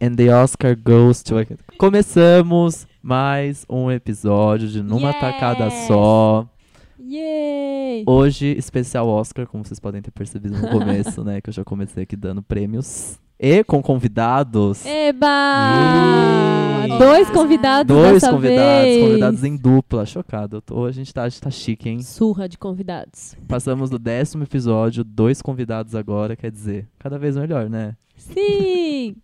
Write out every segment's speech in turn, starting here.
And the Oscar goes to. Começamos mais um episódio de Numa! Tacada Só. Yay! Hoje, especial Oscar, como vocês podem ter percebido no começo, né? Que eu já comecei aqui dando prêmios. E com convidados. Eba! Yay! Dois convidados Dois convidados, vez. convidados em dupla. Chocado. Tô- a gente tá, a gente tá chique, hein? Surra de convidados. Passamos do décimo episódio, dois convidados agora, quer dizer, cada vez melhor, né? Sim!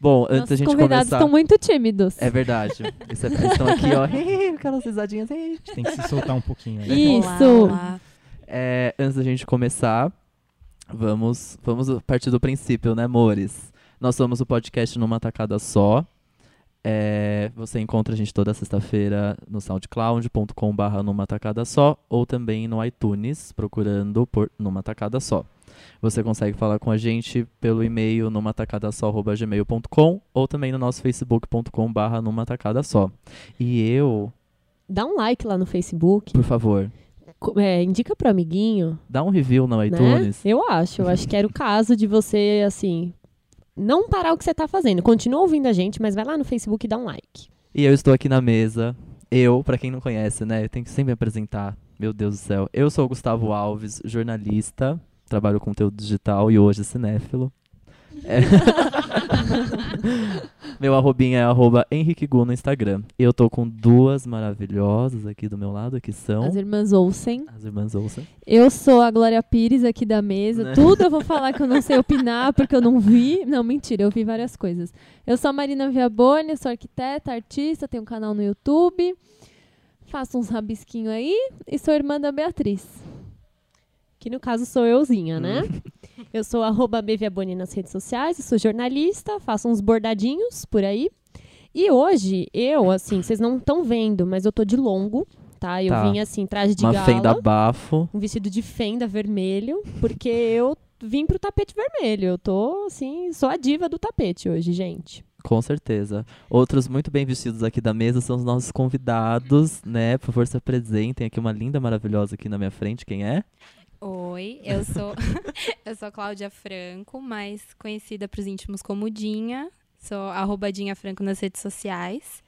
Bom, antes da Nossos gente convidados começar. estão muito tímidos. É verdade. Isso é- eles estão aqui, ó. Aquelas risadinhas. gente tem que se soltar um pouquinho aí. Isso! Olá. É, antes da gente começar, vamos, vamos partir do princípio, né, amores? Nós somos o podcast numa tacada só. É, você encontra a gente toda sexta-feira no soundcloud.com.br numa tacada só ou também no iTunes, procurando por numa tacada só. Você consegue falar com a gente pelo e-mail numa gmail.com ou também no nosso numa tacada só. E eu, Dá um like lá no Facebook. por favor, é, indica pro amiguinho. dá um review no Né? iTunes. Eu acho. Eu acho que era o caso de você, assim, não parar o que você tá fazendo. Continua ouvindo a gente, mas vai lá no Facebook e dá um like. E eu estou aqui na mesa. Eu, pra quem não conhece, né? Eu tenho que sempre me apresentar. Meu Deus do céu. Eu sou o Gustavo Alves, jornalista, trabalho com conteúdo digital e hoje cinéfilo. É. meu arrobinha é arroba Henrique Gu no Instagram. E eu tô com duas maravilhosas aqui do meu lado, que são As irmãs Olsen. as irmãs Olsen. Eu sou a Glória Pires aqui da mesa. Né? Tudo eu vou falar que eu não sei opinar porque eu não vi. Não, mentira, eu vi várias coisas. Eu sou a Marina Viaboni, sou arquiteta, artista, tenho um canal no YouTube. Faço uns rabisquinhos aí e sou irmã da Beatriz. Que no caso sou euzinha, né? Eu sou arroba Beviaboni nas redes sociais, eu sou jornalista, faço uns bordadinhos por aí. E hoje, eu, assim, vocês não estão vendo, mas eu tô de longo, tá? Eu Tá. vim assim, traje de Uma gala fenda bafo. um vestido de fenda vermelho, porque eu vim pro tapete vermelho. Eu tô, assim, sou a diva do tapete hoje, gente. Com certeza. Outros muito bem vestidos aqui da mesa são os nossos convidados, né? Por favor, se apresentem. Aqui uma linda, maravilhosa aqui na minha frente. Quem é? Oi, eu sou eu sou Cláudia Franco, mais conhecida para os íntimos como Dinha. Sou arroba Dinha Franco nas redes sociais.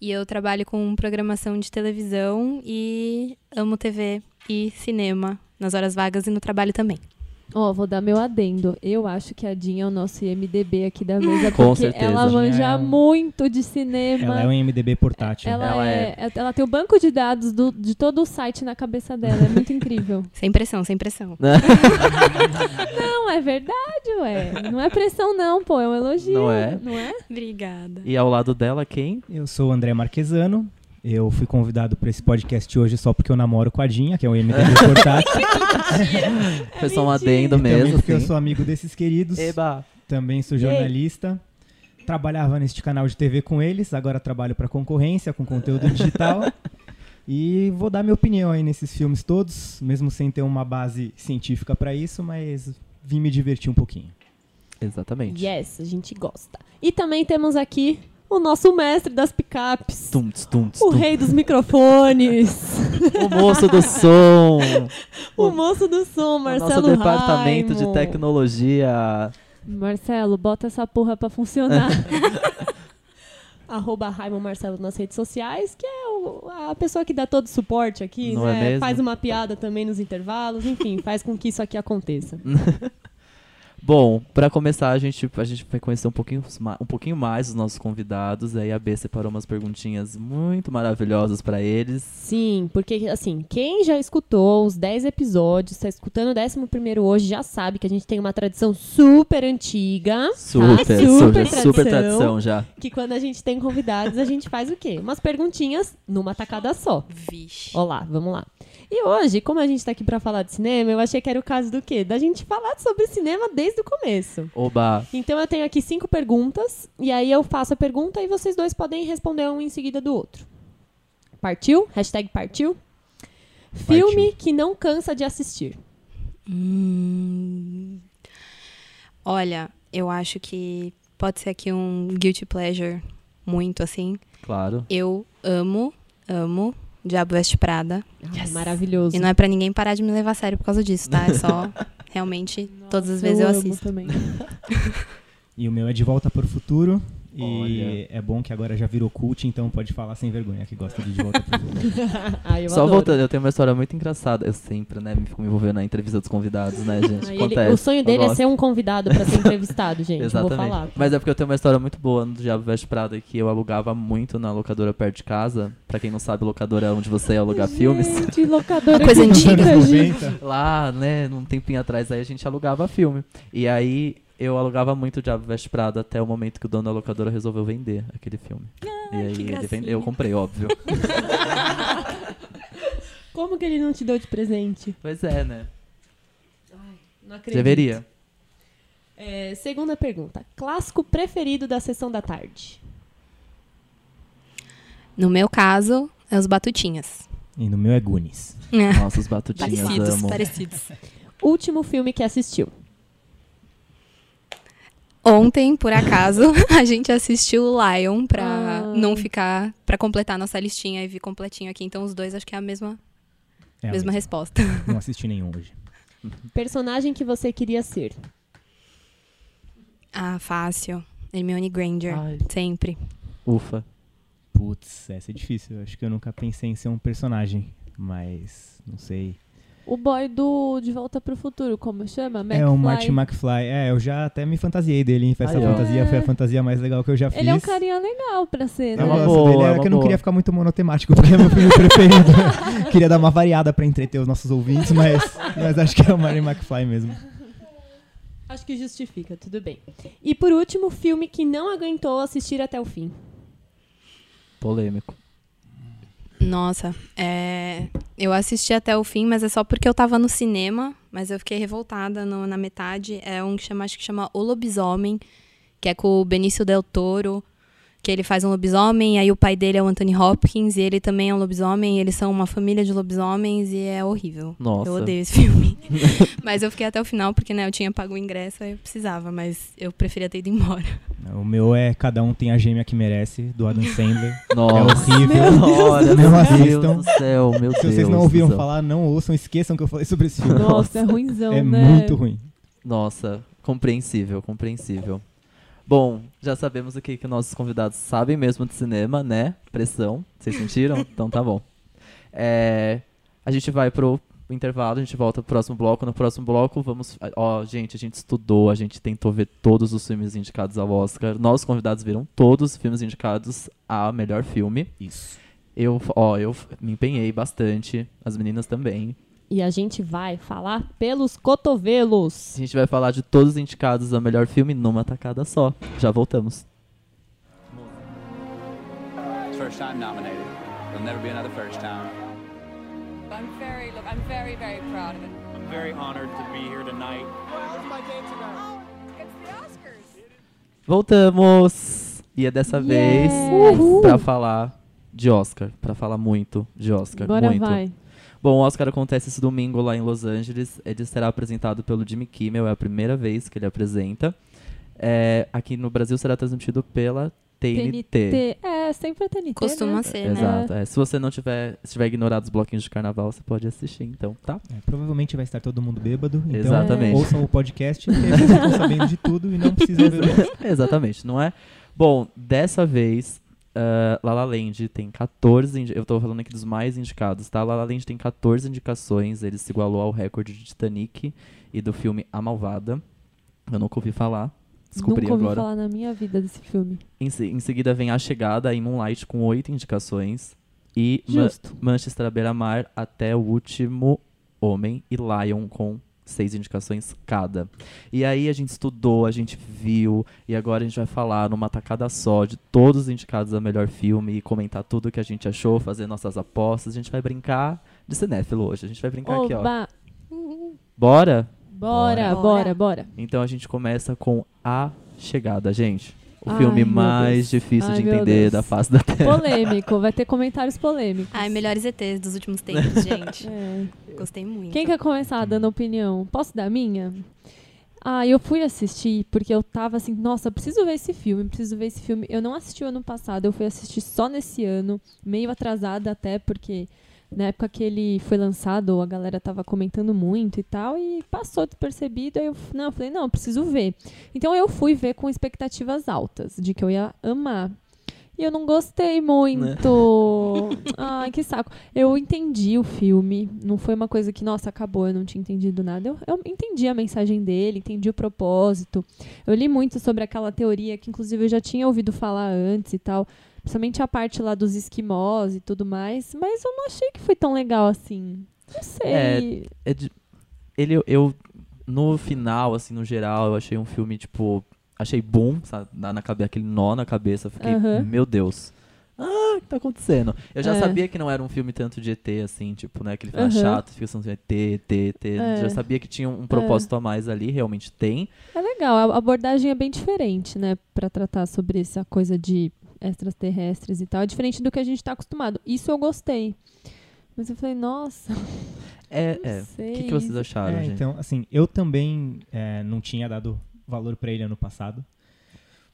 E eu trabalho com programação de televisão e amo TV e cinema nas horas vagas e no trabalho também. Ó, vou dar meu adendo. Eu acho que a Dinha é o nosso IMDB aqui da mesa, Com porque certeza. ela manja é- muito de cinema. Ela é um MDB portátil. Ela Ela é- ela tem o banco de dados do- de todo o site na cabeça dela. É muito incrível. Sem pressão, sem pressão. Não, é verdade, ué. Não é pressão, não, pô. É um elogio. Não é? Não é? Obrigada. E ao lado dela, quem? Eu sou o André Marquesano. Eu fui convidado para esse podcast hoje só porque eu namoro com a Dinha, que é um MDB portátil. Foi só um adendo E também mesmo. porque eu assim. sou amigo desses queridos. Eba! Também sou Ei. jornalista. Trabalhava neste canal de TV com eles, agora trabalho para concorrência, com conteúdo digital. e vou dar minha opinião aí nesses filmes todos, mesmo sem ter uma base científica para isso, mas vim me divertir um pouquinho. Exatamente. Yes, a gente gosta. E também temos aqui o nosso mestre das picapes. O rei dos microfones. O moço do som. o moço do som, o Marcelo nosso departamento Raimo. de tecnologia. Marcelo, bota essa porra pra funcionar. Arroba Marcelo nas redes sociais, que é o- a pessoa que dá todo o suporte aqui, é né? mesmo? Faz uma piada também nos intervalos, enfim, faz com que isso aqui aconteça. Bom, pra começar, a gente, a gente vai conhecer um pouquinho, um pouquinho mais os nossos convidados. Aí a B separou umas perguntinhas muito maravilhosas pra eles. Sim, porque assim, quem já escutou os 10 episódios, tá escutando o 11 hoje, já sabe que a gente tem uma tradição super antiga. Super, tá? super, super, super tradição já. Que quando a gente tem convidados, a gente faz o quê? Umas perguntinhas numa tacada só. Vixe. Olá, vamos lá. E hoje, como a gente tá aqui pra falar de cinema, eu achei que era o caso do quê? Da gente falar sobre cinema desde o começo. Oba! Então eu tenho aqui cinco perguntas, e aí eu faço a pergunta e vocês dois podem responder um em seguida do outro. Partiu? Hashtag partiu? Filme que não cansa de assistir. Hum. Olha, eu acho que pode ser aqui um guilty pleasure muito assim. Claro. Eu amo, amo Diabo Veste Prada. Ah, Maravilhoso. E não é pra ninguém parar de me levar a sério por causa disso, tá? É só realmente todas as vezes eu, amo assisto. também. E o meu é De Volta para o Futuro. E Olha. é bom que agora já virou cult, então pode falar sem vergonha que gosta de De Volta para o Futuro. Ai, eu Só adoro. voltando, eu tenho uma história muito engraçada. Eu sempre, né, me fico me envolvendo na entrevista dos convidados, né, gente? Ai, ele- Acontece. o sonho dele é ser um convidado pra ser entrevistado, gente. Eu vou Exatamente. falar. Mas é porque eu tenho uma história muito boa no Diabo Veste Prada que eu alugava muito na locadora perto de casa. Pra quem não sabe, locadora é onde você ia alugar filmes. Gente, locadora Coisa que antiga. gente. 90. Lá, né, num tempinho atrás aí a gente alugava filme. E aí eu alugava muito o Diabo Veste Prada até o momento que o dono da locadora resolveu vender aquele filme. e aí que ele vendeu, eu comprei, óbvio. Como que ele não te deu de presente? pois é, né? Não acredito. Deveria. É, segunda pergunta. Clássico preferido da sessão da tarde? No meu caso, é os batutinhas. E no meu é Goonies. É. Nossa, os batutinhas Parecidos, amo. parecidos. Último filme que assistiu? Ontem, por acaso, a gente assistiu o Lion pra Ah. não ficar. pra completar nossa listinha e vir completinho aqui. Então, os dois acho que é a mesma, É a mesma mesma. resposta. Não assisti nenhum hoje. Personagem que você queria ser? Ah, fácil. Hermione Granger. Ai, Sempre. ufa. Putz, essa é difícil. Acho que eu nunca pensei em ser um personagem. Mas, não sei. O boy do De Volta pro Futuro, como chama? É o McFly. Martin McFly. É, eu já até me fantasiei dele em Festa Aí. Fantasia. Foi É. a fantasia mais legal que eu já fiz. Ele é um carinha legal pra ser, É né? uma gosto boa, dele, é é uma que eu não boa. queria ficar muito monotemático, porque é meu filme preferido. queria dar uma variada pra entreter os nossos ouvintes, mas, mas acho que é o Martin McFly mesmo. Acho que justifica, tudo bem. E por último, filme que não aguentou assistir até o fim. Polêmico. Nossa, é, eu assisti até o fim, mas é só porque eu tava no cinema, mas eu fiquei revoltada no- na metade. É um que chama, acho que chama O Lobisomem, que é com o Benício Del Toro, que ele faz um lobisomem, e aí o pai dele é o Anthony Hopkins, e ele também é um lobisomem, e eles são uma família de lobisomens, e é horrível. Nossa. Eu odeio esse filme. mas eu fiquei até o final, porque né, eu tinha pago o ingresso, aí eu precisava, mas eu preferia ter ido embora. O meu é Cada Um Tem a Gêmea Que Merece, do Adam Sandler. Nossa. É horrível. Olha, Não meu Deus assistam. do céu, meu Deus. Se vocês não ouviram céu. falar, não ouçam, esqueçam que eu falei sobre esse filme. Nossa, é ruimzão, é né? muito ruim. Nossa, compreensível, compreensível. Bom, já sabemos o que, que nossos convidados sabem mesmo de cinema, né? Pressão. Vocês sentiram? então tá bom. É, a gente vai pro intervalo, a gente volta pro próximo bloco. No próximo bloco, vamos. Ó, gente, a gente estudou, a gente tentou ver todos os filmes indicados ao Oscar. Nossos convidados viram todos os filmes indicados a melhor filme. Isso. Eu, ó, eu me empenhei bastante, as meninas também. E a gente vai falar pelos cotovelos. A gente vai falar de todos os indicados a melhor filme numa tacada só. Já voltamos. First time nominated. There'll never be another first time. I'm very, look, I'm very, very proud of it. I'm very honored to be here tonight. It's the Oscars. Voltamos! E é dessa Yes! vez Uhul! pra falar de Oscar, pra falar muito de Oscar, Agora muito. vai. Bom, o Oscar acontece esse domingo lá em Los Angeles. Ele será apresentado pelo Jimmy Kimmel, é a primeira vez que ele apresenta. É, aqui no Brasil será transmitido pela TNT. TNT. É, sempre é TNT, Costuma né? ser, né? Exato. é. Se você não tiver, se tiver ignorado os bloquinhos de carnaval, você pode assistir, então, tá? É, provavelmente vai estar todo mundo bêbado. Então Exatamente. ouçam o podcast, porque vocês estão sabendo de tudo e não precisam ver. Exatamente, não é? Bom, dessa vez, uh, La La Land tem 14. indi- Eu tô falando aqui dos mais indicados, tá? La La Land tem 14 indicações. Ele se igualou ao recorde de Titanic e do filme A Malvada. Eu nunca ouvi falar. Descobri Nunca ouvi agora. falar na minha vida desse filme. Em, se- em seguida vem A Chegada em Moonlight com 8 indicações. E Ma-. Manchester à beira-mar até o último homem e Lion com seis indicações cada. E aí a gente estudou, a gente viu e agora a gente vai falar numa tacada só de todos os indicados a melhor filme e comentar tudo o que a gente achou, fazer nossas apostas. A gente vai brincar de cinéfilo hoje. A gente vai brincar aqui, ó. Oba! Bora? Bora, Bora. bora, bora. Então a gente começa com A Chegada, gente. O Ai, filme mais difícil Ai, de entender da face da Terra. Polêmico, vai ter comentários polêmicos. Ai, melhores ETs dos últimos tempos, gente. É. Gostei muito. Quem quer começar dando opinião? Posso dar a minha? Ah, eu fui assistir porque eu tava assim, nossa, preciso ver esse filme, preciso ver esse filme. Eu não assisti o ano passado, eu fui assistir só nesse ano, meio atrasada até, porque Na época que ele foi lançado, a galera tava comentando muito e tal, e passou despercebido. Aí eu, não, eu falei, não, eu preciso ver. Então eu fui ver com expectativas altas, de que eu ia amar. E eu não gostei muito. Ai, que saco. Eu entendi o filme. Não foi uma coisa que, nossa, acabou, eu não tinha entendido nada. Eu, eu entendi a mensagem dele, entendi o propósito. Eu li muito sobre aquela teoria que, inclusive, eu já tinha ouvido falar antes e tal. Principalmente a parte lá dos esquimós e tudo mais. Mas eu não achei que foi tão legal assim. Não sei. É de- ele, eu, no final, assim, no geral, eu achei um filme, tipo, achei bom, sabe? Na, cabeça, aquele nó na cabeça. Fiquei, Aham. meu Deus. Ah, o que tá acontecendo? Eu já É. sabia que não era um filme tanto de ET, assim, tipo, né? Aquele filme Aham. chato, fica assim, ET, ET, ET. É. Já sabia que tinha um propósito a mais ali, realmente tem. É legal, a abordagem é bem diferente, né, Pra tratar sobre essa coisa de extraterrestres e tal. É diferente do que a gente tá acostumado. Isso eu gostei. Mas eu falei, nossa, É, não é. O que, que vocês acharam, É, gente? então, assim, eu também é, não tinha dado valor pra ele ano passado,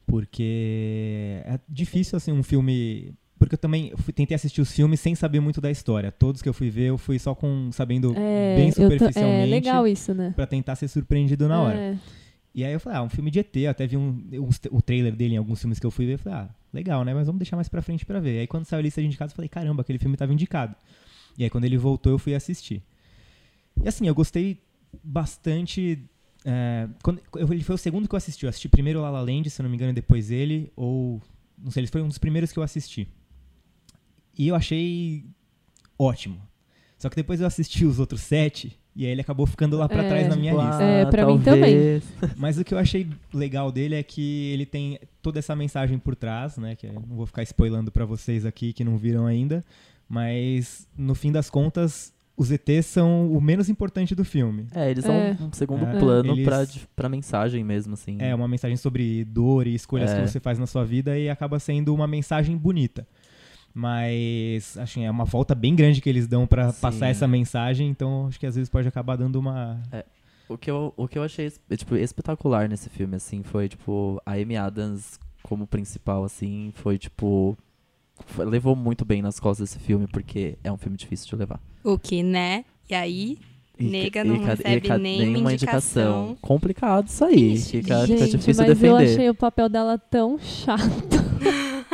porque é difícil, assim, um filme... Porque eu também fui- tentei assistir os filmes sem saber muito da história. Todos que eu fui ver, eu fui só com sabendo É, bem eu tô- superficialmente É legal isso, né? pra tentar ser surpreendido na hora. É. E aí eu falei, ah, um filme de ET, eu até vi um, o trailer dele em alguns filmes que eu fui ver, eu falei, ah, legal, né? Mas vamos deixar mais pra frente pra ver. E aí quando saiu a lista de indicados, eu falei, caramba, aquele filme tava indicado. E aí quando ele voltou, eu fui assistir. E assim, eu gostei bastante. é, quando, ele foi o segundo que eu assisti. Eu assisti primeiro La La Land, se não me engano, depois ele, ou. Não sei, ele foi um dos primeiros que eu assisti. E eu achei ótimo. Só que depois eu assisti os outros sete, e aí ele acabou ficando lá pra É. trás na minha Tipo, lista. É, ah, pra mim também. talvez. Mas o que eu achei legal dele é que ele tem toda essa mensagem por trás, né? Que eu não vou ficar spoilando pra vocês aqui que não viram ainda. Mas no fim das contas, os ETs são o menos importante do filme. É, eles são É. um segundo É. plano Eles- pra, pra mensagem mesmo, assim. É uma mensagem sobre dor e escolhas É. que você faz na sua vida e acaba sendo uma mensagem bonita. Mas acho que é uma volta bem grande que eles dão pra Sim. passar essa mensagem, então acho que às vezes pode acabar dando uma O que eu, o que eu achei tipo, espetacular nesse filme, assim, foi, tipo, a Amy Adams como principal, assim, foi, tipo... foi- levou muito bem nas costas esse filme, porque é um filme difícil de levar. O que, né? E aí, Nega não e recebe e ca- nenhuma nenhuma indicação. Complicado isso aí. Ixi, Fica, fica Gente, difícil mas eu defender. achei o papel dela tão chato.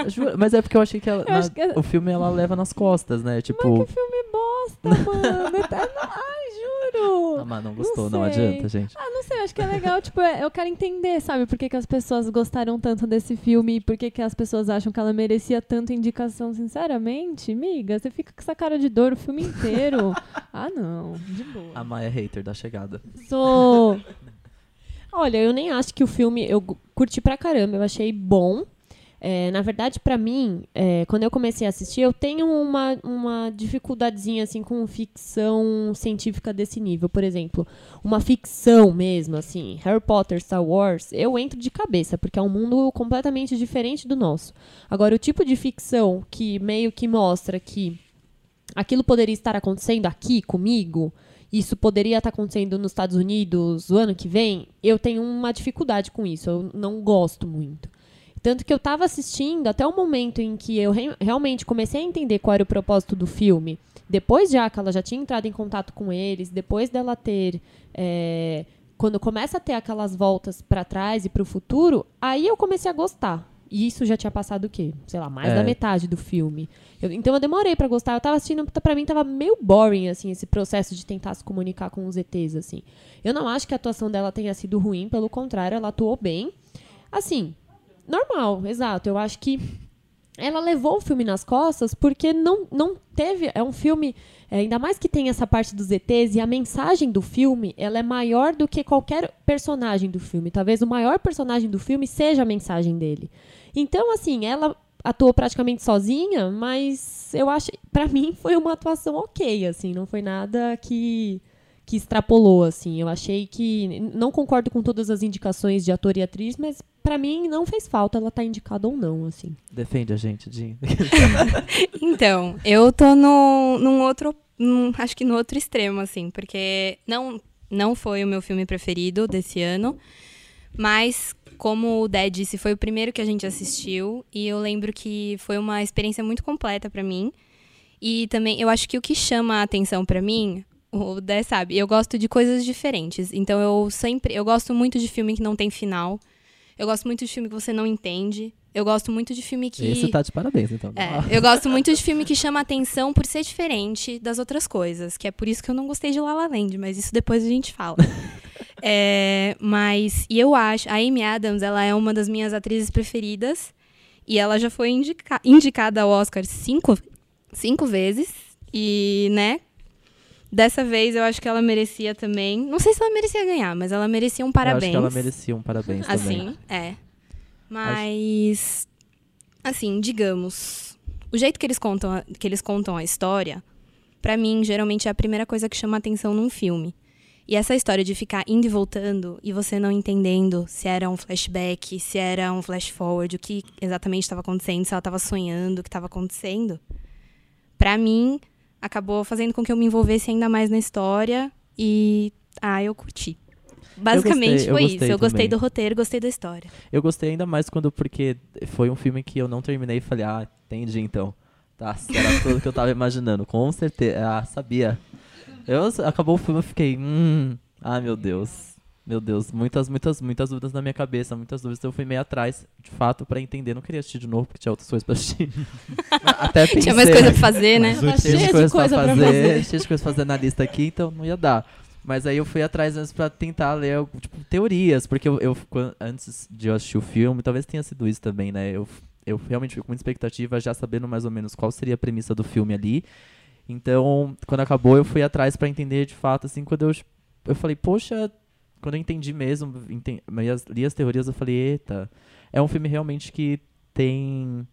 Juro, Mas é porque eu achei que, ela, Eu na- acho que é- o filme ela leva nas costas, né? Mas Tipo. que filme bosta, mano. Tá- Ai, juro. Ah, mas não gostou, não, Não adianta, gente. Ah, não sei, acho que é legal, tipo, é- eu quero entender, sabe, por que, que as pessoas gostaram tanto desse filme e por que, que as pessoas acham que ela merecia tanta indicação, sinceramente, miga, você fica com essa cara de dor o filme inteiro. ah, não, de boa. A Maia é hater da chegada. Sou. Olha, eu nem acho que o filme eu curti pra caramba, eu achei bom. É, na verdade, pra mim, é, quando eu comecei a assistir, eu tenho uma, uma dificuldadezinha assim com ficção científica desse nível. Por exemplo, uma ficção mesmo, assim, Harry Potter, Star Wars, eu entro de cabeça, porque é um mundo completamente diferente do nosso. Agora, o tipo de ficção que meio que mostra que aquilo poderia estar acontecendo aqui comigo, isso poderia estar acontecendo nos Estados Unidos o ano que vem, eu tenho uma dificuldade com isso, eu não gosto muito. Tanto que eu tava assistindo até o momento em que eu re- realmente comecei a entender qual era o propósito do filme. Depois já que ela já tinha entrado em contato com eles, depois dela ter. é, quando começa a ter aquelas voltas pra trás e pro futuro, aí eu comecei a gostar. E isso já tinha passado o quê? Sei lá, mais É. da metade do filme. Eu- então eu demorei pra gostar. Eu tava assistindo, pra mim tava meio boring, assim, esse processo de tentar se comunicar com os ETs, assim. Eu não acho que a atuação dela tenha sido ruim, pelo contrário, ela atuou bem. Assim, normal, exato. Eu acho que ela levou o filme nas costas porque não, não teve. É um filme. é, ainda mais que tem essa parte dos ETs e a mensagem do filme ela é maior do que qualquer personagem do filme. Talvez o maior personagem do filme seja a mensagem dele. Então, assim, ela atuou praticamente sozinha, mas eu acho. Pra mim foi uma atuação ok, assim. Não foi nada que que extrapolou, assim. Eu achei que. Não concordo com todas as indicações de ator e atriz, mas pra mim não fez falta ela estar indicada ou não, assim. Defende a gente, Jim. Então, eu tô no, num outro. num- acho que no outro extremo, assim, porque não, não foi o meu filme preferido desse ano, mas. Como o Dé disse, foi o primeiro que a gente assistiu e eu lembro que foi uma experiência muito completa pra mim. E também, eu acho que o que chama a atenção pra mim, o Dé sabe, eu gosto de coisas diferentes. Então eu sempre, eu gosto muito de filme que não tem final. Eu gosto muito de filme que você não entende. Eu gosto muito de filme que Esse tá de parabéns, então. é, eu gosto muito de filme que chama atenção por ser diferente das outras coisas, que é por isso que eu não gostei de La La Land, mas isso depois a gente fala. É, mas, e eu acho, a Amy Adams, ela é uma das minhas atrizes preferidas, e ela já foi indica- indicada ao Oscar cinco, cinco vezes, e, né, dessa vez eu acho que ela merecia também, não sei se ela merecia ganhar, mas ela merecia um Eu parabéns. acho que ela merecia um parabéns também. Assim, é. Mas, assim, digamos, o jeito que eles contam a, que eles contam a história, pra mim, geralmente é a primeira coisa que chama atenção num filme. E essa história de ficar indo e voltando e você não entendendo se era um flashback, se era um flash forward, o que exatamente estava acontecendo, se ela estava sonhando, o que estava acontecendo, pra mim, acabou fazendo com que eu me envolvesse ainda mais na história e ah, eu curti. Basicamente gostei, eu foi gostei isso. Eu gostei do roteiro, gostei da história. Eu gostei ainda mais quando, porque foi um filme que eu não terminei e falei, ah, entendi então. Tá, era tudo que eu tava imaginando, com certeza. Ah, sabia. Eu, acabou o filme, eu fiquei, hum, ah, meu Deus. Meu Deus, muitas, muitas, muitas dúvidas na minha cabeça, muitas dúvidas. Então eu fui meio atrás, de fato, pra entender. Não queria assistir de novo, porque tinha outras coisas pra assistir. Até pensei. Tinha mais coisa pra fazer, né? Cheio cheia de coisas coisa pra pra fazer, fazer. cheio de coisas pra fazer na lista aqui, então não ia dar. Mas aí eu fui atrás antes pra tentar ler, tipo, teorias, porque eu, eu antes de eu assistir o filme, talvez tenha sido isso também, né? Eu, eu realmente fico com muita expectativa, já sabendo mais ou menos qual seria a premissa do filme ali. Então, quando acabou, eu fui atrás pra entender de fato, assim, quando eu, eu falei, poxa, quando eu entendi mesmo, enten- li as, li as teorias, eu falei, eita, é um filme realmente que tem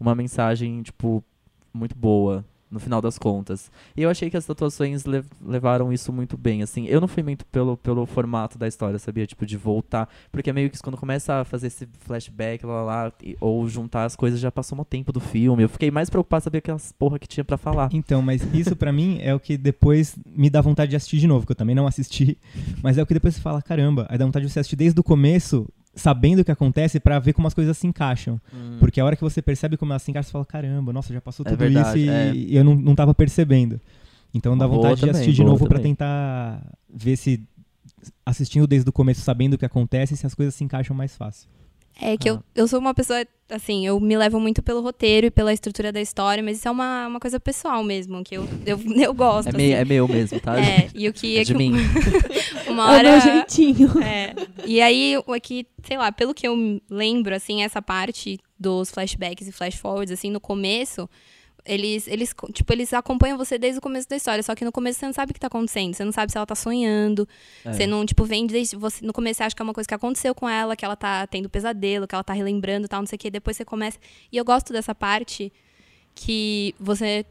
uma mensagem, tipo, muito boa, no final das contas. E eu achei que as atuações lev- levaram isso muito bem, assim. Eu não fui muito pelo, pelo formato da história, sabia? Tipo, de voltar. Porque é meio que quando começa a fazer esse flashback, lá, lá, e- ou juntar as coisas, já passou um tempo do filme. Eu fiquei mais preocupado saber aquelas porra que tinha pra falar. Então, mas isso pra mim é o que depois me dá vontade de assistir de novo, que eu também não assisti. Mas é o que depois você fala, caramba, aí dá vontade de você assistir desde o começo, sabendo o que acontece, pra ver como as coisas se encaixam. Porque a hora que você percebe como elas se encaixam, você fala, caramba, nossa, já passou É tudo verdade, isso e, é. e eu não, não tava percebendo. Então dá Boa vontade de também, assistir de novo também. tentar ver se assistindo desde o começo, sabendo o que acontece, se as coisas se encaixam mais fácil. É que Ah. eu, eu sou uma pessoa, assim, eu me levo muito pelo roteiro e pela estrutura da história, mas isso é uma, uma coisa pessoal mesmo, que eu, eu, eu gosto. É, meio, assim. é meu mesmo, tá? É, e o que É é de que mim. uma É hora. meu jeitinho. É. E aí, aqui, sei lá, pelo que eu lembro, assim, essa parte dos flashbacks e flash forwards, assim, no começo, eles, eles, tipo, eles acompanham você desde o começo da história, só que no começo você não sabe o que tá acontecendo, você não sabe se ela tá sonhando, É. você não, tipo, vem desde, você, no começo você acha que é uma coisa que aconteceu com ela, que ela tá tendo pesadelo, que ela tá relembrando e tal, não sei o que, depois você começa, e eu gosto dessa parte que você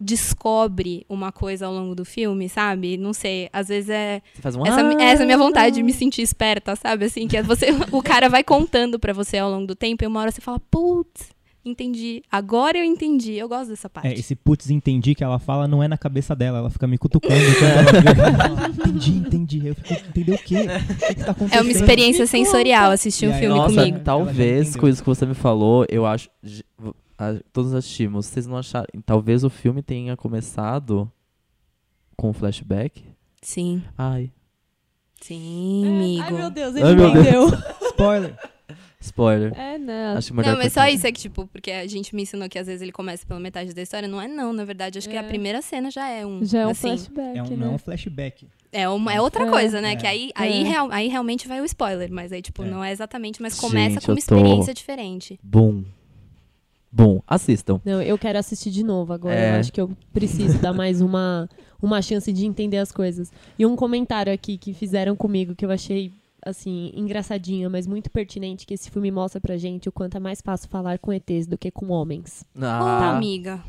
descobre uma coisa ao longo do filme, sabe? Não sei, às vezes é Você faz um essa, ah, essa é a minha vontade de me sentir esperta, sabe? Assim, que é você, o cara vai contando pra você ao longo do tempo e uma hora você fala, putz, entendi. Agora eu entendi. Eu gosto dessa parte. É, esse putz, entendi que ela fala não é na cabeça dela, ela fica me cutucando ela vê. entendi, entendi. Eu fico, entendeu o quê? O que, que tá acontecendo? É uma experiência sensorial assistir um aí, filme Nossa, comigo. Talvez com isso que você me falou, eu acho. Todos assistimos. Vocês não acharam. Talvez o filme tenha começado com um flashback? Sim, Ai. sim, amigo. Ai, meu Deus, Ai, ele meu entendeu. Spoiler. Spoiler. É, não. Acho melhor Não, mas só isso é que, tipo, porque a gente me ensinou que às vezes ele começa pela metade da história. Não é não, na verdade. Acho que a É. primeira cena já é um. Já é um assim. flashback, É um, né? não é um flashback. É, uma, é outra É. coisa, né? É. Que aí, aí, É. real- aí realmente vai o spoiler. Mas aí, tipo, É. não é exatamente, mas começa Gente, com uma tô- experiência diferente. Boom. Boom. Assistam. Não, eu quero assistir de novo agora. É. Eu acho que eu preciso dar mais uma, uma chance de entender as coisas. E um comentário aqui que fizeram comigo que eu achei, assim, engraçadinho, mas muito pertinente, que esse filme mostra pra gente o quanto é mais fácil falar com ETs do que com homens. Ah, amiga.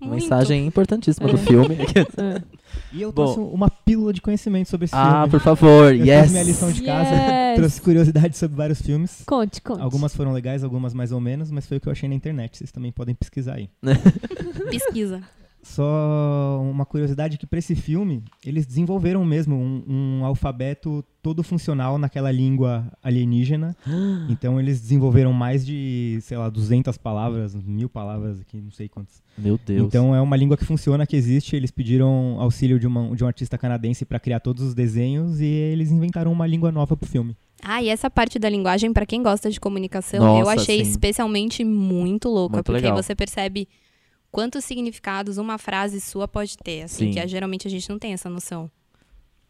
uma Muito. mensagem importantíssima do É. filme. É. E eu Bom. trouxe uma pílula de conhecimento sobre esse ah, filme. por favor. Eu yes. minha lição de casa, Yes. trouxe curiosidades sobre vários filmes. Conte, conte. Algumas foram legais, algumas mais ou menos, mas foi o que eu achei na internet. Vocês também podem pesquisar aí. Pesquisa. Só uma curiosidade que para esse filme eles desenvolveram mesmo um, um alfabeto todo funcional naquela língua alienígena. Então eles desenvolveram mais de, sei lá, 200 palavras, mil palavras aqui, não sei quantas. Meu Deus. Então é uma língua que funciona, que existe. Eles pediram auxílio de, uma- de um artista canadense para criar todos os desenhos e eles inventaram uma língua nova pro filme. Ah, e essa parte da linguagem, pra quem gosta de comunicação, eu Nossa, achei sim. especialmente muito louca, Muito porque legal. você percebe quantos significados uma frase sua pode ter, assim, Sim. que ah, geralmente a gente não tem essa noção.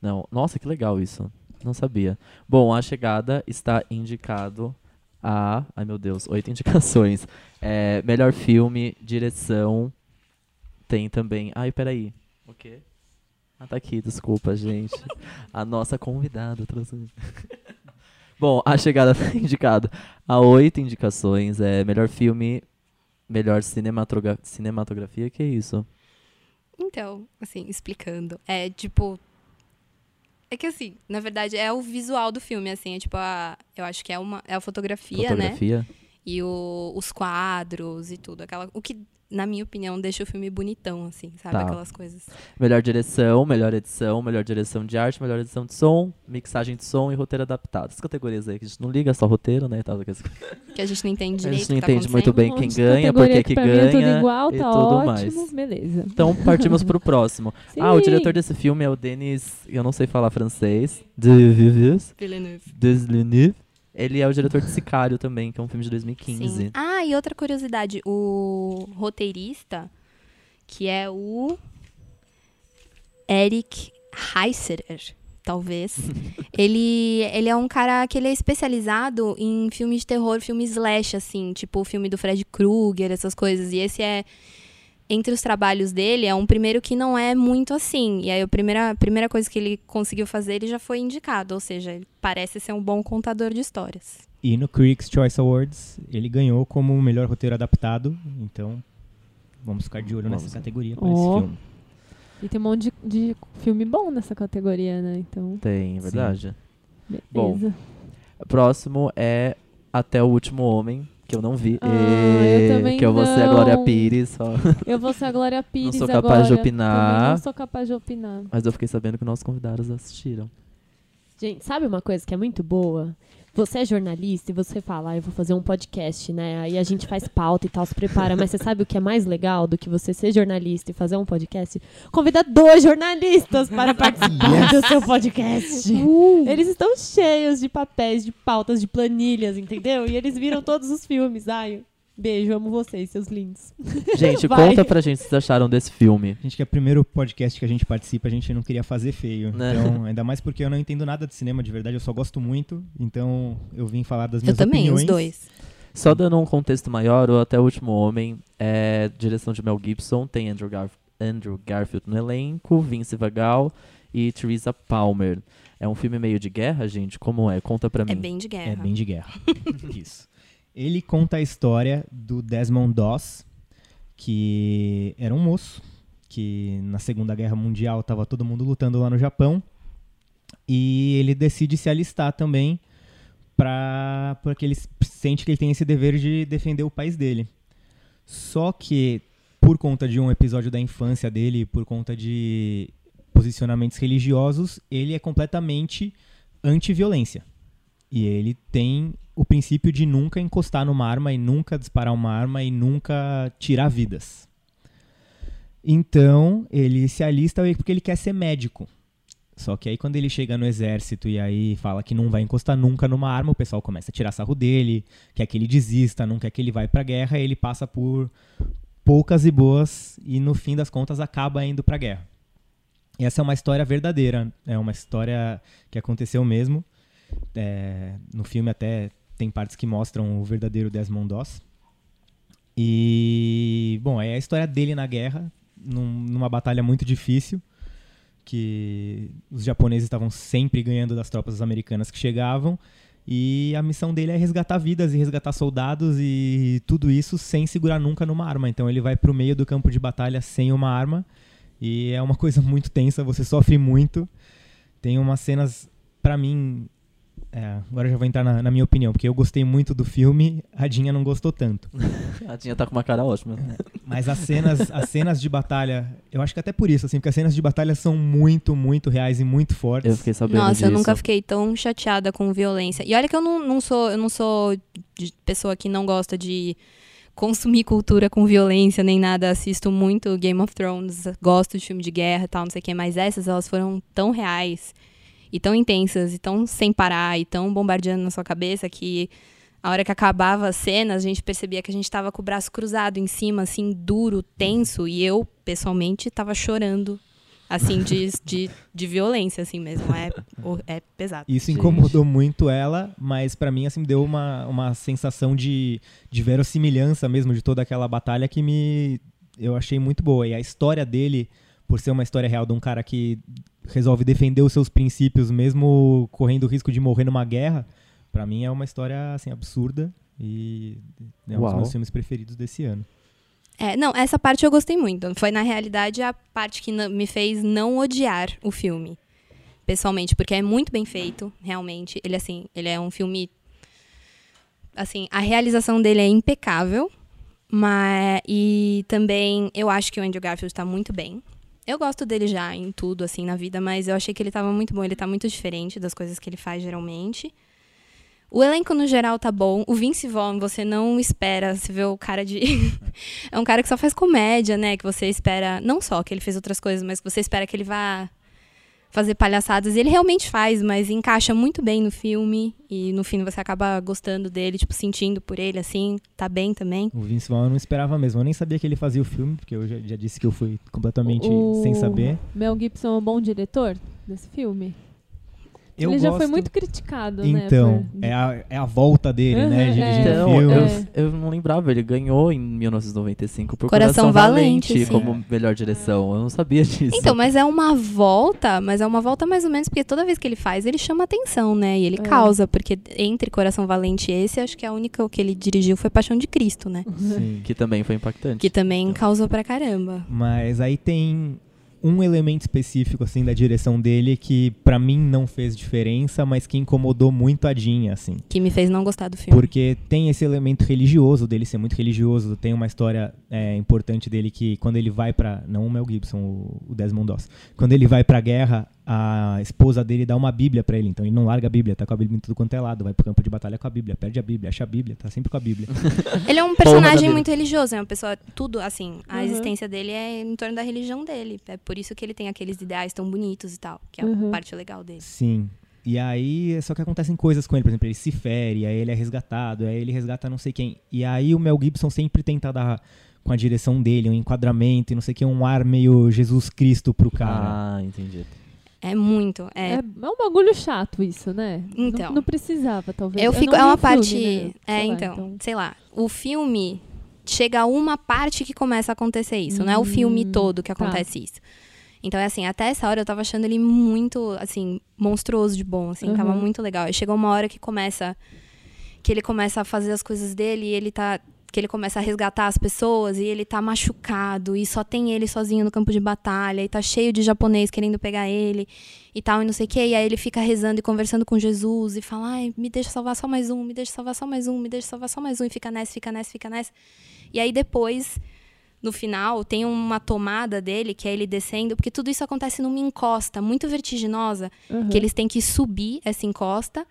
Não, nossa, que legal isso. Não sabia. Bom, A Chegada está indicado a. Ai meu Deus, oito indicações. É, melhor filme, direção. Tem também. Ai, peraí. O quê? Ah, tá aqui, desculpa, gente. A nossa convidada trouxe. Bom, A Chegada está indicado a oito indicações. É melhor filme, melhor cinematogra cinematografia. Que isso? Então, assim, explicando, é tipo. É que assim, na verdade, é o visual do filme, assim, é tipo a. Eu acho que é uma. É a fotografia, né? Fotografia? E o- os quadros e tudo. Aquela, o que, na minha opinião, deixa o filme bonitão, assim, sabe? Tá. Aquelas coisas. Melhor direção, melhor edição, melhor direção de arte, melhor edição de som, mixagem de som e roteiro adaptado. Essas categorias aí que a gente não liga, só roteiro, né? e tal, que Que a gente não entende a direito. gente não tá entende muito acontecendo. bem quem ganha, por que que pra mim é tudo ganha igual, e tá tudo ótimo, mais. beleza. Então partimos pro próximo. Ah, o Sim. diretor desse filme é o Denis, eu não sei falar francês, Villeneuve. Villeneuve. Ele é o diretor de Sicário também, que é um filme de 2015. Sim. Ah, e outra curiosidade, o roteirista, que é o Eric Heisserer, talvez. ele, ele é um cara que ele é especializado em filmes de terror, filme slash, assim, tipo o filme do Fred Krueger, essas coisas. E esse é entre os trabalhos dele, é um primeiro que não é muito assim. E aí a primeira, a primeira coisa que ele conseguiu fazer, ele já foi indicado, ou seja, ele parece ser um bom contador de histórias. E no Critics' Choice Awards ele ganhou como o melhor roteiro adaptado. Então vamos ficar de olho Vamos. nessa categoria para Ó. esse filme. E tem um monte de, de filme bom nessa categoria, né? Então, Tem, é verdade. beleza. Bom, O próximo é Até o Último Homem, que eu não vi. Ah, eu E- também que eu vou ser a Glória não. Pires, só. Eu vou ser a Glória Pires sou agora. capaz de Também opinar. não sou capaz de opinar. Mas eu fiquei sabendo que nossos convidados assistiram. Gente, sabe uma coisa que é muito boa? Você é jornalista e você fala, ah, eu vou fazer um podcast, né? Aí a gente faz pauta e tal, se prepara. Mas você sabe o que é mais legal do que você ser jornalista e fazer um podcast? Convida dois jornalistas para participar do seu podcast. Eles estão cheios de papéis, de pautas, de planilhas, entendeu? E eles viram todos os filmes. Ai, beijo, amo vocês, seus lindos. Gente, Vai. conta pra gente o que vocês acharam desse filme. A gente que é o primeiro podcast que a gente participa, a gente não queria fazer feio. Né? Então, ainda mais porque eu não entendo nada de cinema de verdade, eu só gosto muito. Então, eu vim falar das Eu minhas também, opiniões. os dois. Só dando um contexto maior, o Até o Último Homem é direção de Mel Gibson, tem Andrew, Garf- Andrew Garfield no elenco, Vince Vagal e Teresa Palmer. É um filme meio de guerra, gente? Como é? Conta pra mim. É bem de guerra. É bem de guerra. Isso. Ele conta a história do Desmond Doss, que era um moço que na Segunda Guerra Mundial estava todo mundo lutando lá no Japão e ele decide se alistar também para porque ele sente que ele tem esse dever de defender o país dele. Só que por conta de um episódio da infância dele, por conta de posicionamentos religiosos, ele é completamente anti-violência. E ele tem o princípio de nunca encostar numa arma e nunca disparar uma arma e nunca tirar vidas. Então, ele se alista porque ele quer ser médico. Só que aí quando ele chega no exército e aí fala que não vai encostar nunca numa arma, o pessoal começa a tirar sarro dele, quer que ele desista, não quer que ele vá pra guerra, ele passa por poucas e boas e no fim das contas acaba indo pra guerra. Essa é uma história verdadeira, é uma história que aconteceu mesmo. É, no filme até tem partes que mostram o verdadeiro Desmond Doss. E, bom, é a história dele na guerra, num- numa batalha muito difícil, que os japoneses estavam sempre ganhando das tropas americanas que chegavam, e a missão dele é resgatar vidas e resgatar soldados e tudo isso sem segurar nunca numa arma. Então ele vai pro meio do campo de batalha sem uma arma, e é uma coisa muito tensa, você sofre muito. Tem umas cenas, pra mim, É, agora eu já vou entrar na, na minha opinião, porque eu gostei muito do filme, a Dinha não gostou tanto. A Dinha tá com uma cara ótima. Mas as cenas, as cenas de batalha, eu acho que até por isso, assim, porque as cenas de batalha são muito, muito reais e muito fortes. Eu fiquei sabendo Nossa, disso. eu nunca fiquei tão chateada com violência. E olha que eu não, não sou, eu não sou de pessoa que não gosta de consumir cultura com violência nem nada. Assisto muito Game of Thrones, gosto de filme de guerra e tal, não sei o que, mas essas elas foram tão reais e tão intensas e tão sem parar e tão bombardeando na sua cabeça que a hora que acabava as cenas, a gente percebia que a gente tava com o braço cruzado em cima, assim, duro, tenso, e eu, pessoalmente, tava chorando, assim, de, de, de violência, assim mesmo. É, é pesado. Isso Gente. incomodou muito ela, mas pra mim, assim, deu uma, uma sensação de, de verossimilhança mesmo de toda aquela batalha que me. Eu achei muito boa. E a história dele, por ser uma história real de um cara que resolve defender os seus princípios, mesmo correndo o risco de morrer numa guerra, pra mim é uma história, assim, absurda. E é um dos Uau. meus filmes preferidos desse ano. É, não, essa parte eu gostei muito. Foi, na realidade, a parte que me fez não odiar o filme. Pessoalmente, porque é muito bem feito, realmente. Ele, assim, ele é um filme. Assim, a realização dele é impecável. Mas, e também eu acho que o Andrew Garfield tá muito bem. Eu gosto dele já em tudo, assim, na vida, mas eu achei que ele tava muito bom. Ele tá muito diferente das coisas que ele faz geralmente. O elenco no geral tá bom. O Vince Vaughn, você não espera, você vê o cara de. é um cara que só faz comédia, né? Que você espera. Não só que ele fez outras coisas, mas que você espera que ele vá fazer palhaçadas. E ele realmente faz, mas encaixa muito bem no filme. E no fim você acaba gostando dele, tipo, sentindo por ele, assim. Tá bem também. O Vince Vaughn eu não esperava mesmo. Eu nem sabia que ele fazia o filme, porque eu já, já disse que eu fui completamente O sem saber. Mel Gibson é um bom diretor desse filme? Eu ele já foi gosto- muito criticado, né? Então, por- é a, é a volta dele, né? Uhum, Dirigindo é. Então, filmes. eu, eu não lembrava, ele ganhou em 1995 por Coração Coração, Valente, Valente, como melhor direção. Eu não sabia disso. Então, mas é uma volta, mas é uma volta mais ou menos, porque toda vez que ele faz, ele chama atenção, né? E ele É. causa, porque entre Coração Valente e esse, acho que a única que ele dirigiu foi Paixão de Cristo, né? Sim. Que também foi impactante. Que também causou pra caramba. Mas aí tem um elemento específico assim da direção dele que pra mim não fez diferença, mas que incomodou muito a Dinha, assim. Que me fez não gostar do filme. Porque tem esse elemento religioso dele ser muito religioso. Tem uma história é, importante dele que quando ele vai pra. Não o Mel Gibson, o, Desmond Doss. Quando ele vai pra guerra, a esposa dele dá uma Bíblia pra ele. Então ele não larga a Bíblia, tá com a Bíblia em tudo quanto é lado. Vai pro campo de batalha com a Bíblia, perde a Bíblia, acha a Bíblia, tá sempre com a Bíblia. Ele é um personagem muito religioso, é uma pessoa, tudo assim, a Uhum. existência dele é em torno da religião dele. É por isso que ele tem aqueles ideais tão bonitos e tal, que é Uhum. a parte legal dele. Sim. E aí, só que acontecem coisas com ele, por exemplo, ele se fere, aí ele é resgatado, aí ele resgata não sei quem. E aí o Mel Gibson sempre tenta dar com a direção dele, um enquadramento e não sei o que, um ar meio Jesus Cristo pro cara. Ah, entendi. É muito. É, É, é um bagulho chato isso, né? Não- Então. Não, precisava, talvez. eu fico. não É vi uma filme, parte. né? É, lá, então, Sei lá. O filme chega a uma parte que começa a acontecer isso. Não é o filme Hum, todo que tá. acontece isso. Então é assim, até essa hora eu tava achando ele muito, assim, monstruoso de bom, assim, tava Uhum. muito legal. Aí chegou uma hora que começa que ele começa a fazer as coisas dele e ele tá que ele começa a resgatar as pessoas e ele tá machucado e só tem ele sozinho no campo de batalha e tá cheio de japonês querendo pegar ele e tal e não sei o que. E aí ele fica rezando e conversando com Jesus e fala: "Ai, me deixa salvar só mais um, me deixa salvar só mais um, me deixa salvar só mais um" e fica nessa, fica nessa, fica nessa. E aí depois no final, tem uma tomada dele, que é ele descendo, porque tudo isso acontece numa encosta muito vertiginosa, Uhum. que eles têm que subir essa encosta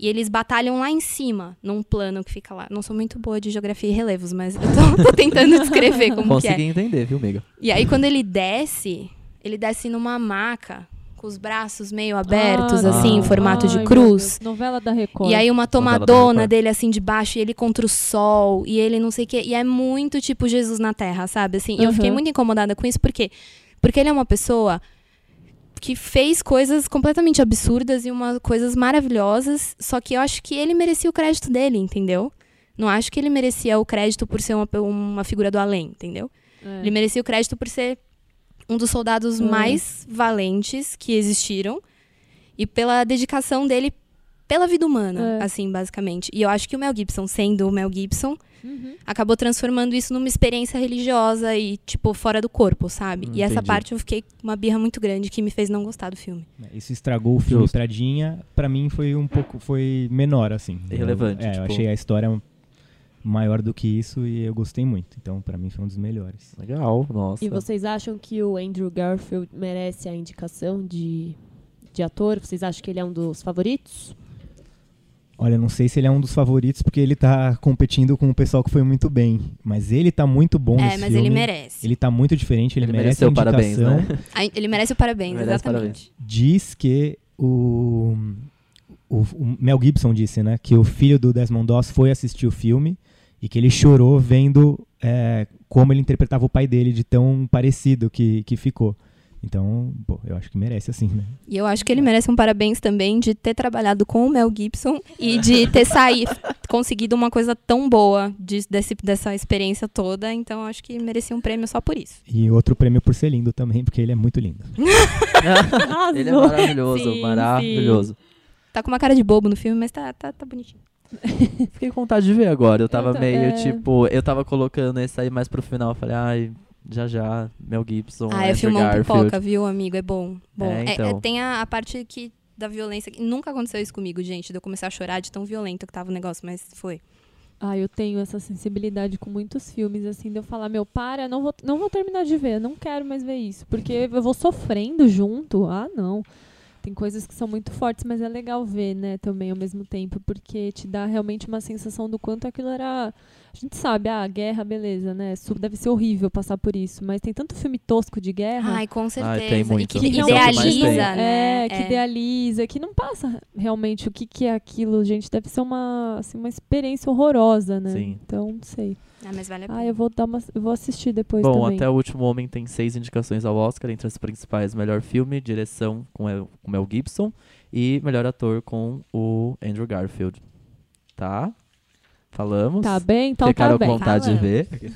e eles batalham lá em cima, num plano que fica lá. Não sou muito boa de geografia e relevos, mas eu tô, tô tentando descrever como que Consegui é. entender, viu, amiga? E aí, quando ele desce, ele desce numa maca, com os braços meio abertos, Ah, assim, em tá. formato de cruz. Novela da Record. E aí uma tomadona dele assim de baixo e ele contra o sol e ele não sei o quê. E é muito tipo Jesus na Terra, sabe? Assim, e eu fiquei Uhum. muito incomodada com isso porque porque ele é uma pessoa que fez coisas completamente absurdas e uma coisas maravilhosas, só que eu acho que ele merecia o crédito dele, entendeu? Não acho que ele merecia o crédito por ser uma, uma figura do além, entendeu? É. Ele merecia o crédito por ser um dos soldados Hum. mais valentes que existiram e pela dedicação dele pela vida humana, É. assim, basicamente. E eu acho que o Mel Gibson, sendo o Mel Gibson, Uhum. acabou transformando isso numa experiência religiosa e, tipo, fora do corpo, sabe? Hum, e essa entendi. parte eu fiquei com uma birra muito grande que me fez não gostar do filme. Isso estragou o filme Justo. pra Dinha. Pra mim foi um pouco, foi menor, assim. Irrelevante, Eu, é, eu tipo- achei a história maior do que isso e eu gostei muito. Então, pra mim foi um dos melhores. Legal, nossa. E vocês acham que o Andrew Garfield merece a indicação de, de ator? Vocês acham que ele é um dos favoritos? Olha, não sei se ele é um dos favoritos porque ele tá competindo com o pessoal que foi muito bem. Mas ele tá muito bom é, nesse mas filme. ele merece. Ele tá muito diferente, ele, Ele merece a mereceu parabéns, indicação. né? Ele merece o parabéns, Merece exatamente. Diz que o, o, o Mel Gibson disse, né, que o filho do Desmond Doss foi assistir o filme e que ele chorou vendo é, como ele interpretava o pai dele de tão parecido que, que ficou. Então, pô, eu acho que merece assim, né? E eu acho que ele merece um parabéns também de ter trabalhado com o Mel Gibson e de ter saído, conseguido uma coisa tão boa de- desse, dessa experiência toda. Então, eu acho que merecia um prêmio só por isso. E outro prêmio por ser lindo também, porque ele é muito lindo. ele é maravilhoso, Sim, maravilhoso. Tá com uma cara de bobo no filme, mas tá, tá, tá bonitinho. Fiquei com vontade de ver agora. Eu tava ta- meio é. tipo, eu tava colocando esse aí mais pro final. eu Falei, ai, já já, Mel Gibson. ah, é filmão Garfield. pipoca, viu, amigo? É bom. bom. É, É- então. é- tem a, a parte que, da violência. que Nunca aconteceu isso comigo, gente. De eu começar a chorar de tão violento que tava o negócio, mas foi. Ah, eu tenho essa sensibilidade com muitos filmes, assim, de eu falar, meu, para, não vou, não vou terminar de ver, não quero mais ver isso. Porque eu vou sofrendo junto. Ah, não. Tem coisas que são muito fortes, mas é legal ver, né, também ao mesmo tempo, porque te dá realmente uma sensação do quanto aquilo era. A gente sabe, ah, guerra, beleza, né? Deve ser horrível passar por isso, mas tem tanto filme tosco de guerra. Ai, com certeza. tem E muito. que Isso é que idealiza, tem. né? É, que idealiza, que não passa realmente o que, que é aquilo, gente. Deve ser uma, assim, uma experiência horrorosa, né? Sim. Então, não sei. Ah, mas vale a pena. Ah, eu vou dar uma. Eu vou assistir depois Bom, também. até o último homem tem seis indicações ao Oscar, entre as principais melhor filme, direção com El- com Mel Gibson e melhor ator com o Andrew Garfield. Tá? Falamos? Tá bem? Então Ficaram tá com bem. vontade de Falamos. ver?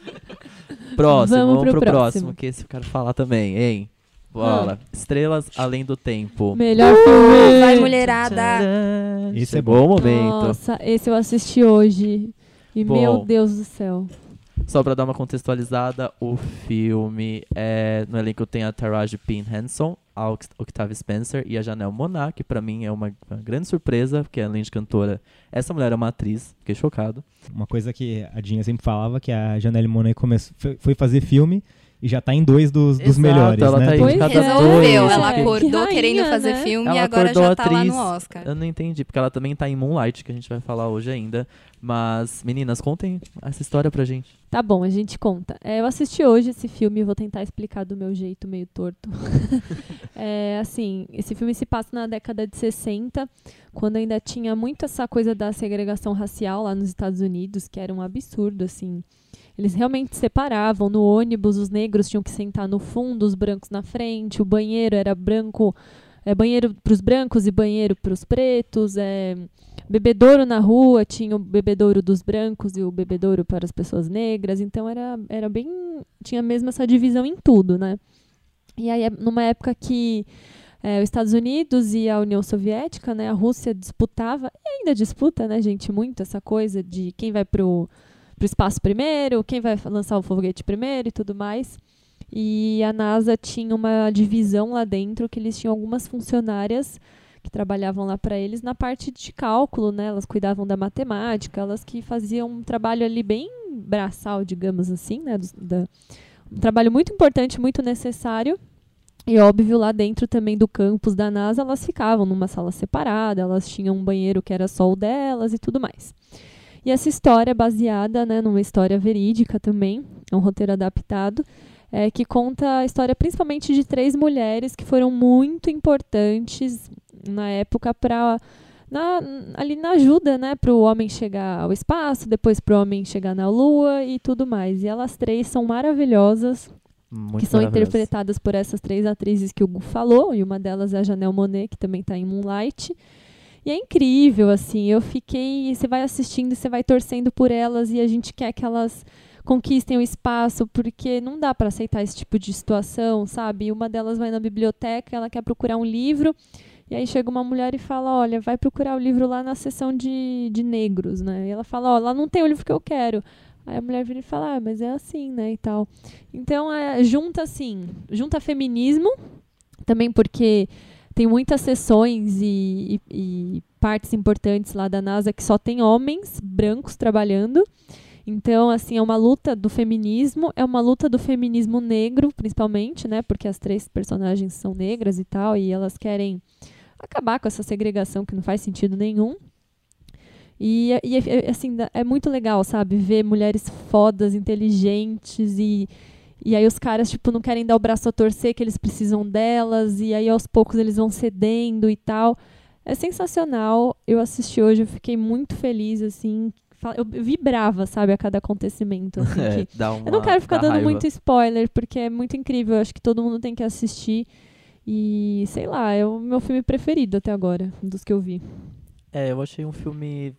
próximo, Vamos vamos, pro pro, próximo. próximo, que esse eu quero falar também, hein? Bola. Estrelas Além do Tempo. Melhor filme. Vai, mulherada! Tcharam! Esse é o momento. Nossa, esse eu assisti hoje. E Bom. meu Deus do céu. Só pra dar uma contextualizada, o filme é. No elenco tem a Taraji P. Henson, a Oct- Octavia Spencer e a Janelle Monáe, que pra mim é uma, uma grande surpresa, porque além de cantora, essa mulher é uma atriz, fiquei chocado. Uma coisa que a Dinha sempre falava, que a Janelle Monáe foi fazer filme e já tá em dois dos, dos Exato, melhores, ela né? tá Pois indicada é. a Resolveu, dois, ela fiquei- acordou Que rainha, querendo fazer né? filme Ela e agora já tá lá atriz. no Oscar. Eu não entendi, porque ela também tá em Moonlight, que a gente vai falar hoje ainda. Mas, meninas, contem essa história pra gente. Tá bom, a gente conta. É, eu assisti hoje esse filme e vou tentar explicar do meu jeito meio torto. é, assim, esse filme se passa na década de 60, quando ainda tinha muito essa coisa da segregação racial lá nos Estados Unidos, que era um absurdo, assim. Eles realmente separavam no ônibus, os negros tinham que sentar no fundo, os brancos na frente, o banheiro era branco, é, banheiro para os brancos e banheiro para os pretos, é, bebedouro na rua, tinha o bebedouro dos brancos e o bebedouro para as pessoas negras, então era, era bem. tinha mesmo essa divisão em tudo, né? E aí, é numa época que é, os Estados Unidos e a União Soviética, né, a Rússia disputava, e ainda disputa, né, gente, muito essa coisa de quem vai pro, pro espaço primeiro, quem vai lançar o foguete primeiro e tudo mais. E a NASA tinha uma divisão lá dentro que eles tinham algumas funcionárias que trabalhavam lá para eles na parte de cálculo, né? Elas cuidavam da matemática, elas que faziam um trabalho ali bem braçal, digamos assim, né? da- um trabalho muito importante, muito necessário. E óbvio, lá dentro também do campus da NASA, elas ficavam numa sala separada, elas tinham um banheiro que era só o delas e tudo mais. E essa história é baseada né, numa história verídica também, é um roteiro adaptado, é, que conta a história principalmente de três mulheres que foram muito importantes na época para na, ali na ajuda, né, para o homem chegar ao espaço, depois para o homem chegar na Lua e tudo mais. E elas três são maravilhosas, Muito que são interpretadas por essas três atrizes que o Gu falou, e uma delas é a Janelle Monet, que também está em Moonlight. E é incrível, assim, eu fiquei. Você vai assistindo, você vai torcendo por elas e a gente quer que elas conquistem o espaço, porque não dá para aceitar esse tipo de situação, sabe? Uma delas vai na biblioteca, ela quer procurar um livro E aí chega uma mulher e fala, olha, vai procurar o livro lá na seção de, de negros, né? E ela fala, ó, lá não tem o livro que eu quero. Aí a mulher vira e fala, ah, mas é assim, né, e tal. Então, é, junta assim, junta feminismo, também porque tem muitas sessões e, e- e partes importantes lá da NASA que só tem homens brancos trabalhando. Então, assim, é uma luta do feminismo, é uma luta do feminismo negro, principalmente, né? Porque as três personagens são negras e tal, e elas querem acabar com essa segregação que não faz sentido nenhum. E, e, assim, é muito legal, sabe? Ver mulheres fodas, inteligentes e. E aí os caras, tipo, não querem dar o braço a torcer, que eles precisam delas, e aí aos poucos eles vão cedendo e tal. É sensacional. Eu assisti hoje, eu fiquei muito feliz, assim. Eu vibrava, sabe, a cada acontecimento. Assim, É, que- dá uma, eu não quero ficar dando raiva. muito spoiler, porque é muito incrível. Eu acho que todo mundo tem que assistir. E, sei lá, é o meu filme preferido até agora, dos que eu vi. É, eu achei um filme.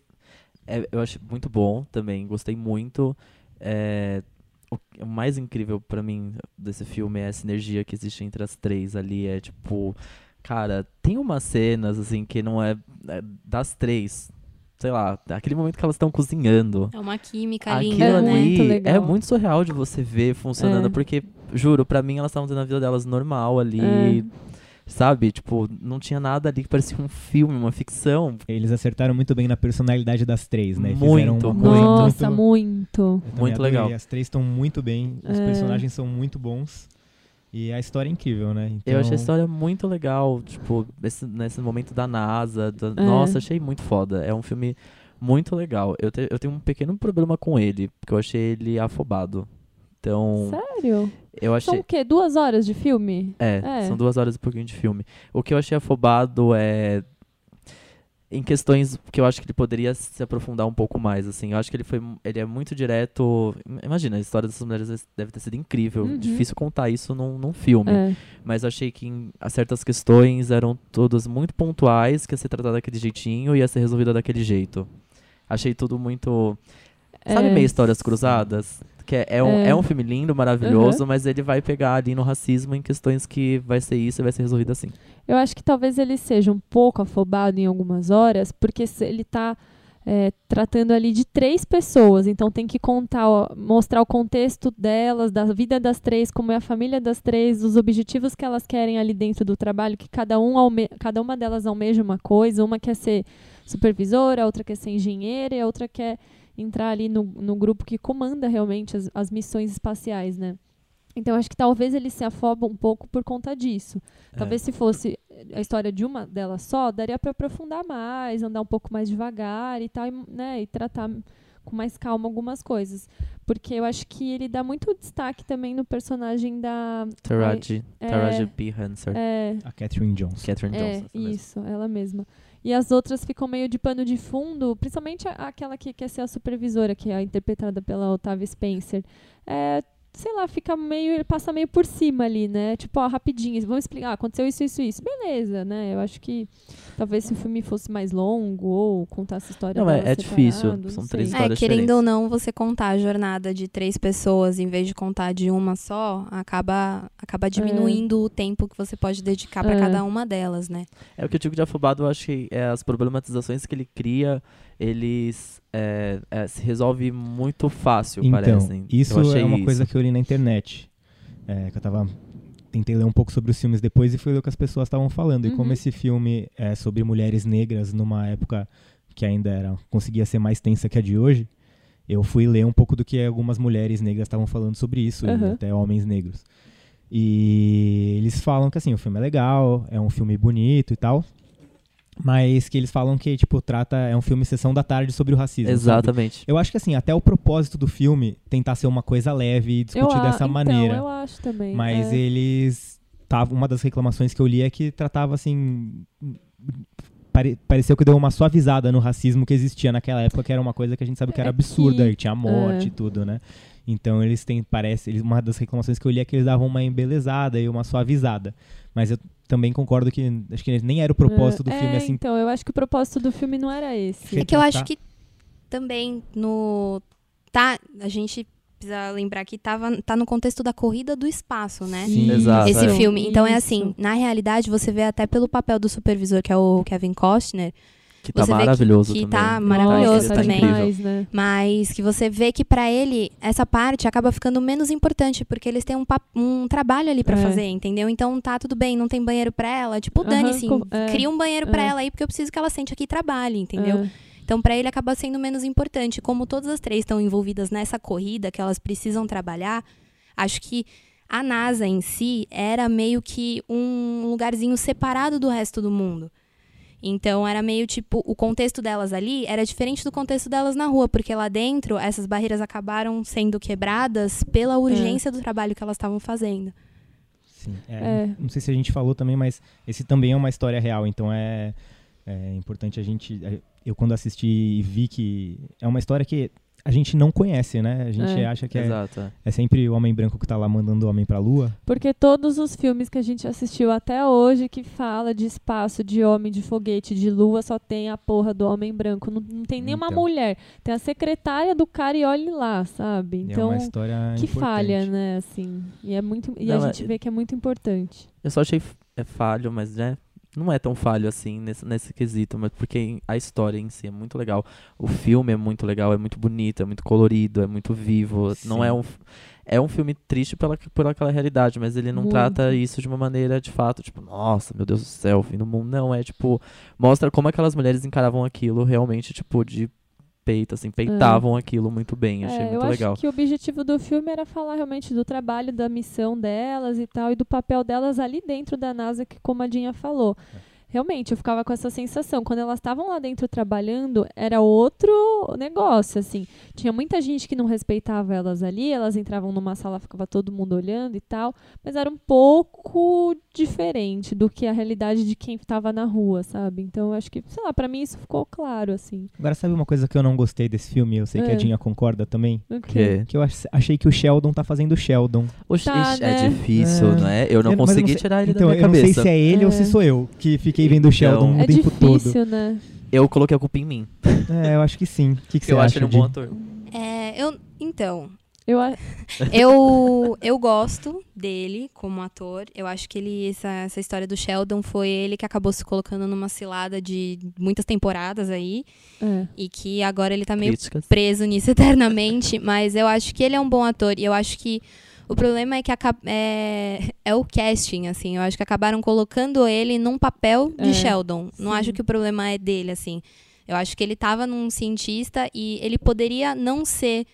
é, eu achei muito bom também, gostei muito. É, o, o mais incrível pra mim desse filme é a sinergia que existe entre as três ali. É tipo. Cara, tem umas cenas assim que não é, é das três. Sei lá, aquele momento que elas estão cozinhando. É uma química Aquilo linda, É ali né? muito legal. é muito surreal de você ver funcionando, É. porque, juro, pra mim elas estavam tendo a vida delas normal ali, É. sabe? Tipo, não tinha nada ali que parecia um filme, uma ficção. Eles acertaram muito bem na personalidade das três, né? Muito, Fizeram uma muito. coisa Nossa, muito... muito. Muito legal. As três estão muito bem, os É. personagens são muito bons. E a história é incrível, né? Eu achei a Então, história muito legal, tipo, esse, nesse momento da NASA. da- É. Nossa, achei muito foda. É um filme muito legal. Eu, te- eu tenho um pequeno problema com ele, porque eu achei ele afobado. Então, Sério? Eu achei. São o quê? Duas horas de filme? É, É. são duas horas e pouquinho de filme. O que eu achei afobado é em questões que eu acho que ele poderia se aprofundar um pouco mais, assim. Eu acho que ele foi ele é muito direto. Imagina, a história dessas mulheres deve ter sido incrível. Uhum. Difícil contar isso num, num filme. É. Mas eu achei que em, certas questões eram todas muito pontuais, que ia ser tratada daquele jeitinho e ia ser resolvida daquele jeito. Achei tudo muito. Sabe É. meio histórias cruzadas? Que é, é um, É. é um filme lindo, maravilhoso, mas ele vai pegar ali no racismo em questões que vai ser isso e vai ser resolvido assim. Eu acho que talvez ele seja um pouco afobado em algumas horas, porque ele está tratando ali de três pessoas, então tem que contar, ó, mostrar o contexto delas, da vida das três, como é a família das três, os objetivos que elas querem ali dentro do trabalho, que cada, um alme cada uma delas almeja uma coisa, uma quer ser supervisora, a outra quer ser engenheira e a outra quer entrar ali no, no grupo que comanda realmente as, as missões espaciais, né? Então acho que talvez ele se afoba um pouco por conta disso. Talvez se fosse a história de uma delas só, daria para aprofundar mais, andar um pouco mais devagar e tal, e, né, e tratar com mais calma algumas coisas. Porque eu acho que ele dá muito destaque também no personagem da. Taraji, é, Taraji P. Henson. É, A Catherine Jones. Catherine é, Johnson. mesmo. isso, ela mesma. E as outras ficam meio de pano de fundo, principalmente aquela que quer ser a supervisora, que é interpretada pela Otávia Spencer. É, sei lá, fica meio, ele passa meio por cima ali, né? Tipo, ó, rapidinho, vamos explicar, ah, aconteceu isso, isso, isso. Beleza, né? Eu acho que talvez se o filme fosse mais longo ou contasse a história Não, é- é difícil, são não três sei. É, histórias querendo diferentes. ou não, você contar a jornada de três pessoas em vez de contar de uma só, acaba, acaba diminuindo o tempo que você pode dedicar pra É. cada uma delas, né? É o que eu digo de afobado, eu acho que é, as problematizações que ele cria, eles é, é, se resolve muito fácil, Então, parecem. isso é uma isso. coisa que eu li na internet. É, que eu tava. Tentei ler um pouco sobre os filmes depois e fui ler o que as pessoas estavam falando. E como Uhum. esse filme é sobre mulheres negras numa época que ainda era, conseguia ser mais tensa que a de hoje, eu fui ler um pouco do que algumas mulheres negras estavam falando sobre isso, e Uhum. até homens negros. E eles falam que assim, o filme é legal, é um filme bonito e tal. Mas que eles falam que, tipo, trata. É um filme sessão da tarde sobre o racismo. sabe? Exatamente. Eu acho que assim, até o propósito do filme tentar ser uma coisa leve e Eu discutir a- dessa então, maneira. eu acho também. Mas é. eles. Tava, uma das reclamações que eu li é que tratava assim. pare- pareceu que deu uma suavizada no racismo que existia naquela época, que era uma coisa que a gente sabe que era É absurda, que- que tinha morte é. e tudo, né? Então eles têm, parece, eles, uma das reclamações que eu li é que eles davam uma embelezada e uma suavizada. Mas eu também concordo que acho que nem era o propósito do É, filme assim. Então, eu acho que o propósito do filme não era esse. É que eu acho que também no. Tá, a gente precisa lembrar que tava, tá no contexto da corrida do espaço, né? Sim. Exato. Esse é. filme. Então é assim, na realidade, você vê até pelo papel do supervisor, que é o Kevin Costner, Que tá Você vê que- maravilhoso que também. tá maravilhoso Nossa, tá também. demais, né? mas que você vê que pra ele essa parte acaba ficando menos importante, porque eles têm um, um trabalho ali pra É. fazer, entendeu? Então tá tudo bem, não tem banheiro pra ela, tipo, dane-se, com- é, cria um banheiro pra é. ela aí, porque eu preciso que ela sente aqui e trabalhe, entendeu? É. Então, pra ele acaba sendo menos importante. Como todas as três estão envolvidas nessa corrida que elas precisam trabalhar, acho que a NASA em si era meio que um lugarzinho separado do resto do mundo. Então, era meio tipo, o contexto delas ali era diferente do contexto delas na rua, porque lá dentro essas barreiras acabaram sendo quebradas pela urgência do trabalho que elas estavam fazendo. Sim. É, É. Não sei se a gente falou também, mas esse também é uma história real, então é, é importante a gente. Eu, quando assisti e vi que é uma história que a gente não conhece, né? A gente É. acha que é, Exato. é. é sempre o homem branco que tá lá mandando o homem pra lua. Porque todos os filmes que a gente assistiu até hoje que fala de espaço, de homem, de foguete, de lua, só tem a porra do homem branco. Não, não tem nenhuma Então. mulher. Tem a secretária do cara e olhe lá, sabe? é Então, uma história que importante. falha, né? Assim. E, é muito, e a Não, é- gente vê que é muito importante. Eu só achei é falho, mas né, não é tão falho assim nesse, nesse quesito, mas porque a história em si é muito legal. O filme é muito legal, é muito bonito, é muito colorido, é muito vivo. Não Sim. é um é um filme triste pela, por aquela realidade, mas ele não Muito. trata isso de uma maneira de fato, tipo, nossa, meu Deus do céu, fim do mundo. Não, é tipo, mostra como aquelas mulheres encaravam aquilo realmente, tipo, de peito, assim, peitavam aquilo muito bem. Achei É, muito eu legal. acho que o objetivo do filme era falar realmente do trabalho, da missão delas e tal, e do papel delas ali dentro da NASA, que como a Dinha falou. Realmente, eu ficava com essa sensação. Quando elas estavam lá dentro trabalhando, era outro negócio, assim. Tinha muita gente que não respeitava elas ali, elas entravam numa sala, ficava todo mundo olhando e tal, mas era um pouco diferente do que a realidade de quem estava na rua, sabe? Então, eu acho que, sei lá, pra mim isso ficou claro, assim. Agora, sabe uma coisa que eu não gostei desse filme? Eu sei que É. a Dinha concorda também. O Que quê? Que eu ach- achei que o Sheldon tá fazendo o Sheldon. Oxi, Tá, ixi, né? é difícil, É. não é? Eu não Eu- consegui sei- tirar ele então, da minha eu não cabeça. sei se é ele ou se É. sou eu que fiquei vendo o Sheldon É o tempo todo. difícil, né? Eu coloquei a culpa em mim. É, eu acho que sim. O que, que você eu acho acha, ele um bom ator. É, eu, então, Eu, a- eu, eu gosto dele como ator. Eu acho que ele essa, essa história do Sheldon foi ele que acabou se colocando numa cilada de muitas temporadas aí é. e que agora ele tá meio Críticas. preso nisso eternamente, mas eu acho que ele é um bom ator e eu acho que o problema é que aca- é, é o casting, assim. Eu acho que acabaram colocando ele num papel de É, Sheldon. Não sim. acho que o problema é dele, assim. Eu acho que ele tava num cientista e ele poderia não ser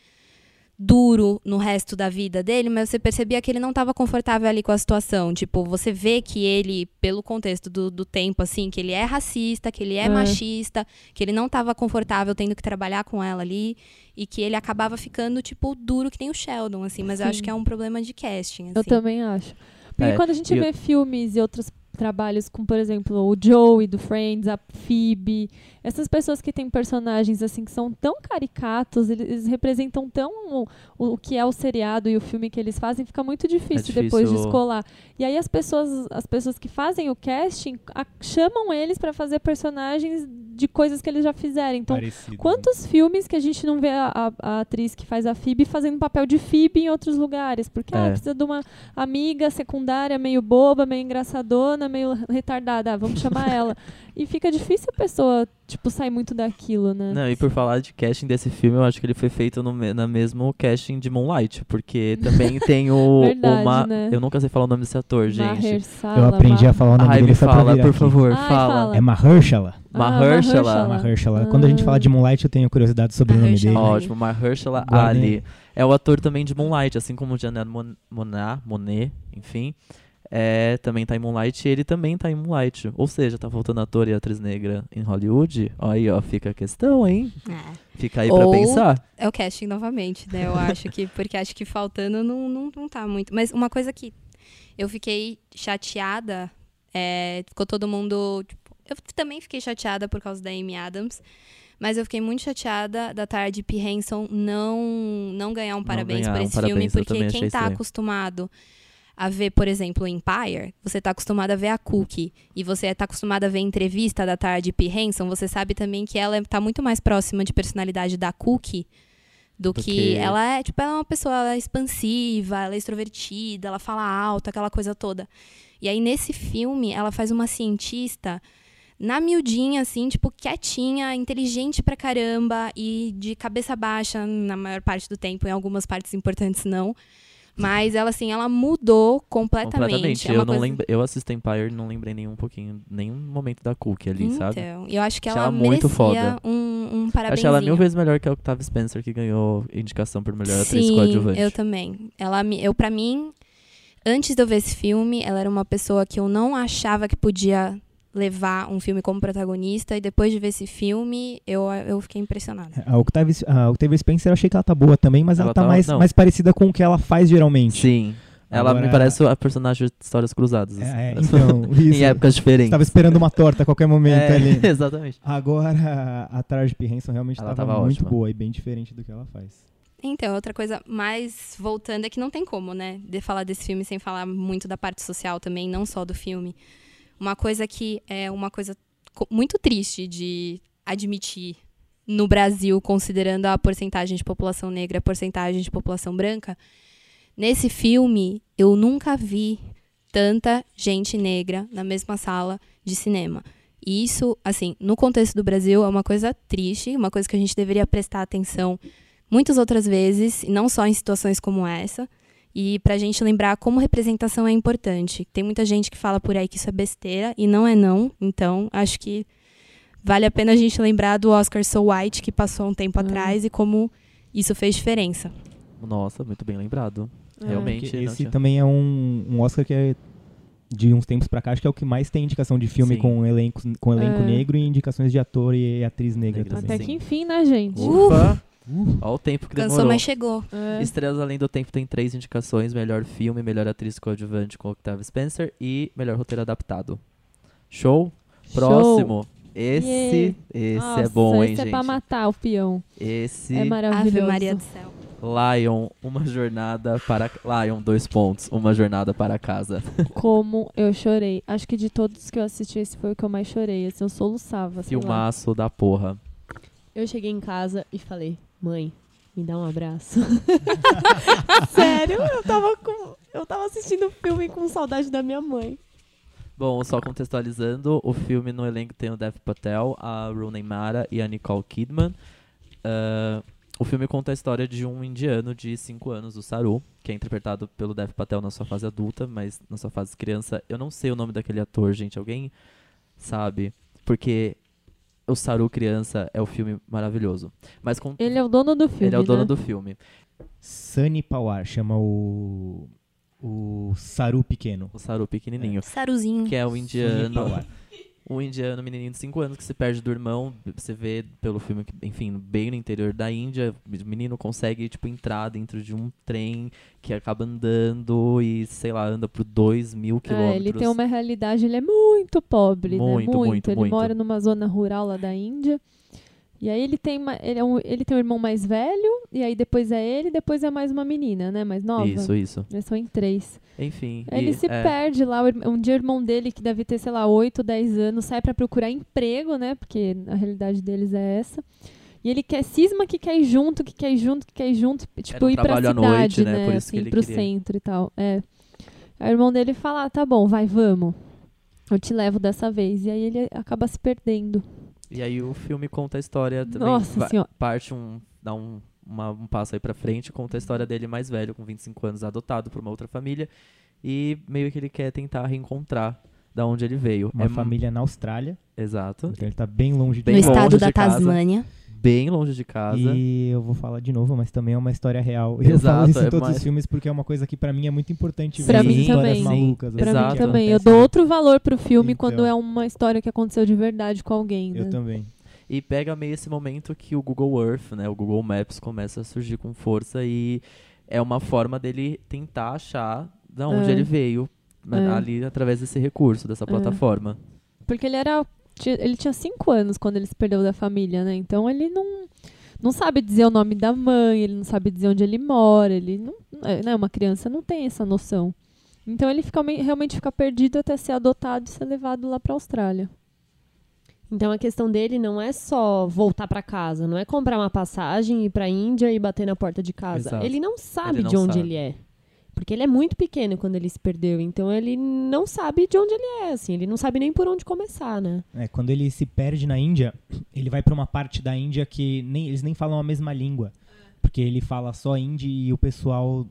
duro no resto da vida dele, mas você percebia que ele não estava confortável ali com a situação. Tipo, você vê que ele, pelo contexto do, do tempo, assim, que ele é racista, que ele é, É. machista, que ele não estava confortável tendo que trabalhar com ela ali e que ele acabava ficando, tipo, duro que nem o Sheldon, assim. Mas eu Sim. acho que é um problema de casting, Eu assim. também acho. Porque É, quando a gente eu- vê filmes e outros trabalhos com, por exemplo, o Joey do Friends, a Phoebe, essas pessoas que têm personagens assim que são tão caricatos, eles, eles representam tão o, o que é o seriado e o filme que eles fazem, fica muito difícil, difícil. depois de escolar. E aí as pessoas, as pessoas que fazem o casting a- chamam eles pra fazer personagens de coisas que eles já fizeram. Então, Parecido, né? Quantos filmes que a gente não vê a, a- a atriz que faz a Phoebe fazendo papel de Phoebe em outros lugares? Porque ah, É. precisa de uma amiga secundária meio boba, meio engraçadona, meio retardada. Ah, vamos chamar ela. E fica difícil a pessoa, tipo, sair muito daquilo, né? Não, e por falar de casting desse filme, eu acho que ele foi feito no na mesmo casting de Moonlight, porque também tem o, Verdade, o Ma- né? Eu nunca sei falar o nome desse ator, gente. Mahershala, Eu aprendi Ma- a falar o nome Ai, dele me fala, por aqui. favor, Ai, fala. fala. É Mahershala. Ah, Mahershala. Mahershala. Mahershala. Quando a gente Ah. fala de Moonlight, eu tenho curiosidade sobre o nome dele. Ótimo, Mahershala Guardem. Ali. É o ator também de Moonlight, assim como Janelle Mon Monáe, Monet, enfim. É, também tá em Moonlight e ele também tá em Moonlight. Ou seja, tá faltando ator e atriz negra em Hollywood. Aí, ó, fica a questão, hein? É. Fica aí pra Ou- pensar. É o casting novamente, né? Eu acho que. Porque acho que faltando não, não, não tá muito. Mas uma coisa que eu fiquei chateada. é, ficou todo mundo. tipo, eu também fiquei chateada por causa da Amy Adams. Mas eu fiquei muito chateada da Tardy P. Henson não, não ganhar um parabéns ganhar por esse parabéns, filme. Porque quem tá estranho. acostumado a ver, por exemplo, Empire, você tá acostumado a ver a Cookie. E você tá acostumado a ver a entrevista da Tardy P. Henson, você sabe também que ela tá muito mais próxima de personalidade da Cookie Do Porque- que ela é, tipo, ela é uma pessoa é expansiva, ela é extrovertida, ela fala alto, aquela coisa toda. E aí, nesse filme, ela faz uma cientista na miudinha, assim, tipo, quietinha, inteligente pra caramba e de cabeça baixa na maior parte do tempo, em algumas partes importantes não. Mas ela, assim, ela mudou completamente. Completamente. É eu, não coisa- lembro, eu assisto Empire não lembrei nenhum pouquinho, nenhum momento da Cookie ali, sabe? Então, eu acho que ela, ela muito foda. um, um Acho parabéns. ela mil vezes melhor que a Octavia Spencer, que ganhou indicação por melhor atriz Sim, coadjuvante. eu também. Ela, me- eu, pra mim, antes de eu ver esse filme, ela era uma pessoa que eu não achava que podia levar um filme como protagonista. E depois de ver esse filme, eu, eu fiquei impressionada. A Octavia, a Octavia Spencer eu achei que ela tá boa também, mas ela, Ela tá tá- mais, não. mais parecida com o que ela faz geralmente. Sim. Ela me Agora- parece a personagem de Histórias Cruzadas. É, é, assim. então, isso. em épocas diferentes. Tava esperando uma torta a qualquer momento É, ali. Exatamente. Agora, a Taraji P. Henson realmente Ela tava, tava muito ótima. boa e bem diferente do que ela faz. Então, outra coisa mais voltando é que não tem como, né? De falar desse filme sem falar muito da parte social também, não só do filme. Uma coisa que é uma coisa co- muito triste de admitir no Brasil, considerando a porcentagem de população negra, a porcentagem de população branca. Nesse filme, eu nunca vi tanta gente negra na mesma sala de cinema. E isso, assim, no contexto do Brasil, é uma coisa triste, uma coisa que a gente deveria prestar atenção muitas outras vezes, e não só em situações como essa. E pra gente lembrar como representação é importante. Tem muita gente que fala por aí que isso é besteira, e não é não. Então, acho que vale a pena a gente lembrar do Oscar So White, que passou um tempo Hum. atrás, e como isso fez diferença. Nossa, muito bem lembrado. É. Realmente. Não esse tinha- também é um, um Oscar que é de uns tempos pra cá, acho que é o que mais tem indicação de filme Sim. com elenco, com elenco É. negro e indicações de ator e atriz negra Negra também. Até Sim. que enfim, né, gente? Ufa! Olha o tempo que Cansou, demorou. mas chegou. É. Estrelas Além do Tempo tem três indicações: melhor filme, melhor atriz coadjuvante com Octavia Spencer e melhor roteiro adaptado. Show? Próximo. Esse, Yeah. esse Nossa, é bom, hein, esse gente? é pra matar o peão. Esse É Ave maravilhoso. Maria do céu. Lion, uma jornada para Lion, dois pontos, uma jornada para casa. Como eu chorei. Acho que de todos que eu assisti, esse foi o que eu mais chorei. Assim, eu soluçava. sei lá. Filmaço da porra. Eu cheguei em casa e falei, mãe, me dá um abraço. Sério, eu tava com. Eu tava assistindo o filme com saudade da minha mãe. Bom, só contextualizando, o filme no elenco tem o Dev Patel, a Rooney Mara e a Nicole Kidman. Ah, o filme conta a história de um indiano de 5 anos, o Saru, que é interpretado pelo Dev Patel na sua fase adulta, mas na sua fase criança. Eu não sei o nome daquele ator, gente. Alguém sabe? Porque o Saru criança é o filme maravilhoso. Mas com... Ele é o dono do filme. ele é o dono né? do filme. Sunny Pawar chama o o Saru pequeno. O Saru pequenininho. Saruzinho. Que é o Sunny indiano. Um indiano menininho de 5 anos que se perde do irmão. Você vê pelo filme que, enfim, bem no interior da Índia, o menino consegue, tipo, entrar dentro de um trem que acaba andando e, sei lá, anda por 2 mil quilômetros. É, ele tem uma realidade, ele é muito pobre, Muito, né? Muito, muito, Ele muito. mora numa zona rural lá da Índia. E aí ele tem, ma- ele, é um, ele tem um irmão mais velho, e aí depois é ele, depois é mais uma menina, né? Mais nova. Isso, isso. Eles são em três. Enfim. Ele e, se é, perde lá. Um dia o irmão dele, que deve ter, sei lá, 8, 10 anos, sai pra procurar emprego, né? Porque a realidade deles é essa. E ele quer cisma que quer ir junto, que quer ir junto, que quer ir junto, tipo, um ir pra cidade, noite, né? né? Por isso que assim, ele pro queria. centro e tal. É. Aí o irmão dele fala, ah, tá bom, vai, vamos. Eu te levo dessa vez. E aí ele acaba se perdendo. E aí o filme conta a história também. Nossa senhora. Parte um. dá um, uma- um passo aí pra frente, conta a história dele mais velho, com 25 anos, adotado por uma outra família. E meio que ele quer tentar reencontrar da onde ele veio. Uma É família na Austrália, Exato. então ele tá bem longe Bem no de longe estado da de casa. Tasmânia. Bem longe de casa. E eu vou falar de novo, mas também é uma história real. Eu Exato, falo isso em é todos mais- os filmes porque é uma coisa que pra mim é muito importante Pra ver mim histórias também. malucas. Pra assim, Exato. mim que também. Eu dou outro valor pro filme Então. quando é uma história que aconteceu de verdade com alguém, né? Eu também. E pega meio esse momento que o Google Earth, né, o Google Maps começa a surgir com força e é uma forma dele tentar achar da onde É. ele veio né, É. ali através desse recurso, dessa plataforma. Porque ele era. Ele tinha cinco anos quando ele se perdeu da família, né? Então ele não. Não sabe dizer o nome da mãe, ele não sabe dizer onde ele mora, ele não. é, Né, uma criança não tem essa noção. Então ele fica, realmente fica perdido até ser adotado e ser levado lá pra Austrália. Então a questão dele não é só voltar pra casa, não é comprar uma passagem, ir pra Índia e bater na porta de casa. Exato. Ele não sabe Ele não de onde sabe. ele é. Porque ele é muito pequeno quando ele se perdeu, então ele não sabe de onde ele é, assim, ele não sabe nem por onde começar, né? É, quando ele se perde na Índia, ele vai pra uma parte da Índia que nem, eles nem falam a mesma língua. Porque ele fala só hindi e o pessoal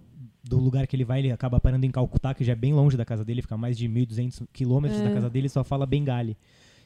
do lugar que ele vai, ele acaba parando em Calcutá, que já é bem longe da casa dele, fica mais de 1.200 quilômetros da É. casa dele e só fala bengali.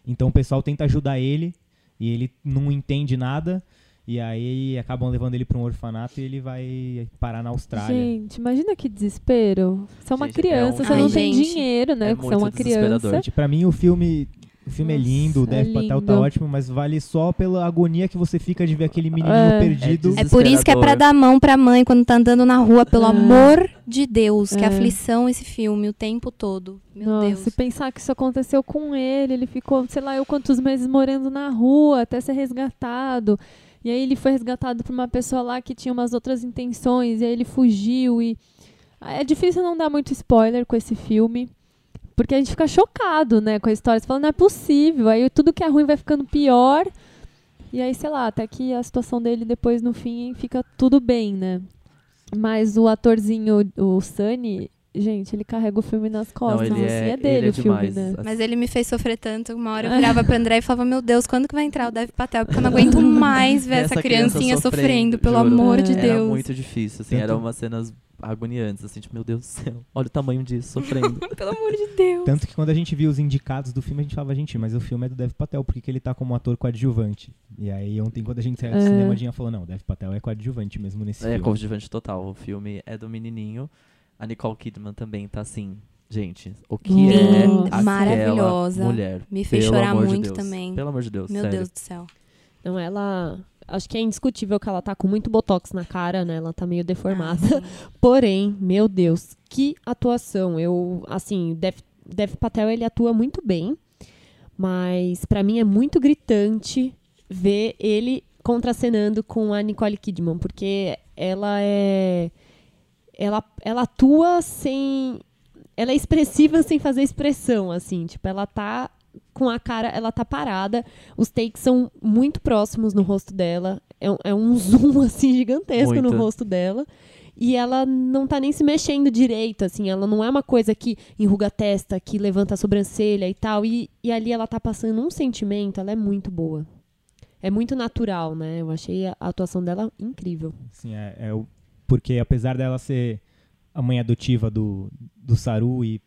Então o pessoal tenta ajudar ele e ele não entende nada. E aí acabam levando ele pra um orfanato e ele vai parar na Austrália. Gente, imagina que desespero. Você é uma Gente, é criança, um- você Ai, não tem gente, dinheiro, né? é Você é muito uma desesperador. criança. Pra mim o filme, o filme Nossa, é lindo, o é Dev Patel tá ótimo, mas vale só pela agonia que você fica de ver aquele menininho É. perdido. É É por isso que é pra dar a mão pra mãe quando tá andando na rua, pelo É. amor de Deus. Que É. aflição esse filme o tempo todo. Meu Nossa, Deus. se pensar que isso aconteceu com ele, ele ficou, sei lá, eu quantos meses morando na rua até ser resgatado. E aí ele foi resgatado por uma pessoa lá que tinha umas outras intenções, e aí ele fugiu e é difícil não dar muito spoiler com esse filme, porque a gente fica chocado, né, com a história, você fala, não é possível. Aí tudo que é ruim vai ficando pior. E aí, sei lá, até que a situação dele depois no fim fica tudo bem, né? Mas o atorzinho, o Sunny, gente, ele carrega o filme nas costas. não, ele assim, é, é dele ele é o filme, demais. né? Mas ele me fez sofrer tanto. Uma hora eu virava pro André e falava, meu Deus, quando que vai entrar o Dev Patel? Porque eu não aguento mais ver essa, Essa criança criancinha sofrendo, sofrendo, pelo juro. amor de É. Era Deus. muito difícil, assim, eram umas cenas agoniantes, assim, tipo, meu Deus do céu, olha o tamanho disso, sofrendo. Pelo amor de Deus. Tanto que quando a gente viu os indicados do filme, a gente falava, gente, mas o filme é do Dev Patel, por que, que ele tá como ator coadjuvante? E aí ontem, quando a gente saiu do É. cinema, a Dinha falou, não, Dev Patel é coadjuvante mesmo nesse é, filme. coadjuvante total, o filme é do menininho, a Nicole Kidman também tá assim, gente, o que Linda, é aquela maravilhosa. mulher? Me fez Pelo chorar de muito Deus. também. Pelo amor de Deus, Meu sério. Deus do céu. Não, ela. Acho que é indiscutível que ela tá com muito botox na cara, né? Ela tá meio deformada. Ah. Porém, meu Deus, que atuação. Eu, assim, Dev, Dev Patel ele atua muito bem, mas pra mim é muito gritante ver ele contracenando com a Nicole Kidman, porque ela é ela ela atua sem ela é expressiva sem fazer expressão, assim, tipo, ela tá com a cara, ela tá parada, os takes são muito próximos no rosto dela, é, um- é um zoom, assim, gigantesco no Muito. rosto dela, e ela não tá nem se mexendo direito, assim, ela não é uma coisa que enruga a testa, que levanta a sobrancelha e tal, e, e ali ela tá passando um sentimento, ela é muito boa. É muito natural, né? Eu achei a atuação dela incrível. Assim, é, é o- porque apesar dela ser a mãe adotiva do, do Saru e,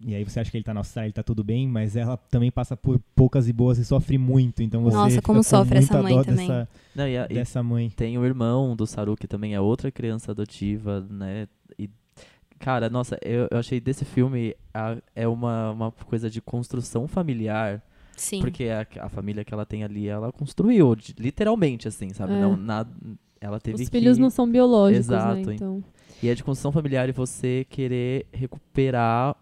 e aí você acha que ele tá na Austrália, ele tá tudo bem, mas ela também passa por poucas e boas e sofre muito, então você Nossa, fica como com sofre essa mãe também. Dessa, Não, e a- dessa mãe. Tem o irmão do Saru, que também é outra criança adotiva, né? E, cara, nossa, eu, eu achei desse filme a- é uma, uma coisa de construção familiar. Sim. Porque a, a família que ela tem ali, ela construiu, literalmente, assim, sabe? É. Não, nada, ela teve Os que... filhos não são biológicos, Exato, né? Então, E é de construção familiar e você querer recuperar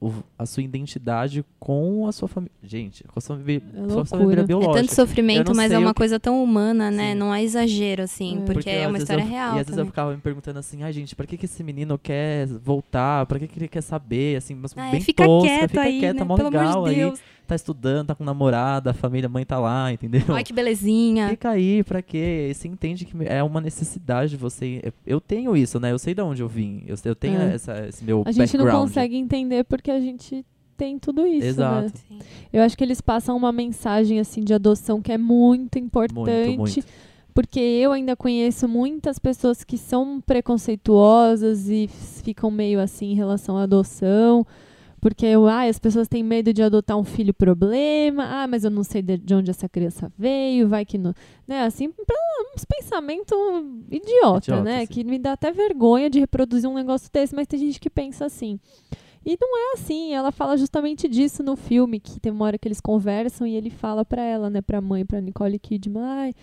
o- a sua identidade com a sua família. Gente, com a sua, família- É sua família É É biológica. tanto sofrimento, mas é uma que- coisa tão humana, né? Sim. Não é exagero, assim, É. porque, é às uma história eu, real E às vezes eu ficava me perguntando assim, ai gente, pra que, que esse menino quer voltar? Pra que, que ele quer saber? Assim, mas Ah, bem fica tosca, quieto fica aí, quieta, né? mó Pelo legal amor de aí. Tá estudando, tá com namorada, a família, a mãe tá lá, entendeu? Ai, que belezinha. Fica aí, pra quê? E Você entende que é uma necessidade você... Eu tenho isso, né? Eu sei de onde eu vim. Eu, eu tenho É. essa, esse meu a gente não background. consegue entender porque a gente tem tudo isso, né? Exato. Sim. Eu acho que eles passam uma mensagem assim de adoção que é muito importante. Muito, muito. Porque eu ainda conheço muitas pessoas que são preconceituosas e ficam meio assim em relação à adoção. Porque eu, ah, as pessoas têm medo de adotar um filho problema. Ah, mas eu não sei de de onde essa criança veio, vai que não. Né, assim, pra- uns pensamentos idiota, Idiota, né? sim. Que me dá até vergonha de reproduzir um negócio desse, mas tem gente que pensa assim. E não é assim, ela fala justamente disso no filme, que tem uma hora que eles conversam e ele fala pra ela, né, pra mãe, pra Nicole Kidman, ai,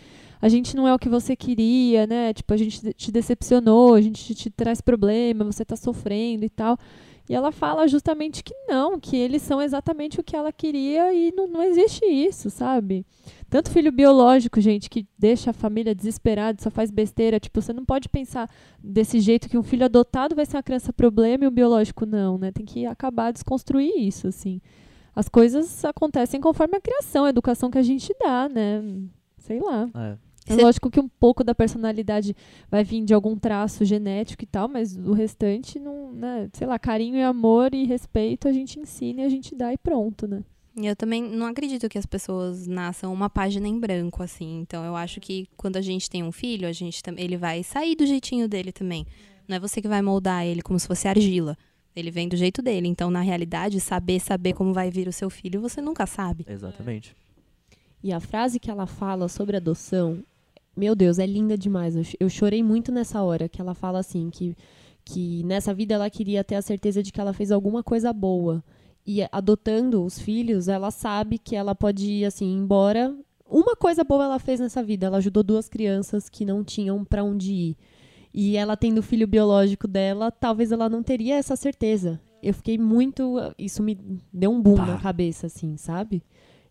a gente não é o que você queria, né? Tipo, a gente te- te decepcionou, a gente te, te traz problema, você tá sofrendo e tal. E ela fala justamente que não, que eles são exatamente o que ela queria e não, não existe isso, sabe? Tanto filho biológico, gente, que deixa a família desesperada, só faz besteira. Tipo, você não pode pensar desse jeito que um filho adotado vai ser uma criança problema e o biológico não, né? Tem que acabar desconstruir isso, assim. as coisas acontecem conforme a criação, a educação que a gente dá, né? Sei lá. É. É Cê- lógico que um pouco da personalidade vai vir de algum traço genético e tal, mas o restante não, né? Sei lá, carinho e amor e respeito a gente ensina e a gente dá e pronto, né? E eu também não acredito que as pessoas nasçam uma página em branco, assim. Então eu acho que quando a gente tem um filho, a gente ele vai sair do jeitinho dele também. Não é você que vai moldar ele como se fosse argila. Ele vem do jeito dele. Então, na realidade, saber saber como vai vir o seu filho, você nunca sabe. Exatamente. E a frase que ela fala sobre adoção, meu Deus, é linda demais. Eu, ch- eu chorei muito nessa hora que ela fala assim que que nessa vida ela queria ter a certeza de que ela fez alguma coisa boa. E adotando os filhos, ela sabe que ela pode ir assim embora. Uma coisa boa ela fez nessa vida, ela ajudou duas crianças que não tinham pra onde ir. E ela tendo o filho biológico dela, talvez ela não teria essa certeza. Eu fiquei muito, isso me deu um boom na cabeça assim, sabe?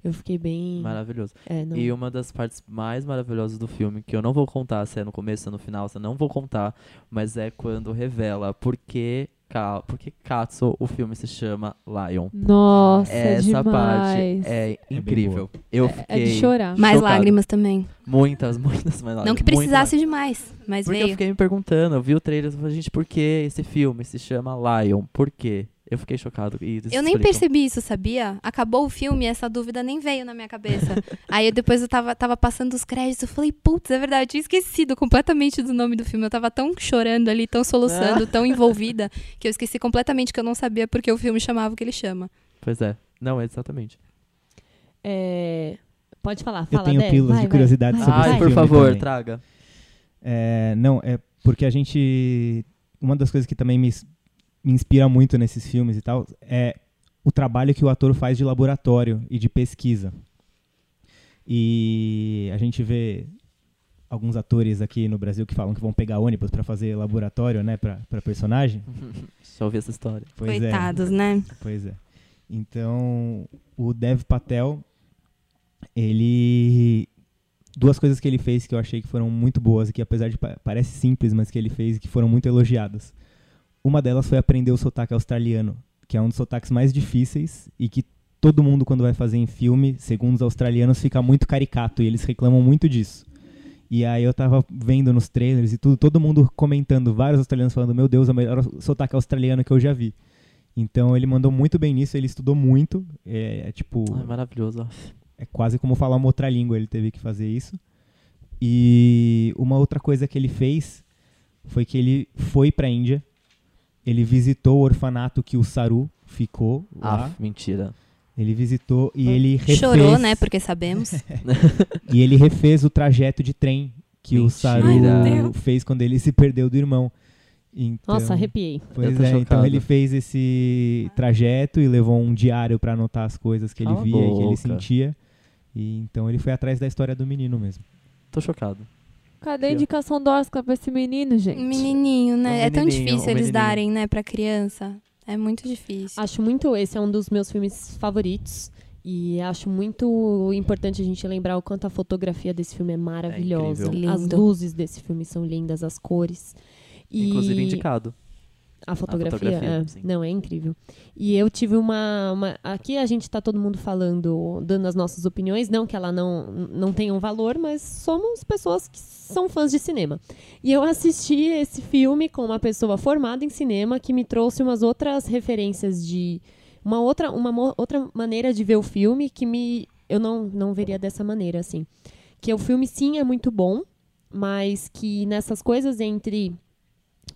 Eu fiquei bem Maravilhoso. é, não. E uma das partes mais maravilhosas do filme, que eu não vou contar se é no começo ou no final, se eu não vou contar, mas é quando revela por que, Ka- por que Katsu, o filme se chama Lion. Nossa, Essa demais. parte é bem incrível. eu É fiquei de chorar. Mais chocado. lágrimas também. Muitas, muitas mais não lágrimas, que muito precisasse mais. demais, mas Porque eu veio. fiquei me perguntando, eu vi o trailer e falei, gente, por que esse filme se chama Lion? Por quê? Eu fiquei chocado. E Eu nem explicam. percebi isso, sabia? Acabou o filme e essa dúvida nem veio na minha cabeça. Aí eu, depois eu tava, tava passando os créditos, eu falei, putz, é verdade, eu tinha esquecido completamente do nome do filme. Eu tava tão chorando ali, tão soluçando, tão envolvida, que eu esqueci completamente que eu não sabia porque o filme chamava o que ele chama. Pois é. Não, é exatamente. É, Pode falar, Eu fala, tenho Dé. pílulas Vai, de curiosidade vai, sobre vai. Ai, esse por filme favor, também. traga. É, não, é porque a gente. Uma das coisas que também me, me inspira muito nesses filmes e tal é o trabalho que o ator faz de laboratório e de pesquisa. E a gente vê alguns atores aqui no Brasil que falam que vão pegar ônibus para fazer laboratório, né, para personagem. Só ouvi essa história. Pois Coitados, né? é, pois é. Então, o Dev Patel, ele duas coisas que ele fez que eu achei que foram muito boas e que apesar de pa parece simples, mas que ele fez e que foram muito elogiadas. Uma delas foi aprender o sotaque australiano, que é um dos sotaques mais difíceis e que todo mundo quando vai fazer em filme, segundo os australianos, fica muito caricato e eles reclamam muito disso. E aí eu tava vendo nos trailers e tudo, todo mundo comentando, vários australianos falando, meu Deus, é o melhor sotaque australiano que eu já vi. Então ele mandou muito bem nisso, ele estudou muito, é, é tipo, Ai, maravilhoso. é quase como falar uma outra língua, ele teve que fazer isso. E uma outra coisa que ele fez foi que ele foi pra Índia, ele visitou o orfanato que o Saru ficou lá, Ah, mentira. ele visitou e ele refez, Chorou, né? Porque sabemos. e ele refez o trajeto de trem que o Mentira. Saru Ai, meu Deus. fez quando ele se perdeu do irmão. Então, Nossa, arrepiei. Pois é, então chocado. ele fez esse trajeto e levou um diário pra anotar as coisas que ele Cala a via e que ele sentia. E então ele foi atrás da história do menino mesmo. Tô chocado. Cadê a indicação do Oscar pra esse menino, gente? Menininho, né? Um é tão difícil um eles menininho. darem, né, pra criança. É muito difícil. Acho muito, esse é um dos meus filmes favoritos. E acho muito importante a gente lembrar o quanto a fotografia desse filme é maravilhosa. incrível. as luzes desse filme são lindas, as cores. E Inclusive indicado. A fotografia, fotografia, é. não, é incrível. E eu tive uma, uma- Aqui a gente tá todo mundo falando, dando as nossas opiniões, não que ela não, não tenha um valor, mas somos pessoas que são fãs de cinema. E eu assisti esse filme com uma pessoa formada em cinema que me trouxe umas outras referências de. Uma outra, uma outra maneira de ver o filme que me. Eu não, não veria dessa maneira, assim. Que o filme, sim, é muito bom, mas que nessas coisas entre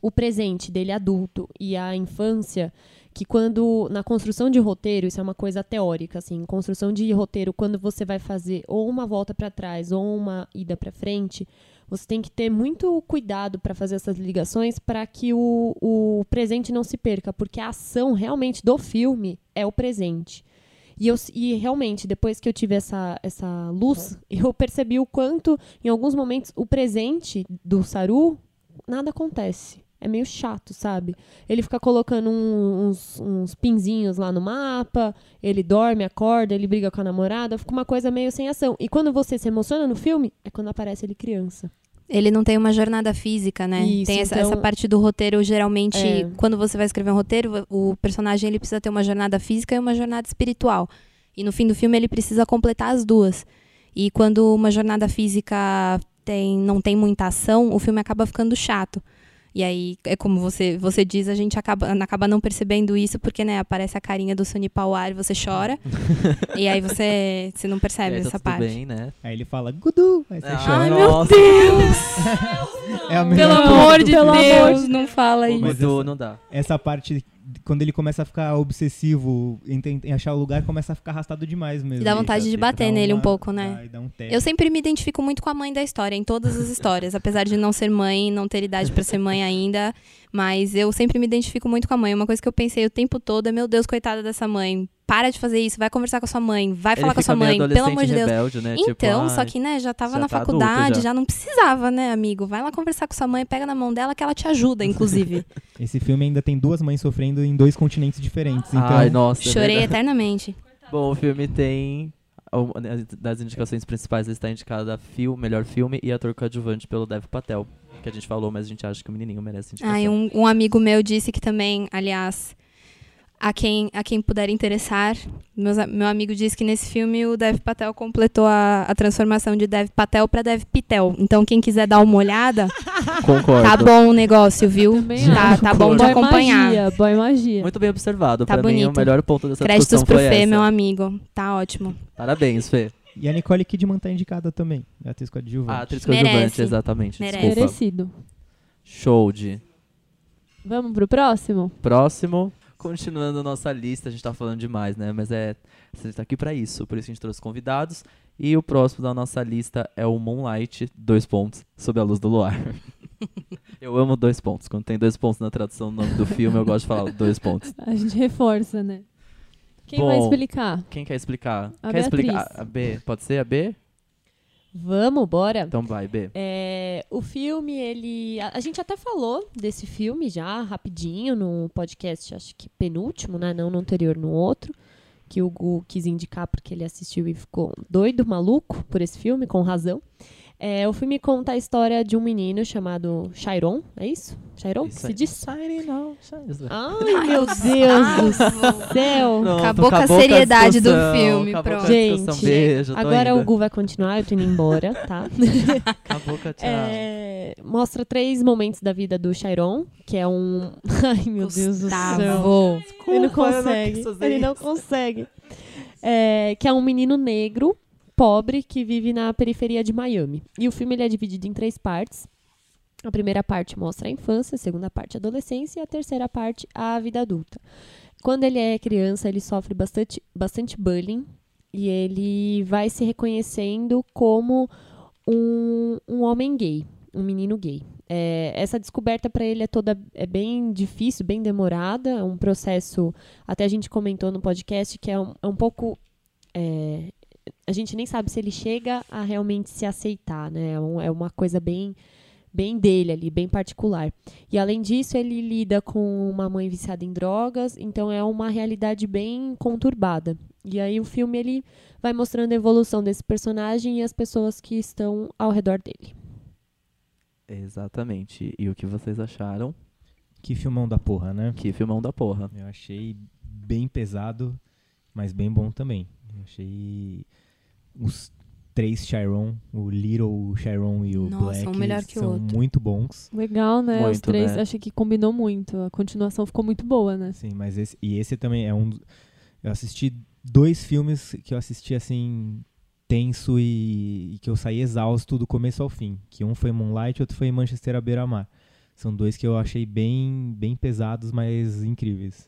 o presente dele adulto e a infância, que quando na construção de roteiro, isso é uma coisa teórica assim, construção de roteiro, quando você vai fazer ou uma volta para trás ou uma ida para frente, você tem que ter muito cuidado para fazer essas ligações para que o, o presente não se perca, porque a ação realmente do filme é o presente. E, eu, e realmente, depois que eu tive essa, essa luz, eu percebi o quanto, em alguns momentos, o presente do Saru, nada acontece. É meio chato, sabe? Ele fica colocando um- uns, uns pinzinhos lá no mapa, ele dorme, acorda, ele briga com a namorada, fica uma coisa meio sem ação. E quando você se emociona no filme, é quando aparece ele criança. Ele não tem uma jornada física, né? Isso, tem essa, então- essa parte do roteiro, geralmente, É. quando você vai escrever um roteiro, o personagem ele precisa ter uma jornada física e uma jornada espiritual. E no fim do filme ele precisa completar as duas. E quando uma jornada física tem, não tem muita ação, o filme acaba ficando chato. E aí, é como você, você diz, a gente acaba, acaba não percebendo isso, porque né, aparece a carinha do Sonny Pauar e você chora. e aí você, você não percebe É, tá essa parte. bem, né? Aí ele fala, Gudu! Aí você Ah, chora. Ai, meu nossa. É a Pelo amor de Pelo amor Deus, não fala isso. Mas Gudu essa- não dá. Essa parte, quando ele começa a ficar obsessivo em, em achar o lugar, começa a ficar arrastado demais mesmo. E dá vontade de bater nele um uma- pouco, né? dá- um. Eu sempre me identifico muito com a mãe da história, em todas as histórias. apesar de não ser mãe, não ter idade pra ser mãe ainda. Mas eu sempre me identifico muito com a mãe. Uma coisa que eu pensei o tempo todo é: meu Deus, coitada dessa mãe. Para de fazer isso, vai conversar com a sua mãe, vai Ele falar com a sua mãe, pelo amor de Deus. rebelde, né? Então, tipo, só que, né, já tava já na tá adulto faculdade, já. já. não precisava, né, amigo? Vai lá conversar com sua mãe, pega na mão dela que ela te ajuda, inclusive. Esse filme ainda tem duas mães sofrendo em dois continentes diferentes. Então, Ai, nossa. é Chorei verdade. eternamente. Bom, o filme tem. uma Das indicações principais, ele está indicado a fil, melhor filme e ator coadjuvante pelo Dev Patel. Que a gente falou, mas a gente acha que o menininho merece indicação. Ah, um, um amigo meu disse que também, aliás, a quem, a quem puder interessar, meus meu amigo disse que nesse filme o Dev Patel completou a, a transformação de Dev Patel para Dev Pitel. Então, quem quiser dar uma olhada, Concordo. tá bom o negócio, viu? Tá, tá bom de acompanhar. magia, boy magia. Muito bem observado. Tá pra mim, o bonito. melhor ponto dessa Créditos discussão pro foi Fê, essa. meu amigo. Tá ótimo. Parabéns, Fê. E a Nicole Kidman tá indicada também. A atriz coadjuvante. Ah, atriz Merece. coadjuvante, exatamente. Merece. Desculpa. Merecido. Show de. Vamos pro próximo? Próximo. Continuando nossa lista, a gente tá falando demais, né? Mas é. Você tá aqui pra isso, por isso a gente trouxe convidados. E o próximo da nossa lista é o Moonlight, dois pontos, sob a luz do luar. eu amo dois pontos. Quando tem dois pontos na tradução do nome do filme, eu gosto de falar dois pontos. A gente reforça, né? Quem Bom, vai explicar? Quem quer explicar? A quer explicar? Beatriz. A B? Pode ser a B? Vamos, bora. Então vai, B. É, o filme, ele. A, a gente até falou desse filme já, rapidinho, no podcast, acho que penúltimo, né? Não no anterior, no outro. Que o Gu quis indicar porque ele assistiu e ficou doido, maluco por esse filme, com razão. É, o filme conta a história de um menino chamado Chiron, é isso? Chiron? Isso Se aí. diz? Now, Ai, meu Deus do céu! Pronto, Acabou com a seriedade do filme, pronto. Gente, Beijo, agora indo. o Gu vai continuar, eu tô indo embora, tá? Acabou com a tchau. É, mostra três momentos da vida do Chiron, que é um. Ai, meu Deus do céu. Gustavo. Ele não Desculpa, eu não consegue. fazer ele não isso. consegue. É, que é um menino negro, pobre, que vive na periferia de Miami. E o filme ele é dividido em três partes. A primeira parte mostra a infância, a segunda parte a adolescência e a terceira parte a vida adulta. Quando ele é criança, ele sofre bastante, bastante bullying e ele vai se reconhecendo como um, um homem gay, um menino gay. É, essa descoberta para ele é toda é bem difícil, bem demorada, é um processo. Até a gente comentou no podcast que é um, é um pouco é, a gente nem sabe se ele chega a realmente se aceitar, né? É, é uma coisa bem bem dele ali, bem particular. E além disso, ele lida com uma mãe viciada em drogas, então é uma realidade bem conturbada. E aí o filme ele vai mostrando a evolução desse personagem e as pessoas que estão ao redor dele. Exatamente. E o que vocês acharam? Que filmão da porra, né? Que filmão da porra. Eu achei bem pesado, mas bem bom também. Achei os três Chiron, o Little Chiron e o Nossa, Black, um melhor que o são outro. muito bons. Legal, né? Os Muito, três, né? achei que combinou muito. A continuação ficou muito boa, né? Sim, mas esse e esse também é um. Eu assisti dois filmes que eu assisti assim tenso e, e que eu saí exausto do começo ao fim. Que um foi Moonlight, outro foi Manchester à beira-mar. São dois que eu achei bem bem pesados, mas incríveis.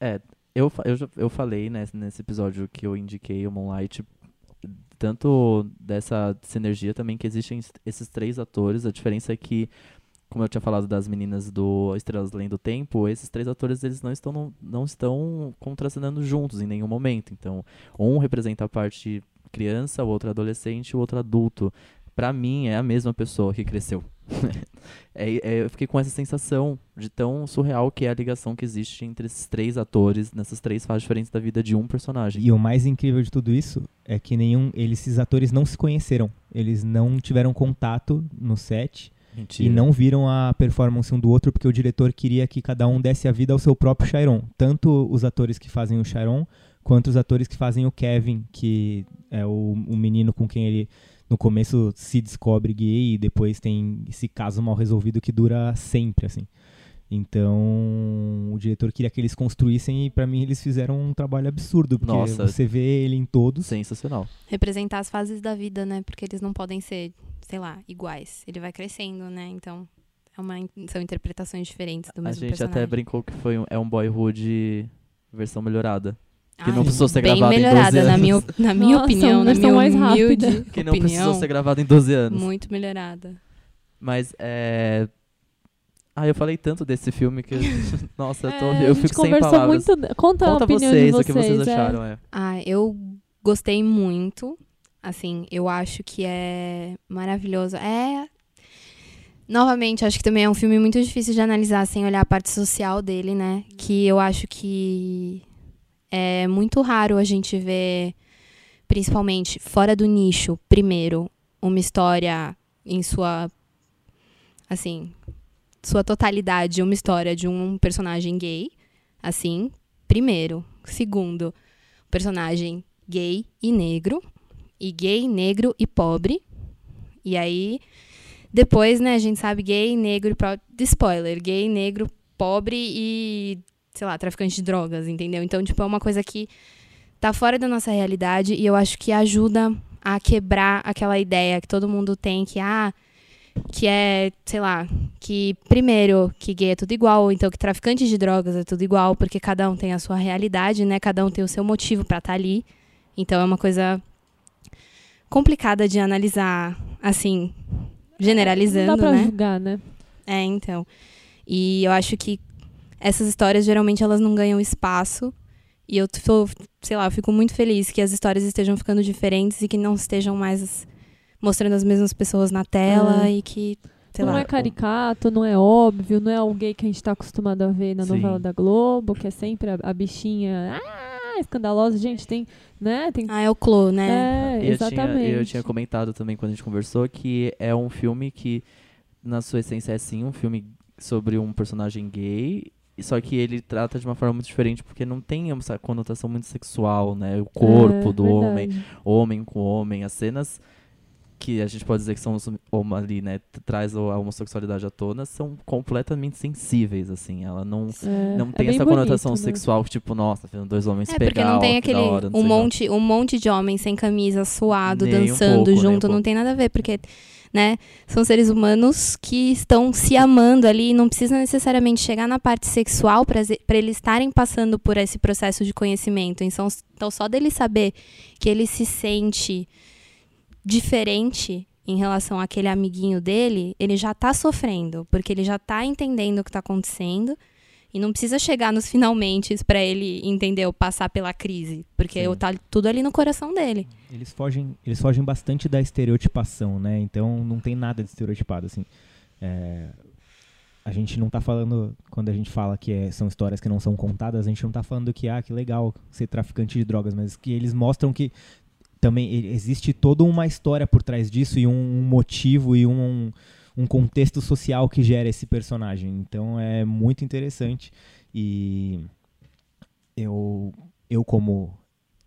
É, eu, eu, eu falei né, nesse episódio que eu indiquei o Moonlight, tanto dessa sinergia também que existem es- esses três atores. A diferença é que, como eu tinha falado das meninas do Estrelas Além do Tempo, esses três atores eles não estão, no- não estão contracenando juntos em nenhum momento. Então, um representa a parte criança, o outro adolescente, o outro adulto. Pra mim, é a mesma pessoa que cresceu É, é, eu fiquei com essa sensação de tão surreal que é a ligação que existe entre esses três atores nessas três fases diferentes da vida de um personagem. E o mais incrível de tudo isso é que nenhum, eles, esses atores não se conheceram. Eles não tiveram contato no set Mentira. e não viram a performance um do outro porque o diretor queria que cada um desse a vida ao seu próprio Chiron. Tanto os atores que fazem o Chiron quanto os atores que fazem o Kevin, que é o, o menino com quem ele no começo se descobre gay e depois tem esse caso mal resolvido que dura sempre, assim. Então, o diretor queria que eles construíssem e pra mim eles fizeram um trabalho absurdo, porque Nossa. você vê ele em todos. Sensacional. Representar as fases da vida, né? Porque eles não podem ser, sei lá, iguais. Ele vai crescendo, né? Então, é uma, são interpretações diferentes do A mesmo gente personagem. até brincou que foi um, é um boyhood versão melhorada. Que não Ai, precisou ser bem gravado em 12 melhorada, na minha, anos. na minha Nossa, opinião, na minha mais humilde rápida. Que não opinião. precisou ser gravado em 12 anos. Muito melhorada. Mas é. Ah, eu falei tanto desse filme que. Nossa, eu, tô, É, a eu fico sem conversou palavras. Muito, conta, a Conta opinião vocês, de o que vocês é. acharam. É. Ah, eu gostei muito. Assim, eu acho que é maravilhoso. É. Novamente, acho que também é um filme muito difícil de analisar sem olhar a parte social dele, né? Que eu acho que é muito raro a gente ver, principalmente fora do nicho, primeiro, uma história em sua. Assim. Sua totalidade, uma história de um personagem gay. Assim, primeiro. Segundo, personagem gay e negro. E gay, negro e pobre. E aí, depois, né, a gente sabe gay, negro e pobre. Spoiler, gay, negro, pobre e, sei lá, traficante de drogas, entendeu? Então, tipo, é uma coisa que tá fora da nossa realidade e eu acho que ajuda a quebrar aquela ideia que todo mundo tem que, ah, que é, sei lá, que primeiro que gay é tudo igual, ou então que traficante de drogas é tudo igual, porque cada um tem a sua realidade, né? Cada um tem o seu motivo pra estar ali. Então é uma coisa complicada de analisar, assim, generalizando, Não dá pra né? julgar, né? É, então. E eu acho que essas histórias geralmente elas não ganham espaço. E eu tô, sei lá, eu fico muito feliz que as histórias estejam ficando diferentes e que não estejam mais mostrando as mesmas pessoas na tela É. e que, sei não lá. é caricato, não é óbvio, não é o gay que a gente tá acostumado a ver na Sim. novela da Globo, que é sempre a, a bichinha ah, escandalosa. Gente, tem, né? Tem, Ah, é o Clo, né? é, E eu tinha, exatamente. eu tinha comentado também quando a gente conversou que é um filme que, na sua essência, é sim um filme sobre um personagem gay. Só que ele trata de uma forma muito diferente, porque não tem essa conotação muito sexual, né? O corpo É, do homem, verdade. homem com homem, as cenas que a gente pode dizer que são homo- ali, né, traz a homossexualidade à tona, são completamente sensíveis, assim. Ela não, É, não é tem bem essa bonito, conotação né? sexual, que, tipo, nossa, vendo dois homens É, pegar, porque não tem ó, aquele hora, não um monte, um monte de homens sem camisa, suado, Nem um dançando pouco, nem um junto, não tem nada a ver, porque né, são seres humanos que estão se amando ali, não precisa necessariamente chegar na parte sexual para eles estarem passando por esse processo de conhecimento. Então, então só dele saber que ele se sente diferente em relação àquele amiguinho dele, ele já tá sofrendo, porque ele já tá entendendo o que tá acontecendo. E não precisa chegar nos finalmente para ele entender ou passar pela crise, porque Sim. tá tudo ali no coração dele. Eles fogem, eles fogem bastante da estereotipação, né? Então não tem nada de estereotipado, assim. É, a gente não tá falando, quando a gente fala que é- são histórias que não são contadas, a gente não tá falando que, ah, que legal ser traficante de drogas, mas que eles mostram que também existe toda uma história por trás disso e um, um motivo e um, um contexto social que gera esse personagem. Então é muito interessante e eu, eu como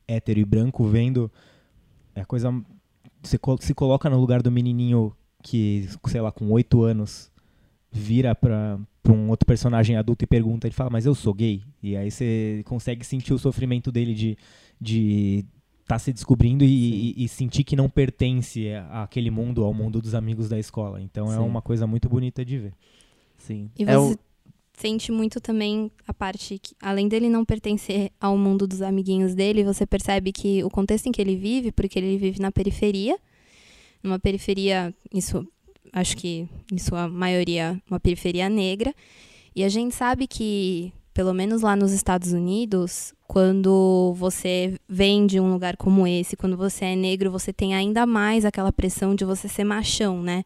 hétero e branco vendo é coisa você se coloca no lugar do menininho que sei lá com oito anos vira pra um outro personagem adulto e pergunta ele fala mas eu sou gay e aí você consegue sentir o sofrimento dele de de tá se descobrindo e, e- e sentir que não pertence àquele mundo ao mundo dos amigos da escola então é Sim. uma coisa muito bonita de ver Sim. E É você o- sente muito também a parte que, além dele não pertencer ao mundo dos amiguinhos dele, você percebe que o contexto em que ele vive, porque ele vive na periferia, numa periferia, isso, acho que em sua maioria, uma periferia negra, e a gente sabe que, pelo menos lá nos Estados Unidos, quando você vem de um lugar como esse, quando você é negro, você tem ainda mais aquela pressão de você ser machão, né?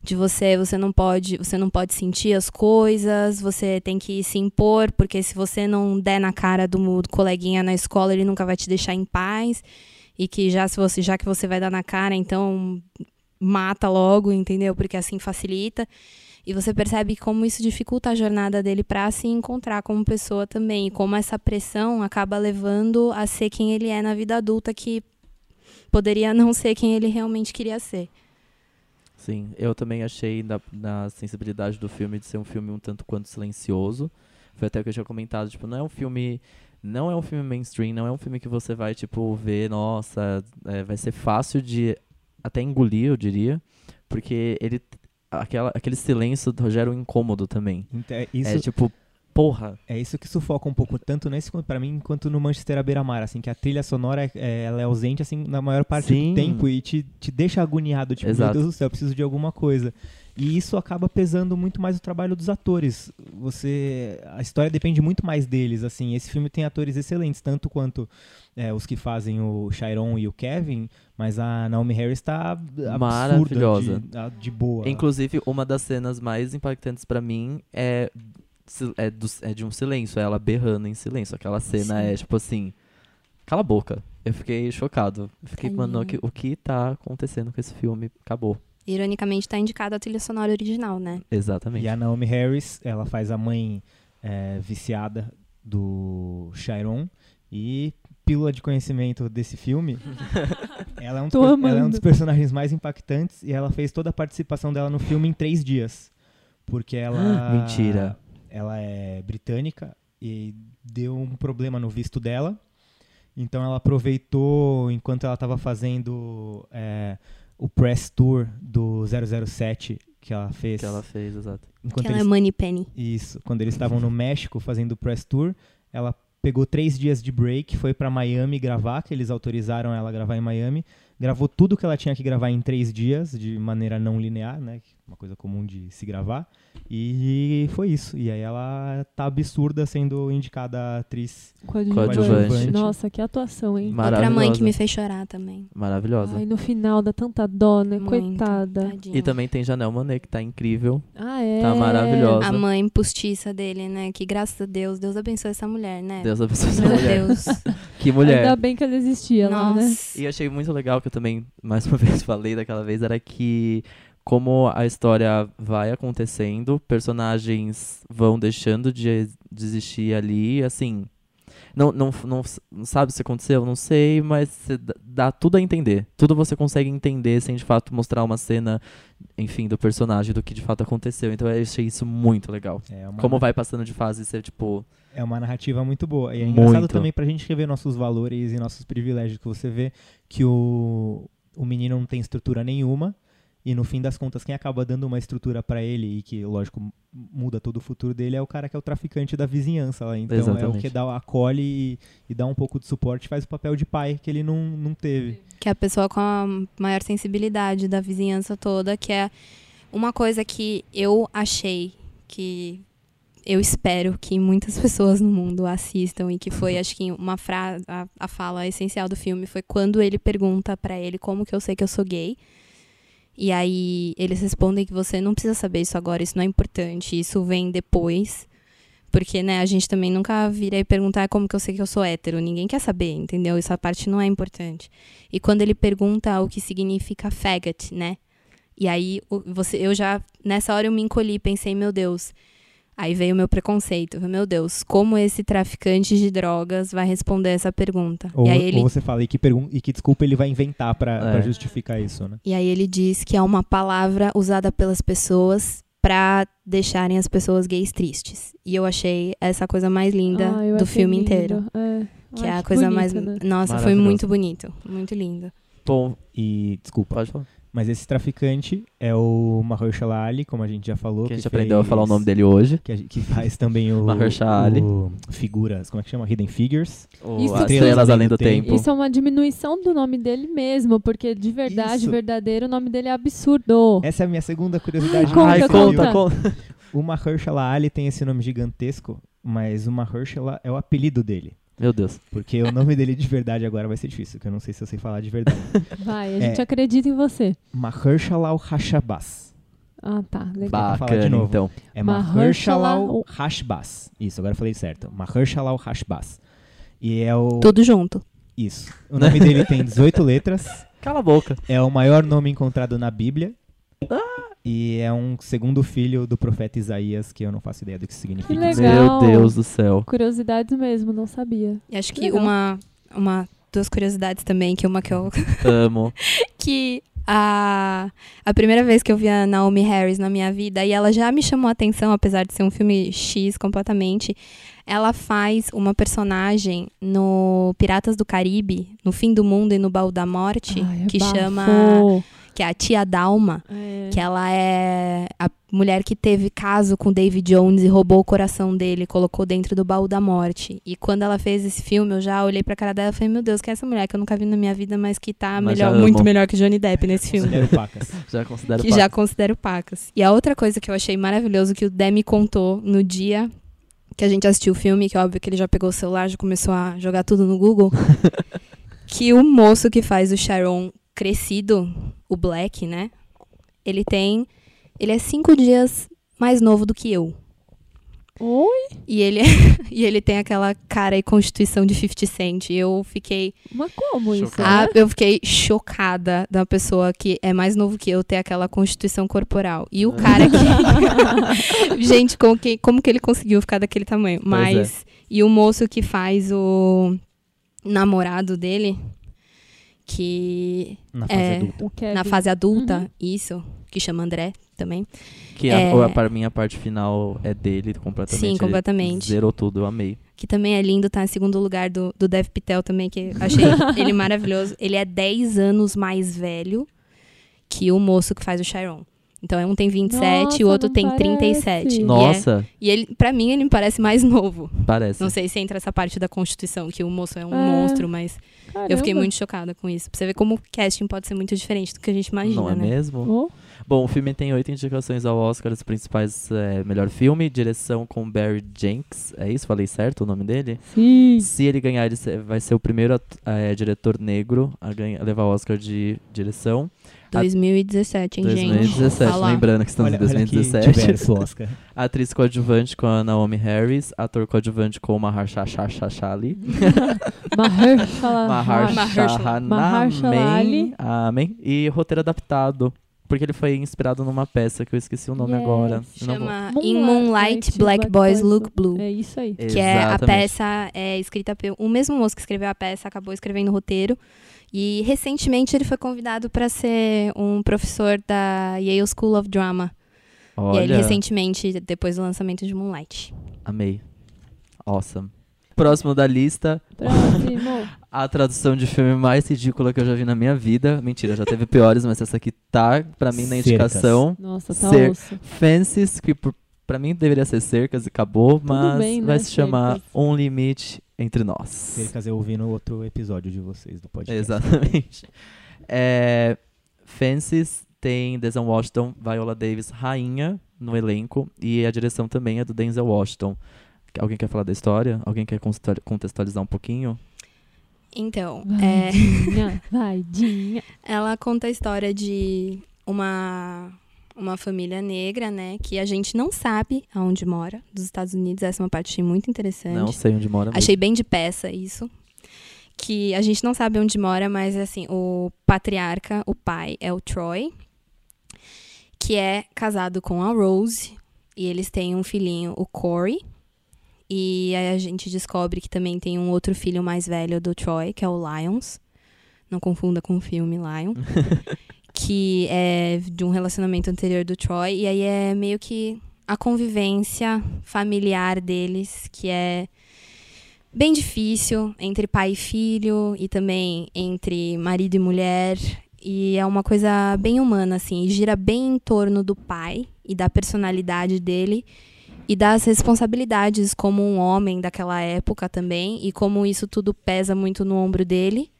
de você, você não pode, você não pode sentir as coisas, você tem que se impor, porque se você não der na cara do, do coleguinha na escola, ele nunca vai te deixar em paz. E que já se você, já que você vai dar na cara, então mata logo, entendeu? Porque assim facilita. E você percebe como isso dificulta a jornada dele para se encontrar como pessoa também. E como essa pressão acaba levando a ser quem ele é na vida adulta, que poderia não ser quem ele realmente queria ser. Sim, eu também achei na, na sensibilidade do filme de ser um filme um tanto quanto silencioso. Foi até o que eu tinha comentado, tipo, não é um filme. Não é um filme mainstream, não é um filme que você vai, tipo, ver, nossa, é, vai ser fácil de até engolir, eu diria. Porque ele. Aquela, aquele silêncio gera um incômodo também. Então, é isso, É tipo, porra. É isso que sufoca um pouco, tanto nesse pra mim, quanto no Manchester à beira-mar, assim, que a trilha sonora, é, ela é ausente, assim, na maior parte Sim. do tempo e te, te deixa agoniado, tipo, Exato. meu Deus do céu, eu preciso de alguma coisa. E isso acaba pesando muito mais o trabalho dos atores. Você, a história depende muito mais deles, assim. Esse filme tem atores excelentes, tanto quanto é, os que fazem o Chiron e o Kevin, mas a Naomi Harris tá absurda Maravilhosa. De, de boa. Inclusive, uma das cenas mais impactantes pra mim é, é, do- é de um silêncio, é ela berrando em silêncio. Aquela cena Sim. é tipo assim. Cala a boca. Eu fiquei chocado. Eu fiquei, mano, o que, o que tá acontecendo com esse filme? Acabou. Ironicamente, tá indicada a trilha sonora original, né? Exatamente. E a Naomi Harris, ela faz a mãe é, viciada do Chiron. E pílula de conhecimento desse filme, ela é, um dos, Tô per- amando. ela é um dos personagens mais impactantes e ela fez toda a participação dela no filme em três dias. Porque ela. Mentira. Ela é britânica e deu um problema no visto dela. Então ela aproveitou enquanto ela estava fazendo é, o press tour do 007 que ela fez. Que ela fez, exato. enquanto que ela é eles- Money Penny. isso, quando eles estavam no México fazendo o press tour, ela pegou três dias de break, foi pra Miami gravar, que eles autorizaram ela a gravar em Miami, gravou tudo que ela tinha que gravar em três dias, de maneira não linear, né, é uma coisa comum de se gravar, e foi isso. E aí ela tá absurda sendo indicada a atriz. Coadjuvante. Coadjuvante. Nossa, que atuação, hein? Outra mãe que me fez chorar também. Maravilhosa. Ai, no final dá tanta dó, né? Muito. Coitada. Tadinha. E também tem Janelle Monet, que tá incrível. Ah, é? Tá maravilhosa. A mãe postiça dele, né? Que graças a Deus, Deus abençoe essa mulher, né? Deus abençoe essa Meu mulher. Deus. Que mulher. Ainda bem que ela existia lá, né? Nossa. E eu achei muito legal que eu também, mais uma vez, falei daquela vez, era que como a história vai acontecendo, personagens vão deixando de ex- de existir ali, assim. Não, não, não, não sabe se aconteceu, não sei, mas dá- tudo a entender. Tudo você consegue entender sem de fato mostrar uma cena, enfim, do personagem, do que de fato aconteceu. Então eu achei isso muito legal. É uma, Como vai passando de fase, você, tipo. é uma narrativa muito boa. E é engraçado Muito. também pra gente rever nossos valores e nossos privilégios, que você vê que o, o menino não tem estrutura nenhuma, e no fim das contas, quem acaba dando uma estrutura pra ele e que, lógico, muda todo o futuro dele é o cara que é o traficante da vizinhança lá. Então é o Exatamente. que dá, acolhe e, e dá um pouco de suporte, faz o papel de pai que ele não, não teve. Que é a pessoa com a maior sensibilidade da vizinhança toda, que é uma coisa que eu achei que eu espero que muitas pessoas no mundo assistam e que foi, acho que uma frase, a, a fala essencial do filme foi quando ele pergunta pra ele como que eu sei que eu sou gay. E aí eles respondem que você não precisa saber isso agora, isso não é importante, isso vem depois. Porque, né, a gente também nunca vira e perguntar como que eu sei que eu sou hétero. Ninguém quer saber, entendeu? Essa parte não é importante. E quando ele pergunta o que significa faggot, né? E aí você, eu já, nessa hora eu me encolhi, pensei, meu Deus. Aí veio o meu preconceito. Meu Deus, como esse traficante de drogas vai responder essa pergunta? Ou, e, aí ele, ou você fala e que, pergun e que desculpa ele vai inventar pra, É. justificar isso, né? e aí ele diz que é uma palavra usada pelas pessoas pra deixarem as pessoas gays tristes. E eu achei essa coisa mais linda Ah, do filme lindo. inteiro. É. Que é a coisa bonito, mais. né? Nossa, foi muito bonito. Muito lindo. Bom, E, desculpa, pode falar. Mas esse traficante é o Mahershala Ali, como a gente já falou. Que a gente fez- aprendeu a falar o nome dele hoje. que, a que faz também o, Mahershala Ali. o figuras, como é que chama? Hidden Figures. Isso- As Estrelas Estrelas Além do Tempo. Isso é uma diminuição do nome dele mesmo, porque de verdade, Isso. verdadeiro, o nome dele é absurdo. Essa é a minha segunda curiosidade. Conta, Ai, conta. conta, filme. conta. O Mahershala Ali tem esse nome gigantesco, mas o Mahershala é o apelido dele. Meu Deus. Porque o nome dele de verdade agora vai ser difícil, que eu não sei se eu sei falar de verdade. Vai, a É. gente acredita em você. Mahershala Al-Hashabas. Ah, tá. Legal. Ba- falar de Bacana, novo. então. É Mahershala Mahershala Hashbaz. Isso, agora eu falei certo. Mahershala Hashbaz. E é o... Tudo junto. Isso. O nome dele tem 18 letras. Cala a boca. É o maior nome encontrado na Bíblia. E é um segundo filho do profeta Isaías, que eu não faço ideia do que significa. Que legal. Meu Deus do céu. Curiosidades mesmo, não sabia. E acho que Legal. uma, uma, duas curiosidades também, que uma que eu Amo. que a, a primeira vez que eu vi a Naomi Harris na minha vida, e ela já me chamou a atenção, apesar de ser um filme X completamente, ela faz uma personagem no Piratas do Caribe, no Fim do Mundo e no Baú da Morte, Ai, que bafo. chama, que é a Tia Dalma, É. que ela é a mulher que teve caso com David Jones e roubou o coração dele, colocou dentro do baú da morte. E quando ela fez esse filme, eu já olhei pra cara dela e falei, meu Deus, que é essa mulher que eu nunca vi na minha vida, mas que tá Mas melhor, muito amo. melhor que Johnny Depp nesse filme. Considero pacas. Já considero Que já considero pacas. E a outra coisa que eu achei maravilhoso que o Demi contou no dia que a gente assistiu o filme, que é óbvio que ele já pegou o celular, já começou a jogar tudo no Google, que o moço que faz o Sharon crescido, o Black, né? Ele tem. Ele é cinco dias mais novo do que eu. Oi? E ele, e ele tem aquela cara e constituição de 50 Cent. E eu fiquei. Mas como isso? Chocada. Ah, eu fiquei chocada da pessoa que é mais novo que eu ter aquela constituição corporal. E o cara que. Gente, como que, como que ele conseguiu ficar daquele tamanho? Pois Mas. E o moço que faz o namorado dele, que. Na fase É. adulta. Na fase adulta, Uhum. isso, que chama André também. Que a, É. a, para mim a parte final é dele completamente. Sim, Ele completamente. Zerou tudo, eu amei. Que também é lindo, tá em segundo lugar do, do Dev Pitel também, que eu achei ele maravilhoso. Ele é 10 anos mais velho que o moço que faz o Chiron. Então, um tem 27 e o Nossa, outro tem parece. 37. E é- Nossa, E, ele, pra mim, ele me parece mais novo. parece. Não sei se entra essa parte da Constituição, que o moço é um É. monstro, mas eu fiquei Caramba. muito chocada com isso. Pra você ver como o casting pode ser muito diferente do que a gente imagina, Não é né? mesmo? Oh, Bom, o filme tem oito indicações ao Oscar, os principais é, melhor filme, direção com Barry Jenks, é isso? Falei certo o nome dele? sim. Se ele ganhar, ele vai ser o primeiro é, diretor negro a, ganhar, a levar o Oscar de direção. 2017, hein, gente? 2017, Olha lá. lembrando que estamos Olha, em olha que 2017. diverso Oscar. Atriz coadjuvante com a Naomi Harris, ator coadjuvante com o Mahershala. Mahershala. Mahershala. Amém. E roteiro adaptado. Porque ele foi inspirado numa peça que eu esqueci o nome Yes. agora. Vou- Chama Moonlight, In Moonlight, Black, Boys Look Blue. É isso aí. Que é a Exatamente. peça é escrita pelo. O mesmo moço que escreveu a peça acabou escrevendo o roteiro. E recentemente ele foi convidado para ser um professor da Yale School of Drama. E aí ele Olha, recentemente, depois do lançamento de Moonlight. amei. Awesome. Próximo da lista, Próximo. a tradução de filme mais ridícula que eu já vi na minha vida. Mentira, já teve piores, mas essa aqui tá pra mim na Cercas. indicação. Nossa, tá Cer-. Fences, que por- pra mim deveria ser cercas e acabou, mas bem, né, vai se chamar Cercas. Um Limite Entre Nós. Cercas eu ouvi no outro episódio de vocês do podcast. Exatamente. É, Fences tem Denzel Washington, Viola Davis, rainha no elenco, e a direção também é do Denzel Washington. Alguém quer falar da história? Alguém quer contextualizar um pouquinho? Então, é, Vaidinha, vaidinha. ela conta a história de uma, uma família negra, né? Que a gente não sabe aonde mora, dos Estados Unidos. Essa é uma parte muito interessante. Não sei onde mora. mesmo. Achei bem de peça isso. Que a gente não sabe onde mora, mas assim, o patriarca, o pai, é o Troy, que é casado com a Rose. E eles têm um filhinho, o Corey. E aí a gente descobre que também tem um outro filho mais velho do Troy, que é o Lions. Não confunda com o filme Lion. que é de um relacionamento anterior do Troy. E aí é meio que a convivência familiar deles, que é bem difícil entre pai e filho e também entre marido e mulher. E é uma coisa bem humana, assim, e gira bem em torno do pai e da personalidade dele e das responsabilidades como um homem daquela época também e como isso tudo pesa muito no ombro dele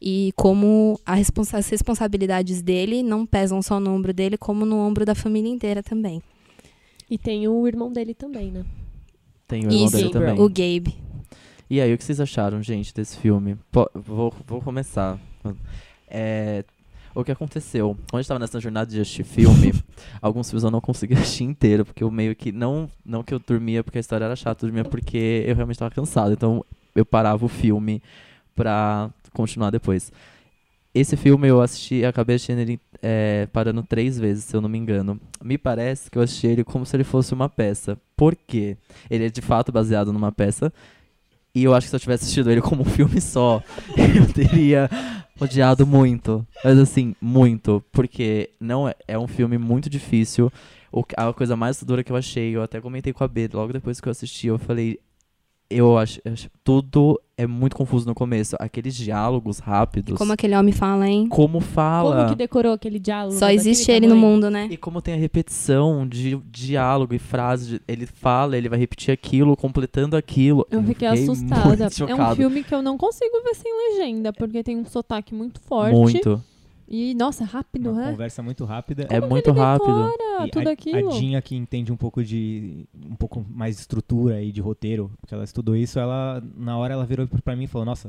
e como a responsa- as responsabilidades dele não pesam só no ombro dele, como no ombro da família inteira também. E tem o irmão dele também, né? Tem o irmão Isso, dele também. o Gabe. E aí, o que vocês acharam, gente, desse filme? Po- vou, vou começar. É, O que aconteceu? Quando eu estava nessa jornada de assistir filme, alguns filmes eu não consegui assistir inteiro, porque eu meio que. Não, não que eu dormia porque a história era chata, eu dormia porque eu realmente estava cansado. Então eu parava o filme pra continuar depois. Esse filme eu assisti, acabei assistindo ele é, parando três vezes, se eu não me engano. Me parece que eu assisti ele como se ele fosse uma peça. Por quê? Ele é de fato baseado numa peça. E eu acho que se eu tivesse assistido ele como um filme só, eu teria odiado muito. Mas assim, muito. Porque não é, é um filme muito difícil. O, a coisa mais dura que eu achei, eu até comentei com a B logo depois que eu assisti, eu falei, eu acho, eu acho tudo é muito confuso no começo. Aqueles diálogos rápidos. Como aquele homem fala, hein? Como fala. Como que decorou aquele diálogo? Só existe ele no tamanho? mundo, né? E como tem a repetição de diálogo e frases. de- Ele fala, ele vai repetir aquilo, completando aquilo. Eu fiquei muito assustada. É um filme que eu não consigo ver sem legenda, porque tem um sotaque muito forte. Muito. E, nossa, rápido, Uma né? conversa muito rápida. É Como muito ele rápido. E tudo a, aquilo. a Dinha que entende um pouco de um pouco mais de estrutura e de roteiro, porque ela estudou isso, ela na hora ela virou pra mim e falou: "Nossa,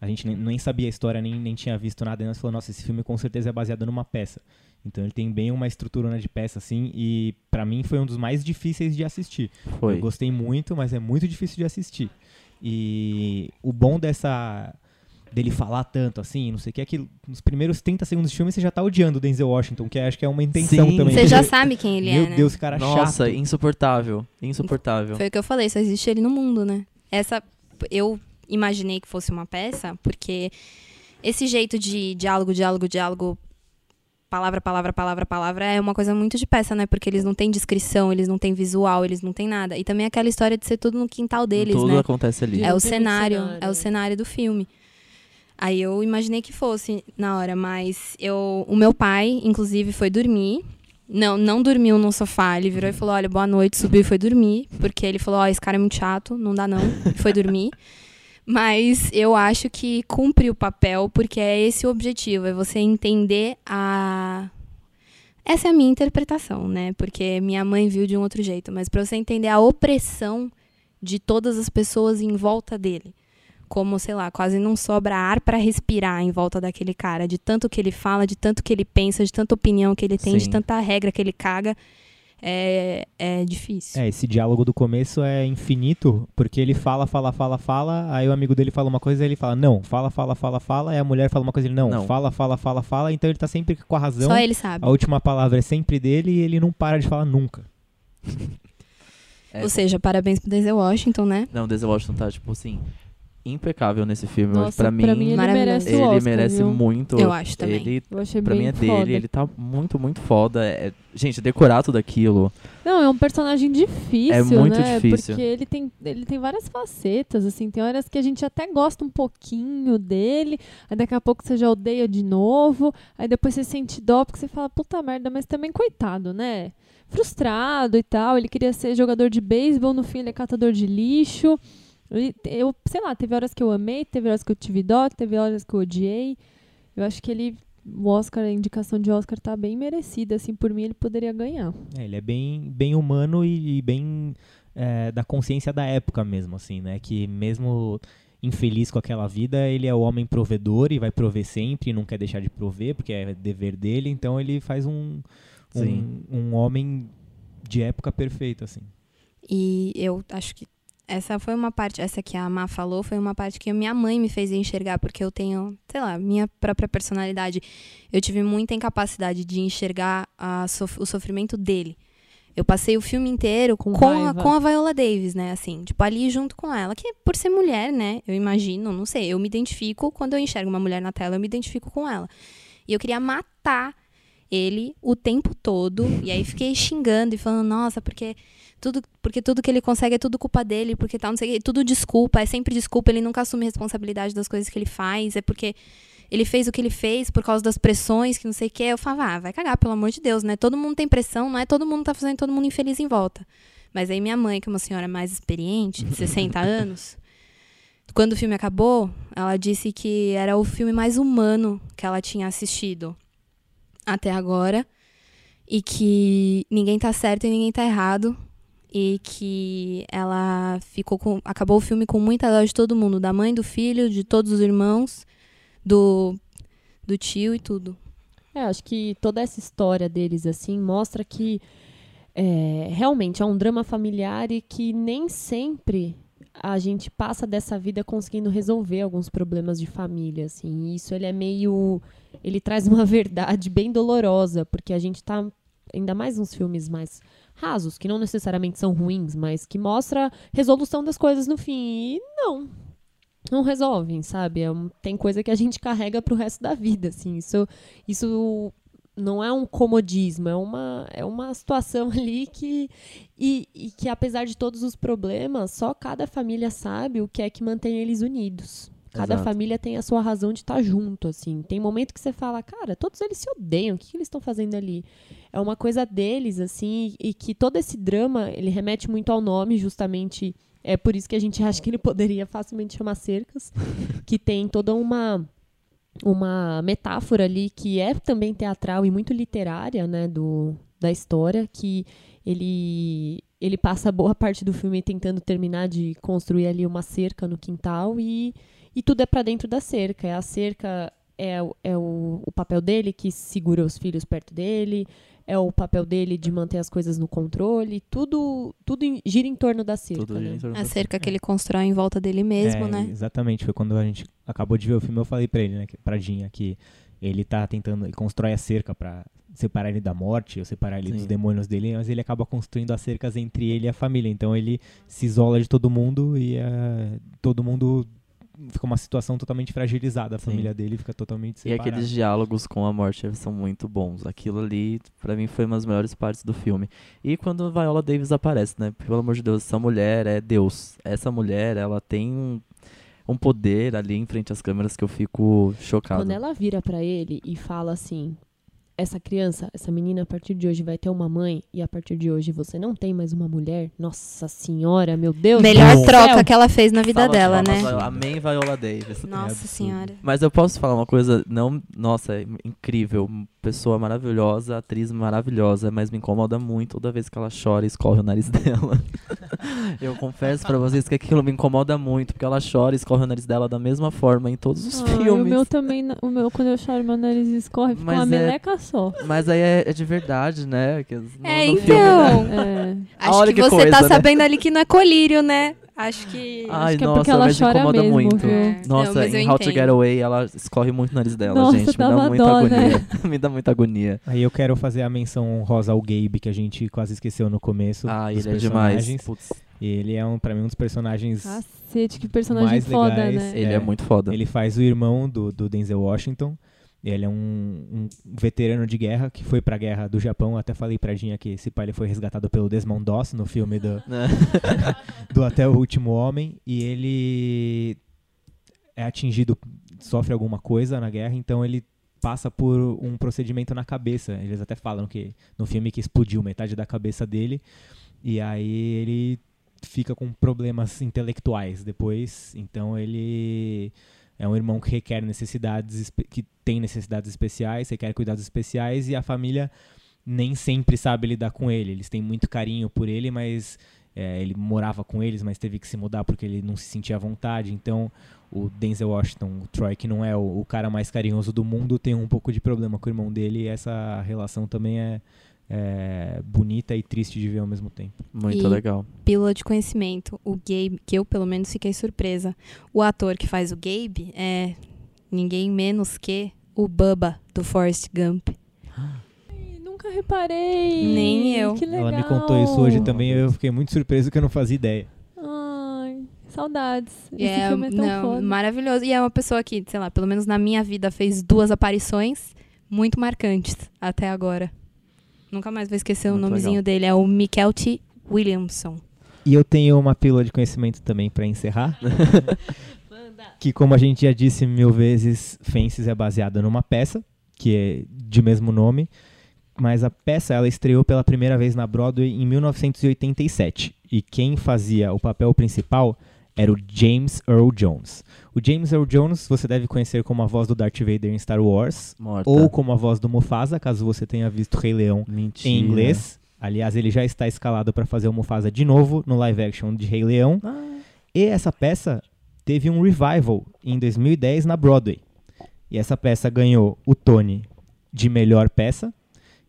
a gente nem, nem sabia a história, nem, nem tinha visto nada". E ela falou: "Nossa, esse filme com certeza é baseado numa peça". Então ele tem bem uma estrutura de peça assim e pra mim foi um dos mais difíceis de assistir. Foi. Eu gostei muito, mas é muito difícil de assistir. E o bom dessa dele falar tanto assim, não sei o que, é que nos primeiros 30 segundos de filme você já tá odiando o Denzel Washington, que acho que é uma intenção Sim. também. Você já sabe quem ele Meu é, né? Deus, cara Nossa, chato. insuportável. Insuportável. Foi o que eu falei, só existe ele no mundo, né? Essa. Eu imaginei que fosse uma peça, porque esse jeito de diálogo, diálogo, diálogo, palavra, palavra, palavra, palavra, é uma coisa muito de peça, né? Porque eles não têm descrição, eles não têm visual, eles não têm nada. E também aquela história de ser tudo no quintal deles, Tudo né? acontece ali. É o cenário, cenário, é o né? cenário do filme. Aí eu imaginei que fosse na hora, mas eu, o meu pai, inclusive, foi dormir. Não, não dormiu no sofá. Ele virou e falou: "Olha, boa noite", subiu e foi dormir, porque ele falou: "Ó, esse cara é muito chato, não dá não". E foi dormir. Mas eu acho que cumpre o papel, porque é esse o objetivo, é você entender a essa é a minha interpretação, né? Porque minha mãe viu de um outro jeito, mas para você entender a opressão de todas as pessoas em volta dele. Como, sei lá, quase não sobra ar para respirar em volta daquele cara, de tanto que ele fala, de tanto que ele pensa, de tanta opinião que ele tem, de Sim. tanta regra que ele caga. É, é difícil. É, esse diálogo do começo é infinito, porque ele fala, fala, fala, fala, aí o amigo dele fala uma coisa e ele fala, não, fala, fala, fala, fala, aí a mulher fala uma coisa e ele, não, Não. fala, fala, fala, fala, então ele tá sempre com a razão, Só ele sabe. a última palavra é sempre dele e ele não para de falar nunca. É, Ou seja, parabéns pro Denzel Washington, né? Não, o Denzel Washington tá, tipo assim, impecável nesse filme. Nossa, pra mim, pra mim ele merece ele Oscar, merece viu? muito. Eu acho também. Ele, Eu achei pra bem mim é foda. dele, ele tá muito, muito foda. É- gente, decorar tudo aquilo. Não, é um personagem difícil, É muito né? difícil. Porque ele tem, ele tem várias facetas, assim. Tem horas que a gente até gosta um pouquinho dele, aí daqui a pouco você já odeia de novo, aí depois você sente dó porque você fala, puta merda, mas também coitado, né? Frustrado e tal. Ele queria ser jogador de beisebol, no fim ele é catador de lixo. Ele- Eu, sei lá, teve horas que eu amei, teve horas que eu tive dó, teve horas que eu odiei. Eu acho que ele, o Oscar, a indicação de Oscar tá bem merecida, assim, por mim ele poderia ganhar. É, ele é bem, bem humano e, e bem é, da consciência da época mesmo, assim, né, que mesmo infeliz com aquela vida, ele é o homem provedor e vai prover sempre e não quer deixar de prover, porque é dever dele, então ele faz um, um, um homem de época perfeito, assim. E eu acho que essa foi uma parte, essa que a Má falou, foi uma parte que minha mãe me fez enxergar, porque eu tenho, sei lá, minha própria personalidade. Eu tive muita incapacidade de enxergar a o sofrimento dele. Eu passei o filme inteiro Com com, a, com a Viola Davis, né? Assim, tipo, ali junto com ela. Que por ser mulher, né? Eu imagino, não sei, eu me identifico, quando eu enxergo uma mulher na tela, eu me identifico com ela. E eu queria matar ele o tempo todo. E aí fiquei xingando e falando, nossa, porque tudo, porque tudo que ele consegue é tudo culpa dele, porque tal, não sei o tudo desculpa, é sempre desculpa, ele nunca assume responsabilidade das coisas que ele faz, é porque ele fez o que ele fez por causa das pressões, que não sei o quê. Eu falava, ah, vai cagar, pelo amor de Deus, né? Todo mundo tem pressão, não é todo mundo tá fazendo todo mundo infeliz em volta. Mas aí minha mãe, que é uma senhora mais experiente, de 60 anos, quando o filme acabou, ela disse que era o filme mais humano que ela tinha assistido até agora e que ninguém tá certo e ninguém tá errado e que ela ficou com acabou o filme com muita dó de todo mundo, da mãe, do filho, de todos os irmãos, do do tio e tudo. É, acho que toda essa história deles, assim, mostra que é, realmente é um drama familiar e que nem sempre a gente passa dessa vida conseguindo resolver alguns problemas de família, assim. Isso ele é meio, ele traz uma verdade bem dolorosa, porque a gente tá ainda mais nos filmes mais rasos, que não necessariamente são ruins, mas que mostra resolução das coisas no fim. E não, não resolvem, sabe? É tem coisa que a gente carrega pro resto da vida, assim. Isso, isso não é um comodismo, é uma, é uma situação ali que e, e que apesar de todos os problemas, só cada família sabe o que é que mantém eles unidos. Cada Exato. família tem a sua razão de estar junto, assim. Tem momento que você fala, cara, todos eles se odeiam, o que, que eles estão fazendo ali? É uma coisa deles, assim, e que todo esse drama, ele remete muito ao nome, justamente. É por isso que a gente acha que ele poderia facilmente chamar Cercas, que tem toda uma uma metáfora ali que é também teatral e muito literária, né, do, da história, que ele ele passa boa parte do filme tentando terminar de construir ali uma cerca no quintal e, e tudo é para dentro da cerca. É a cerca é, o- é o, o papel dele que segura os filhos perto dele, é o papel dele de manter as coisas no controle, tudo tudo em- gira em torno da cerca. Tudo né? gira em torno A da- cerca que ele constrói em volta dele mesmo, É, né? Exatamente, foi quando a gente acabou de ver o filme, eu falei pra ele, né, pra Dinha, que ele tá tentando, ele constrói a cerca pra separar ele da morte, ou separar ele Sim. dos demônios dele, mas ele acaba construindo as cercas entre ele e a família, então ele se isola de todo mundo e eh, todo mundo fica uma situação totalmente fragilizada, a Sim. família dele fica totalmente E separada. aqueles diálogos com a morte são muito bons. Aquilo ali, pra mim, foi uma das melhores partes do filme. E quando Viola Davis aparece, né? Pelo amor de Deus, essa mulher é Deus. Essa mulher, ela tem um, um poder ali em frente às câmeras que eu fico chocado. Quando ela vira pra ele e fala assim: essa criança, essa menina, a partir de hoje vai ter uma mãe e a partir de hoje você não tem mais uma mulher. Nossa senhora, meu Deus. Melhor troca céu. que ela fez na vida de dela, palmas, né? Viola- Amém, Viola Davis. Nossa absurdo. senhora. Mas eu posso falar uma coisa, não, nossa, é incrível, pessoa maravilhosa, atriz maravilhosa, mas me incomoda muito toda vez que ela chora e escorre o nariz dela. eu confesso pra vocês que aquilo me incomoda muito, porque ela chora e escorre o nariz dela da mesma forma em todos os Ah, e filmes. o meu também, o meu, quando eu choro, meu nariz escorre, fica Mas uma é- meleca só. Mas aí é, é de verdade, né? Que no- É, no então. filme, né? É. Acho Olha que, que você coisa, tá né? sabendo ali que não é colírio, né? Acho que. Ai, que é nossa, porque ela mas chora incomoda mesmo, muito. É, não, Nossa, mas eu em How to entendo. Get Away, ela escorre muito o nariz dela, Nossa, gente. Me dá muita dó, agonia. né? me dá muita agonia. Aí eu quero fazer a menção honrosa ao Gabe, que a gente quase esqueceu no começo. Ah, ele é demais. Putz, Ele é, um, pra mim, um dos personagens... Cacete, que personagem Mais foda, legais. né? ele é, É, muito foda. Ele faz o irmão do, do Denzel Washington. Ele é um, um veterano de guerra que foi pra guerra do Japão. Até falei pra Dinha que esse pai ele foi resgatado pelo Desmond Doss no filme do, Né? do Até o Último Homem. E ele é atingido, sofre alguma coisa na guerra, então ele passa por um procedimento na cabeça. Eles até falam que no filme que explodiu metade da cabeça dele. E aí ele fica com problemas intelectuais depois. Então ele é um irmão que requer necessidades, que tem necessidades especiais, requer cuidados especiais e a família nem sempre sabe lidar com ele. Eles têm muito carinho por ele, mas é, ele morava com eles, mas teve que se mudar porque ele não se sentia à vontade. Então o Denzel Washington, o Troy, que não é o, o cara mais carinhoso do mundo, tem um pouco de problema com o irmão dele e essa relação também é, é bonita e triste de ver ao mesmo tempo. Muito E- legal. Pílula de conhecimento. O Gabe, que eu pelo menos fiquei surpresa. O ator que faz o Gabe é ninguém menos que o Bubba do Forrest Gump. Ai, Nunca reparei. Nem eu. Que legal. Ela me contou isso hoje também e eu fiquei muito surpreso que eu não fazia ideia. Ai, saudades. Esse é, filme é tão não, foda. maravilhoso. E é uma pessoa que, sei lá, pelo menos na minha vida fez duas aparições muito marcantes até agora. Nunca mais vou esquecer o Muito nomezinho legal. dele. É o Mikel T. Williamson. E eu tenho uma pílula de conhecimento também pra encerrar. que como a gente já disse mil vezes, Fences é baseada numa peça, que é de mesmo nome. Mas a peça ela estreou pela primeira vez na Broadway em 1987. E quem fazia o papel principal era o James Earl Jones. O James Earl Jones você deve conhecer como a voz do Darth Vader em Star Wars, Morta. ou como a voz do Mufasa, caso você tenha visto Rei Leão Mentira. em inglês. Aliás, ele já está escalado para fazer o Mufasa de novo no live action de Rei Leão. Ah, E essa peça teve um revival em 2010 na Broadway. E essa peça ganhou o Tony de melhor peça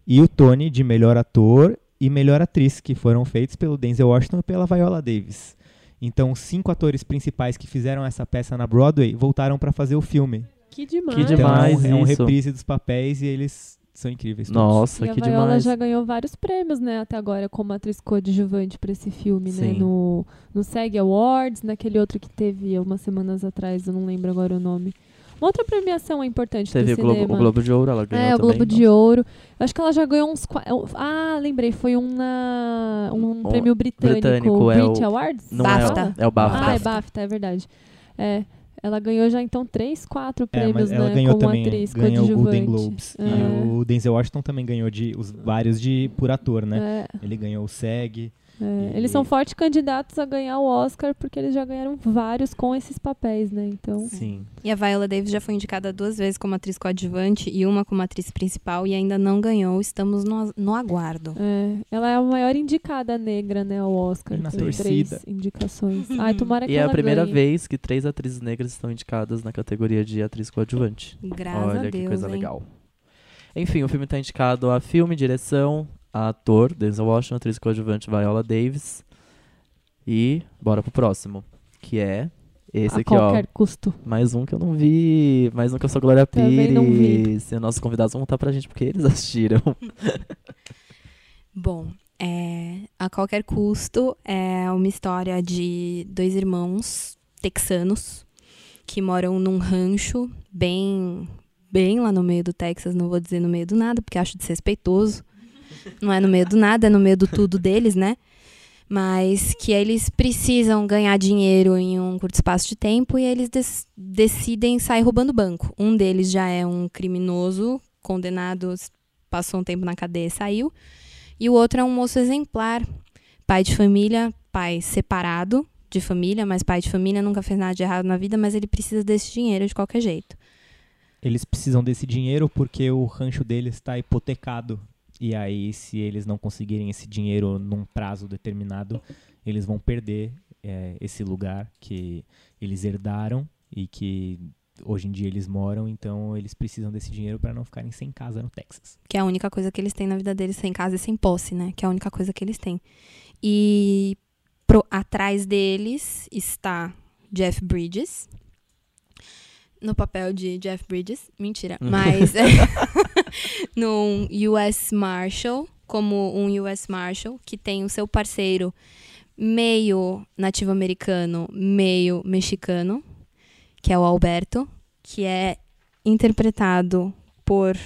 e o Tony de melhor ator e melhor atriz, que foram feitos pelo Denzel Washington e pela Viola Davis. Então, os cinco atores principais que fizeram essa peça na Broadway voltaram para fazer o filme. Que demais. Que Então, demais é um isso. reprise dos papéis e eles são incríveis. todos. Nossa, e a que Viola demais. já ganhou vários prêmios, né, até agora, como atriz coadjuvante pra esse filme, né? Sim. No, no SEG Awards, naquele outro que teve umas semanas atrás, eu não lembro agora o nome. Uma outra premiação importante Teve do o Globo, cinema. o Globo de Ouro, ela ganhou é, o também. Globo de Ouro. Eu acho que ela já ganhou uns. qua- Ah, lembrei, foi um, na, um Um prêmio britânico, britânico, o é Brit o- Awards? Não BAFTA. é, o- é o BAFTA. Ah, é BAFTA, é verdade. É, ela ganhou já então três, quatro É, prêmios, mas ela né, ganhou como também, atriz ganhou o Golden coadjuvante. Globes. É. E o Denzel Washington também ganhou de os vários de por ator, né? É, Ele ganhou o SEG. É. E- Eles são fortes candidatos a ganhar o Oscar porque eles já ganharam vários com esses papéis, né? Então, Sim. E a Viola Davis já foi indicada duas vezes como atriz coadjuvante e uma como atriz principal e ainda não ganhou. Estamos no, no aguardo. é, ela é a maior indicada negra, né, ao Oscar. Na torcida. três indicações. Ai, tomara que E é a primeira ganhe. vez que três atrizes negras estão indicadas na categoria de atriz coadjuvante. Graças Olha a Deus. que coisa hein? legal. Enfim, o filme está indicado a filme, direção, ator, Denzel Washington, atriz coadjuvante Viola Davis. E bora pro próximo, que é esse a aqui, ó. qualquer custo. Mais um que eu não vi, mais um que eu sou Glória Também não vi. Pires. E os nossos convidados vão contar pra gente porque eles assistiram. Bom, é, a qualquer custo é uma história de dois irmãos texanos que moram num rancho bem bem lá no meio do Texas, não vou dizer no meio do nada, porque acho desrespeitoso. Não é no meio do nada, é no meio do tudo deles, né? Mas que eles precisam ganhar dinheiro em um curto espaço de tempo e eles decidem sair roubando banco. Um deles já é um criminoso, condenado, passou um tempo na cadeia e saiu. E o outro é um moço exemplar, pai de família, pai separado de família, mas pai de família nunca fez nada de errado na vida, mas ele precisa desse dinheiro de qualquer jeito. Eles precisam desse dinheiro porque o rancho deles está hipotecado. E aí, se eles não conseguirem esse dinheiro num prazo determinado, eles vão perder é, esse lugar que eles herdaram e que hoje em dia eles moram. Então, eles precisam desse dinheiro para não ficarem sem casa no Texas. Que é a única coisa que eles têm na vida deles, sem casa e sem posse, né? Que é a única coisa que eles têm. E pro- atrás deles está Jeff Bridges. No papel de Jeff Bridges. Mentira. Mas num US Marshal, como um US Marshal, que tem o seu parceiro meio nativo-americano, meio mexicano, que é o Alberto, que é interpretado por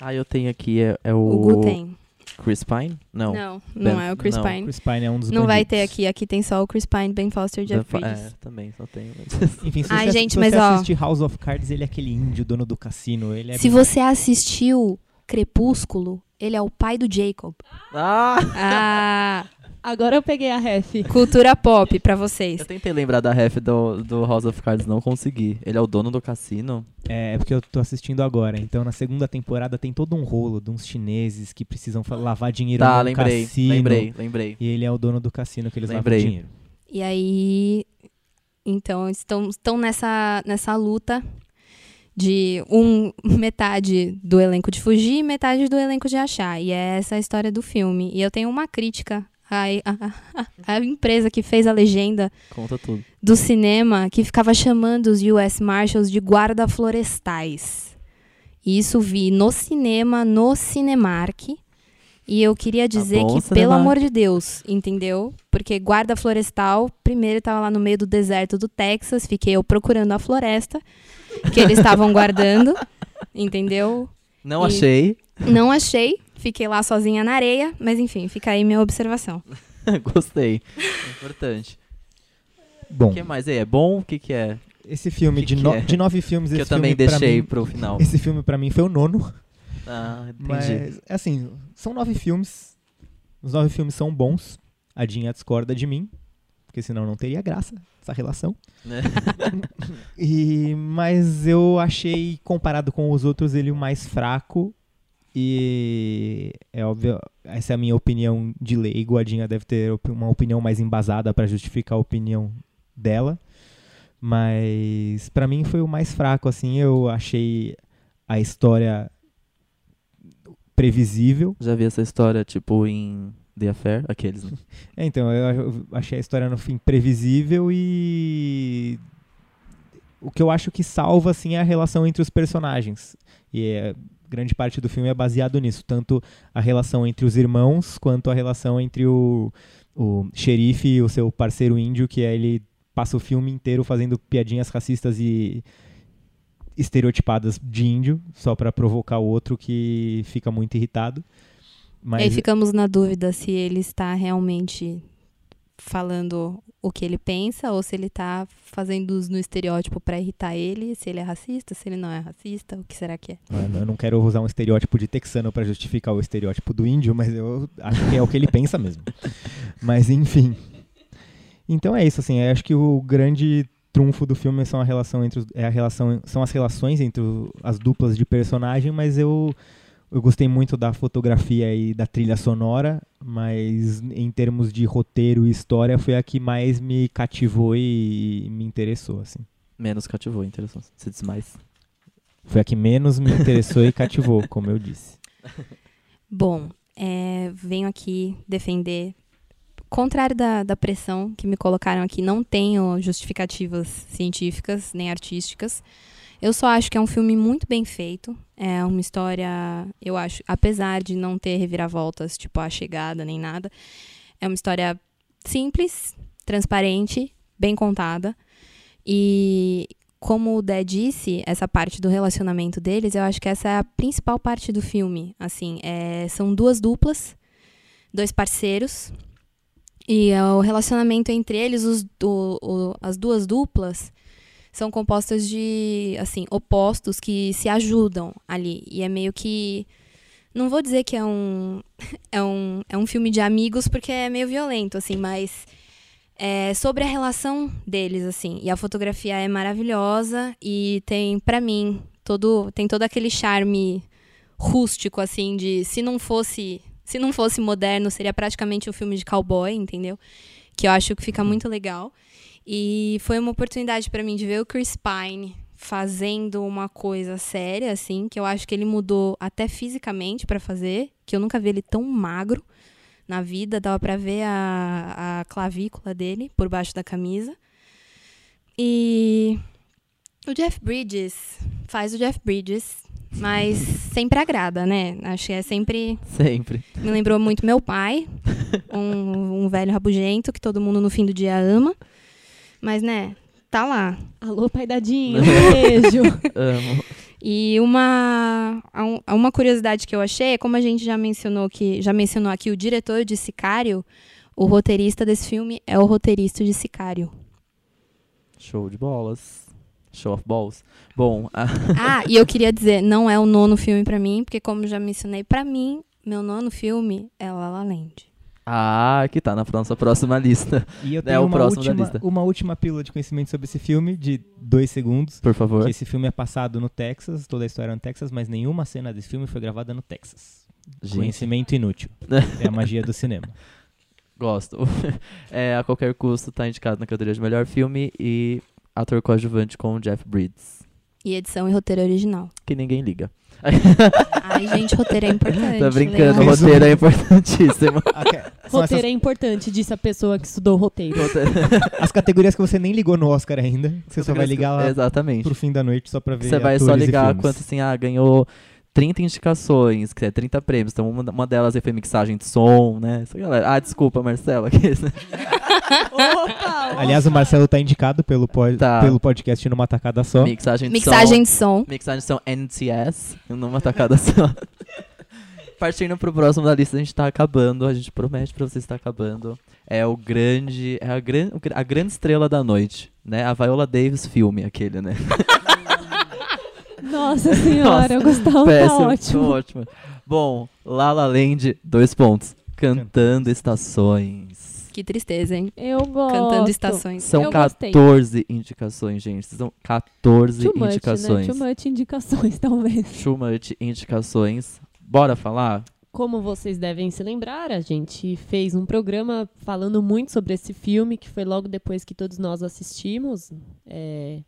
ah, eu tenho aqui, é, é o o, Guten. Chris Pine? Não. Não, não Ben- é o Chris não. Pine. Chris Pine é um dos Não vai bandidos. ter aqui, aqui tem só o Chris Pine, Ben Foster e Jeff Fa- Bridges. É, também, só tem. Enfim, se Ai, você, gente, se mas você ó- assistir House of Cards, ele é aquele índio, dono do cassino. Ele é Se você assistiu Crepúsculo, ele é o pai do Jacob. ah! Ah, Agora eu peguei a ref. cultura pop pra vocês. Eu tentei lembrar da ref do, do House of Cards, não consegui. Ele é o dono do cassino? É, é porque eu tô assistindo agora. Então, na segunda temporada tem todo um rolo de uns chineses que precisam lavar dinheiro tá, no lembrei, cassino. lembrei, lembrei. E ele é o dono do cassino que eles Lembrei. lavam dinheiro. E aí, então, estão, estão nessa, nessa luta de um metade do elenco de fugir e metade do elenco de achar. E é essa a história do filme. E eu tenho uma crítica à, à- à empresa que fez a legenda do cinema que ficava chamando os US Marshals de guarda florestais. E isso vi no cinema, no Cinemark. E eu queria dizer bom, que, pelo amor de Deus, entendeu? Porque guarda florestal, primeiro estava lá no meio do deserto do Texas, fiquei eu procurando a floresta que eles estavam guardando, entendeu? Não E- achei. Não achei, fiquei lá sozinha na areia, mas enfim, fica aí minha observação. Gostei. Importante. Bom, O que mais aí? É bom? O que, que é? esse filme, que de, que no- é? de nove filmes, Que esse eu também filme pra deixei mim- pro final. Esse filme pra mim foi o nono. Ah, entendi. Mas, assim, são nove filmes. Os nove filmes são bons. A Dinha discorda de mim. Porque senão não teria graça essa relação. Né? E, mas eu achei, comparado com os outros, ele o mais fraco. E é óbvio, essa é a minha opinião de leigo. A Dinha deve ter uma opinião mais embasada para justificar a opinião dela. Mas pra mim foi o mais fraco, assim. Eu achei a história previsível. Já vi essa história, tipo, em The Affair, aqueles, né? É, então, eu, eu achei a história no fim previsível e o que eu acho que salva assim é a relação entre os personagens. E é, grande parte do filme é baseado nisso, tanto a relação entre os irmãos quanto a relação entre o, o xerife e o seu parceiro índio, que é ele passa o filme inteiro fazendo piadinhas racistas e estereotipadas de índio, só pra provocar o outro que fica muito irritado. E aí Mas ficamos na dúvida se ele está realmente falando o que ele pensa ou se ele está fazendo uso no estereótipo para irritar ele, se ele é racista, se ele não é racista, o que será que é? Eu não quero usar um estereótipo de texano pra justificar o estereótipo do índio, mas eu acho que é o que ele pensa mesmo. Mas enfim. Então é isso, assim, eu acho que o grande trunfo do filme são a relação entre os, é a relação, são as relações entre as duplas de personagem, mas eu eu gostei muito da fotografia e da trilha sonora, mas em termos de roteiro e história foi a que mais me cativou e me interessou, assim. Menos cativou, interessante. Você diz mais. Foi a que menos me interessou e cativou, como eu disse. Bom, é, venho aqui defender. Contrário da, da pressão que me colocaram aqui, não tenho justificativas científicas nem artísticas. Eu só acho que é um filme muito bem feito. É uma história, eu acho, apesar de não ter reviravoltas, tipo a chegada nem nada, é uma história simples, transparente, bem contada. E como o Dé disse, essa parte do relacionamento deles, eu acho que essa é a principal parte do filme. Assim, é, são duas duplas, dois parceiros, e é, o relacionamento entre eles, os, o- o- as duas duplas, são compostas de, assim, opostos que se ajudam ali. E é meio que. Não vou dizer que é um, é um, é um filme de amigos, porque é meio violento, assim, mas é sobre a relação deles, assim. E a fotografia é maravilhosa e tem, pra mim, todo, tem todo aquele charme rústico, assim, de se não fosse. Se não fosse moderno, seria praticamente um filme de cowboy, entendeu? Que eu acho que fica muito legal. E foi uma oportunidade pra mim de ver o Chris Pine fazendo uma coisa séria, assim, que eu acho que ele mudou até fisicamente pra fazer, que eu nunca vi ele tão magro na vida, dava pra ver a, a clavícula dele por baixo da camisa. E o Jeff Bridges faz o Jeff Bridges, mas sempre agrada, né? Acho que é sempre Sempre. me lembrou muito meu pai, um, um velho rabugento que todo mundo no fim do dia ama. Mas, né, tá lá. Alô, pai dadinho, um beijo. Amo. E uma, um- uma curiosidade que eu achei é como a gente já mencionou que já mencionou aqui o diretor de Sicário, o roteirista desse filme é o roteirista de Sicário. Show de bolas. Show of balls. Bom, a- Ah, e eu queria dizer, não é o nono filme pra mim, porque como já mencionei, pra mim, meu nono filme é La La Land. Ah, que tá na nossa próxima lista. E eu É tenho o uma, próximo da última, lista. uma última pílula de conhecimento sobre esse filme, de dois segundos. Por favor. Que esse filme é passado no Texas, toda a história é no Texas, mas nenhuma cena desse filme foi gravada no Texas. Gente, Conhecimento inútil. é a magia do cinema. gosto. É, a qualquer custo tá indicado na categoria de melhor filme e ator coadjuvante com o Jeff Bridges. E edição e roteiro original. Que ninguém liga. Ai, gente, roteiro é importante. Tá brincando, Leon. roteiro é importantíssimo. São roteiro essas- é importante, disse a pessoa que estudou roteiro. Roteiro- as categorias que você nem ligou no Oscar ainda. Você só vai ligar lá Exatamente. pro fim da noite só pra ver Você vai só ligar quanto assim, ah, ganhou 30 indicações, que é 30 prêmios. Então uma, uma delas aí foi mixagem de som, né? Essa galera. Ah, desculpa, Marcela. aqui, né? Opa! Aliás, o Marcelo tá indicado pelo, pod- Tá. pelo podcast numa tacada só. Mixagem de Mixagem som. de som. Mixagem de som NTS, numa tacada só. Partindo pro próximo da lista, a gente tá acabando. A gente promete pra vocês que tá acabando. É o grande. É a, gran, a grande estrela da noite, né? A Viola Davis filme, aquele, né? Nossa senhora, o Gustavo tá Péssimo, ótimo. ótimo. Bom, La La Land, dois pontos. Cantando estações. Que tristeza, hein? Eu gosto. Cantando estações. São Eu gostei. 14 indicações, gente. São 14 Too much, indicações. né? Too much indicações, talvez. Too much indicações. Bora falar? Como vocês devem se lembrar, a gente fez um programa falando muito sobre esse filme, que foi logo depois que todos nós assistimos. É,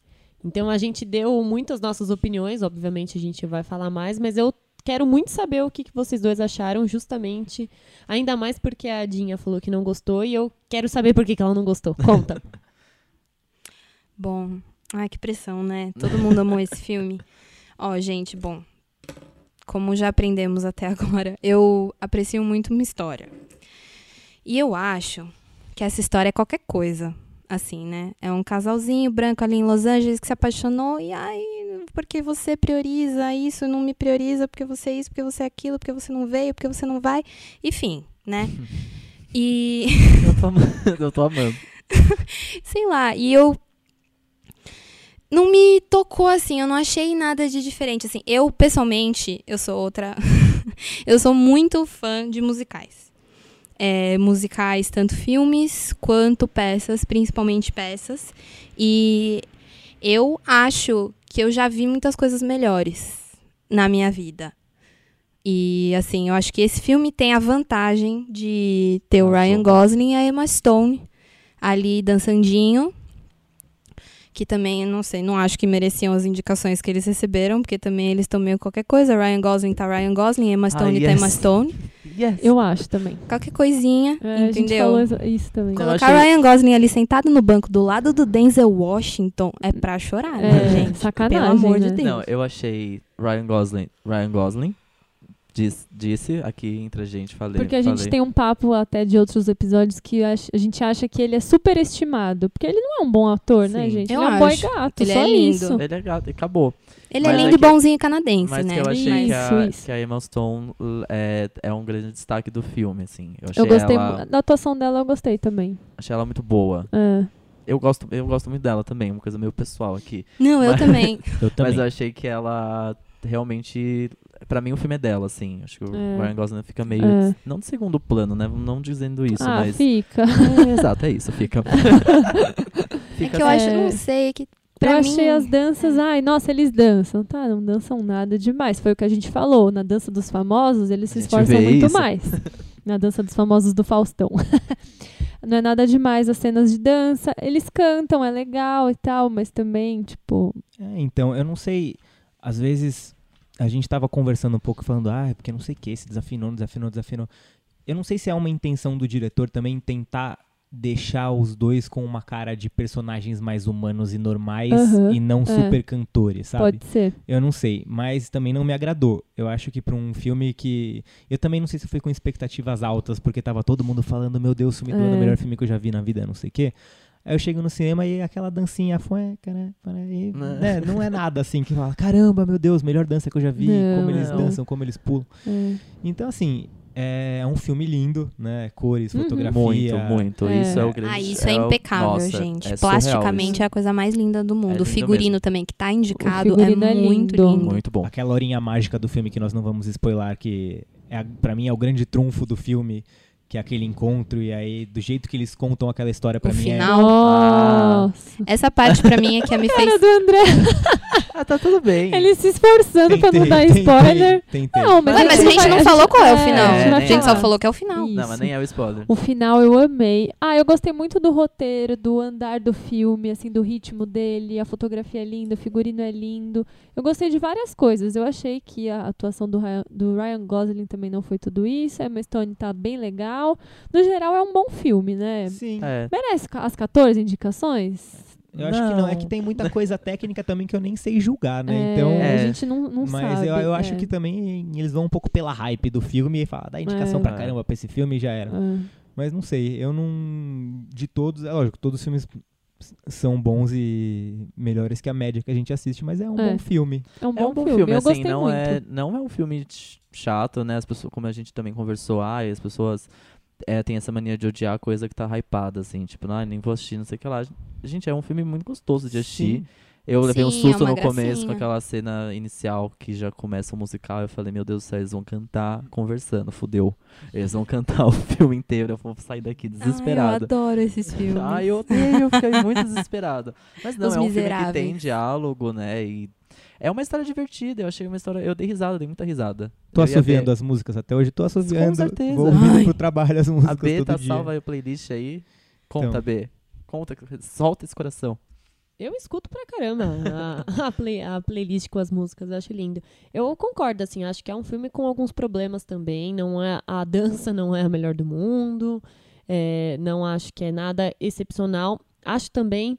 Então a gente deu muitas nossas opiniões, obviamente a gente vai falar mais, mas eu quero muito saber o que, que vocês dois acharam, justamente. Ainda mais porque a Dinha falou que não gostou e eu quero saber por que, que ela não gostou. Conta. Bom, ai que pressão, né? Todo mundo amou esse filme. Ó, gente, bom, como já aprendemos até agora, eu aprecio muito uma história. E eu acho que essa história é qualquer coisa, assim, né? É um casalzinho branco ali em Los Angeles que se apaixonou e ai, porque você prioriza isso, não me prioriza, porque você é isso, porque você é aquilo, porque você não veio, porque você não vai, enfim, né? E Eu tô, ama- eu tô amando. sei lá, e eu não me tocou assim, eu não achei nada de diferente assim. Eu pessoalmente, eu sou outra, eu sou muito fã de musicais. É, musicais, tanto filmes quanto peças, principalmente peças. E eu acho que eu já vi muitas coisas melhores na minha vida. E assim, eu acho que esse filme tem a vantagem de ter o. Ryan Gosling e a Emma Stone ali dançandinho. Que também, não sei, não acho que mereciam as indicações que eles receberam, porque também eles estão meio qualquer coisa. Ryan Gosling tá Ryan Gosling, Emma Stone tá yes. Emma Stone. Yes. Eu acho também. Qualquer coisinha, É, a gente entendeu? falou isso também. Colocar achei- Ryan Gosling ali sentado no banco do lado do Denzel Washington é pra chorar, né, É, gente? sacanagem, Pelo amor né? de Deus. Não, eu achei Ryan Gosling. Ryan Gosling diz- disse aqui entre a gente, falei. Porque a gente falei. tem um papo até de outros episódios que a a gente acha que ele é superestimado. Porque ele não é um bom ator, né, Sim. gente? Eu ele é um boy acho. gato, Ele só é lindo. isso. Ele é gato e acabou. Ele Mas é é lindo e que- bonzinho canadense, Mas né? que eu achei que, Isso, a, isso. que a Emma Stone é, é um grande destaque do filme, assim. Eu achei, Eu gostei ela, da atuação dela, eu gostei também. achei ela muito boa. É. Eu gosto, eu gosto muito dela também, uma coisa meio pessoal aqui. Não, eu Mas- também. Eu também. Mas eu achei que ela realmente. Pra mim, o filme é dela, assim. Acho que o É. Ryan Gosling fica meio. É. Não de segundo plano, né? Não dizendo isso, ah, mas. fica. É, exato, é isso, fica. É fica que eu assim. acho, É. não sei, que eu pra achei mim... as danças, ai, nossa, eles dançam. Tá, não dançam nada demais. Foi o que a gente falou. Na dança dos famosos, eles se esforçam muito isso. mais. Na dança dos famosos do Faustão. não é nada demais as cenas de dança. Eles cantam, é legal e tal, mas também, tipo. É, então, eu não sei. Às vezes a gente tava conversando um pouco falando, ah, é porque não sei o que, se desafinou, desafinou, desafinou. Eu não sei se é uma intenção do diretor também tentar deixar os dois com uma cara de personagens mais humanos e normais Aham, e não é. super cantores, sabe? Pode ser. Eu não sei, mas também não me agradou. Eu acho que pra um filme que. Eu também não sei se foi com expectativas altas, porque tava todo mundo falando, meu Deus, filme do É. o melhor filme que eu já vi na vida, não sei o quê. Aí eu chego no cinema e aquela dancinha fueca, né? E, Né. né, Não é nada assim que fala, caramba, meu Deus, melhor dança que eu já vi, Não, como eles não. dançam, como eles pulam. É. Então, assim, é um filme lindo, né? Cores, Uhum. fotografia. Muito, muito. É. Isso é o grande. Ah, isso é, o- impecável, nossa, gente. é Plasticamente isso. é a coisa mais linda do mundo. lindo o figurino também, que tá indicado, é é muito lindo. lindo. Muito bom. Aquela horinha mágica do filme que nós não vamos spoiler, que é, a- pra mim é o grande trunfo do filme, que é aquele encontro, e aí, do jeito que eles contam aquela história, pra O mim final. Nossa. Essa parte pra mim é que me Cara fez. do André, tá tudo bem. ele se esforçando pra não dar spoiler. Tentei. Não, mas, Ué, mas a gente vai- não falou qual é o é, final. a gente vai É, a gente só falou que é o final. Isso. Não, mas nem é o spoiler. O final eu amei. Ah, eu gostei muito do roteiro, do andar do filme, assim, do ritmo dele, a fotografia é linda, o figurino é lindo. Eu gostei de várias coisas. Eu achei que a atuação do Ryan, do Ryan Gosling também não foi tudo isso. A Emma Stone tá bem legal. No geral, é um bom filme, né? Sim. É. Merece as 14 indicações? Eu acho que não. É que tem muita coisa técnica também que eu nem sei julgar, né? É, Então. a É. gente não, não Mas sabe. eu, eu acho é. que também eles vão um pouco pela hype do filme e falar, dá indicação É. pra caramba pra esse filme e já era. Ah. Mas não sei, eu não. De todos, é lógico, todos os filmes são bons e melhores que a média que a gente assiste, mas é um É. bom filme. É um É bom, um bom filme. filme, Eu assim, gostei não muito. é, não é um filme ch- chato, né? As pessoas, como a gente também conversou, ai, as pessoas é, têm essa mania de odiar coisa que tá hypada, assim, tipo, ai, nem vou assistir, não sei o que lá. Gente, é um filme muito gostoso de assistir. Sim. Eu levei um Sim, susto é no começo com gracinha. aquela cena inicial que já começa o musical. Eu falei, meu Deus do céu, eles vão cantar conversando, fudeu. Eles vão cantar o filme inteiro, eu vou sair daqui Ai, eu desesperado. adoro esses filmes. Ai, eu odeio, eu fiquei muito desesperado. Mas não, Os é um filme que Miseráveis. tem diálogo, né? E é uma história divertida. Eu achei uma história. Eu dei risada, dei muita risada. Tô ia ver- assoviando as músicas até hoje, tô assoviando. certeza. Vou ouvindo Ai. pro trabalho as músicas A B todo tá dia. salva aí a playlist aí. Conta, Então. B. Conta, solta esse coração. Eu escuto pra caramba a, a, play- a playlist com as músicas, acho lindo. Eu concordo, assim, acho que é um filme com alguns problemas também. Não é a dança não é a melhor do mundo. é, não acho que é nada excepcional. Acho também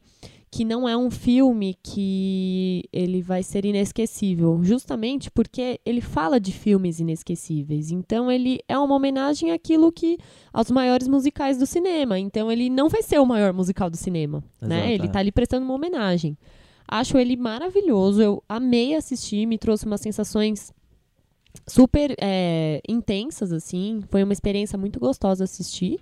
que não é um filme que ele vai ser inesquecível, justamente porque ele fala de filmes inesquecíveis. Então ele é uma homenagem àquilo que aos maiores musicais do cinema. Então ele não vai ser o maior musical do cinema, né? Exato, Ele é. tá ali prestando uma homenagem. Acho ele maravilhoso, eu amei assistir, me trouxe umas sensações super é, intensas, assim. Foi uma experiência muito gostosa assistir.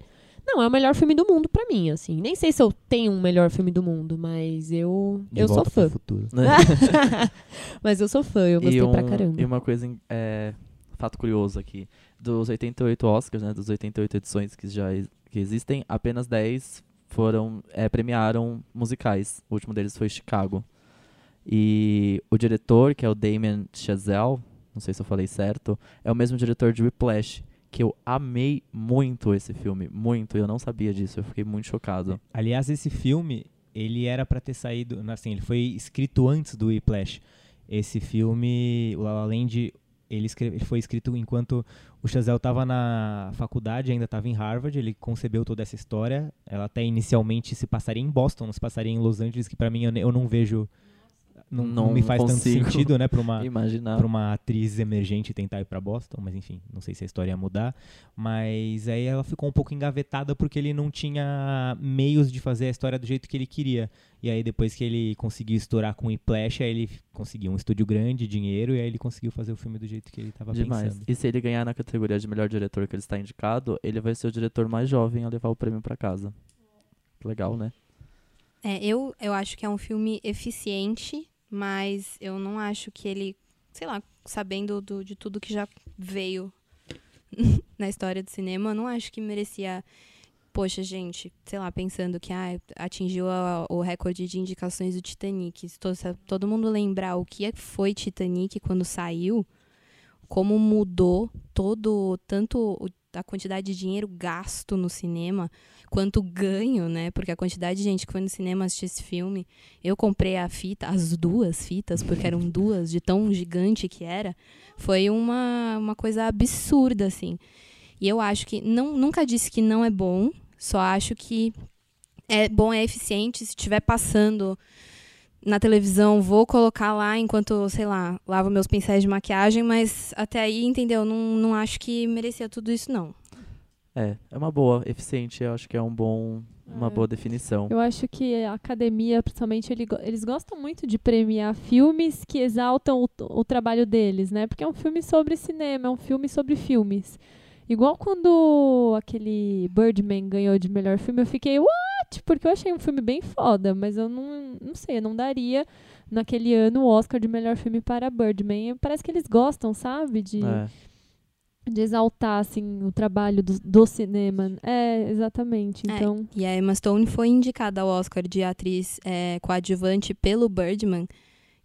Não, é o melhor filme do mundo pra mim, assim. Nem sei se eu tenho um melhor filme do mundo, mas eu, De eu sou fã. futuro. mas eu sou fã, eu gostei e, um, pra caramba. e uma coisa, é, fato curioso aqui, dos 88 Oscars, né, das 88 edições que já que existem, apenas 10 foram, é, premiaram musicais. O último deles foi Chicago. E o diretor, que é o Damien Chazelle, não sei se eu falei certo, é o mesmo diretor de Whiplash, que eu amei muito esse filme, muito, eu não sabia disso, eu fiquei muito chocado. Aliás, esse filme, ele era pra ter saído, assim, ele foi escrito antes do Whiplash. Esse filme, o La La Land, ele, escreve- ele foi escrito enquanto o Chazelle estava na faculdade, ainda estava em Harvard, ele concebeu toda essa história. Ela até inicialmente se passaria em Boston, não se passaria em Los Angeles, que pra mim eu, eu não vejo, não, não Não me faz tanto sentido, né, pra uma, para uma atriz emergente tentar ir para Boston, mas enfim, não sei se a história ia mudar. Mas aí ela ficou um pouco engavetada porque ele não tinha meios de fazer a história do jeito que ele queria. E aí depois que ele conseguiu estourar com o Whiplash, aí ele conseguiu um estúdio grande, dinheiro, e aí ele conseguiu fazer o filme do jeito que ele estava Demais. pensando. E se ele ganhar na categoria de melhor diretor que ele está indicado, ele vai ser o diretor mais jovem a levar o prêmio pra casa. Legal, né? É, eu, eu acho que é um filme eficiente, mas eu não acho que ele, sei lá, sabendo do- de tudo que já veio na história do cinema, eu não acho que merecia. Poxa, gente, sei lá, pensando que ah, atingiu a- o recorde de indicações do Titanic. Se to- se todo mundo lembrar o que é que foi Titanic quando saiu, como mudou todo, tanto o- a quantidade de dinheiro gasto no cinema, quanto ganho, né? Porque a quantidade de gente que foi no cinema assistir esse filme, eu comprei a fita, as duas fitas, porque eram duas, de tão gigante que era, foi uma, uma coisa absurda, assim. E eu acho que, não, nunca disse que não é bom, só acho que é bom, é eficiente, se estiver passando na televisão, vou colocar lá enquanto, sei lá, lavo meus pincéis de maquiagem, mas até aí, entendeu? Não, não acho que merecia tudo isso, não. É, é uma boa, eficiente, eu acho que é um bom, uma É. boa definição. Eu acho que a academia, principalmente, ele eles gostam muito de premiar filmes que exaltam o, o trabalho deles, né? Porque é um filme sobre cinema, é um filme sobre filmes. Igual quando aquele Birdman ganhou de melhor filme, eu fiquei, Porque eu achei um filme bem foda, mas eu não, não sei, eu não daria naquele ano o Oscar de melhor filme para Birdman. Parece que eles gostam, sabe? De, É. de exaltar, assim, o trabalho do, do cinema. É, exatamente. É, Então, E a Emma Stone foi indicada ao Oscar de atriz é, coadjuvante pelo Birdman.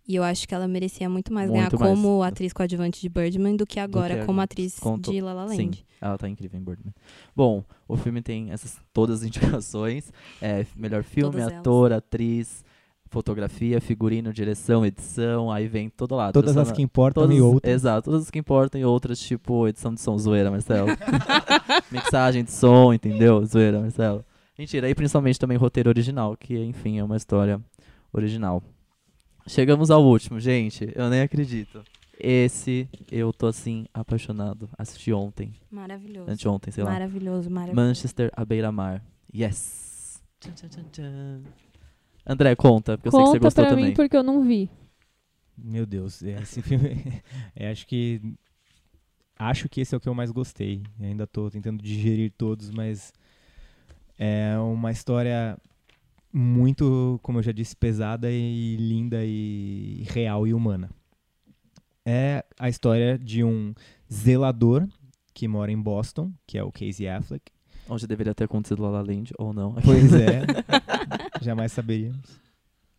E eu acho que ela merecia muito mais ganhar Muito mais. como atriz coadjuvante de Birdman do que agora que como atriz Conto- de La La Land. Sim, ela tá incrível em Birdman. Bom, o filme tem essas todas as indicações. É, melhor filme, Todas elas. ator, atriz, fotografia, figurino, direção, edição, aí vem todo lado. Todas as que importam todas, e outras. Exato, todas as que importam e outras, tipo edição de som, zoeira, Marcelo. Mixagem de som, entendeu? Zoeira, Marcelo. Mentira, e principalmente também roteiro original, que enfim é uma história original. Chegamos ao último, gente, eu nem acredito. Esse eu tô assim apaixonado. Assisti ontem, Maravilhoso. anteontem, sei lá. Maravilhoso, maravilhoso. Manchester à beira-mar. Yes. Tchan, tchan, tchan, tchan. André, conta, porque eu sei que você conta gostou pra também. mim porque eu não vi. Meu Deus, é, esse filme. é, acho que. Acho que esse é o que eu mais gostei. Eu ainda tô tentando digerir todos, mas. É uma história muito, como eu já disse, pesada e linda e real e humana. É a história de um zelador que mora em Boston, que é o Casey Affleck. Onde deveria ter acontecido La La Land, ou não. Pois é, jamais saberíamos.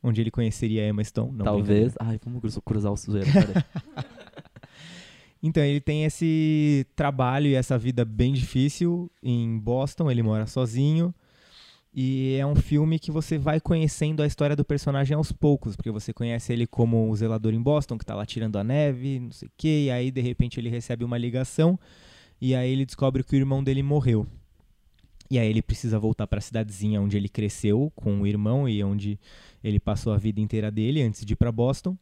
Onde ele conheceria a Emma Stone. Não, Talvez. Ai, vamos cruz- cruzar o sujeira, peraí. Então, ele tem esse trabalho e essa vida bem difícil em Boston, ele mora sozinho. E é um filme que você vai conhecendo a história do personagem aos poucos, porque você conhece ele como o zelador em Boston, que tá lá tirando a neve, não sei o quê, e aí de repente ele recebe uma ligação, e aí ele descobre que o irmão dele morreu. E aí ele precisa voltar para a cidadezinha onde ele cresceu com o irmão e onde ele passou a vida inteira dele antes de ir para Boston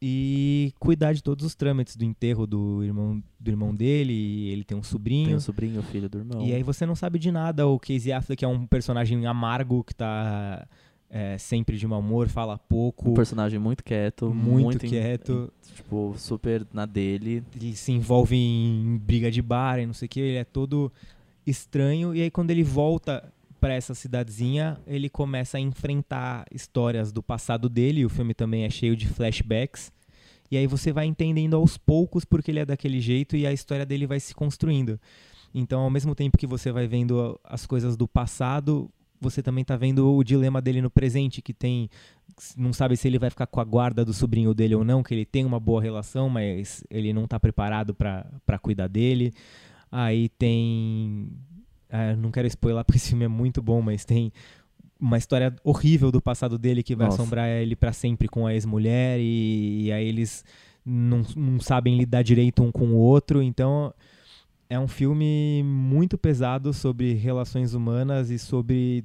e cuidar de todos os trâmites do enterro do irmão do irmão dele, ele tem um sobrinho. Tem o sobrinho, o filho do irmão. E aí você não sabe de nada. O Casey Affleck é um personagem amargo que tá é, sempre de mau humor, fala pouco, Um personagem muito quieto. muito, em- quieto. tipo, super na dele. Ele se envolve em briga de bar e não sei o que. Ele é todo estranho. E aí quando ele volta pra essa cidadezinha, ele começa a enfrentar histórias do passado dele. O filme também é cheio de flashbacks. E aí você vai entendendo aos poucos porque ele é daquele jeito e a história dele vai se construindo. Então, ao mesmo tempo que você vai vendo as coisas do passado, você também tá vendo o dilema dele no presente, que tem não sabe se ele vai ficar com a guarda do sobrinho dele ou não, que ele tem uma boa relação, mas ele não tá preparado pra cuidar dele. Aí tem ah, não quero spoiler porque esse filme é muito bom, mas tem uma história horrível do passado dele que vai Nossa. assombrar ele pra sempre com a ex-mulher e, e aí eles não, não sabem lidar direito um com o outro, então é um filme muito pesado sobre relações humanas e sobre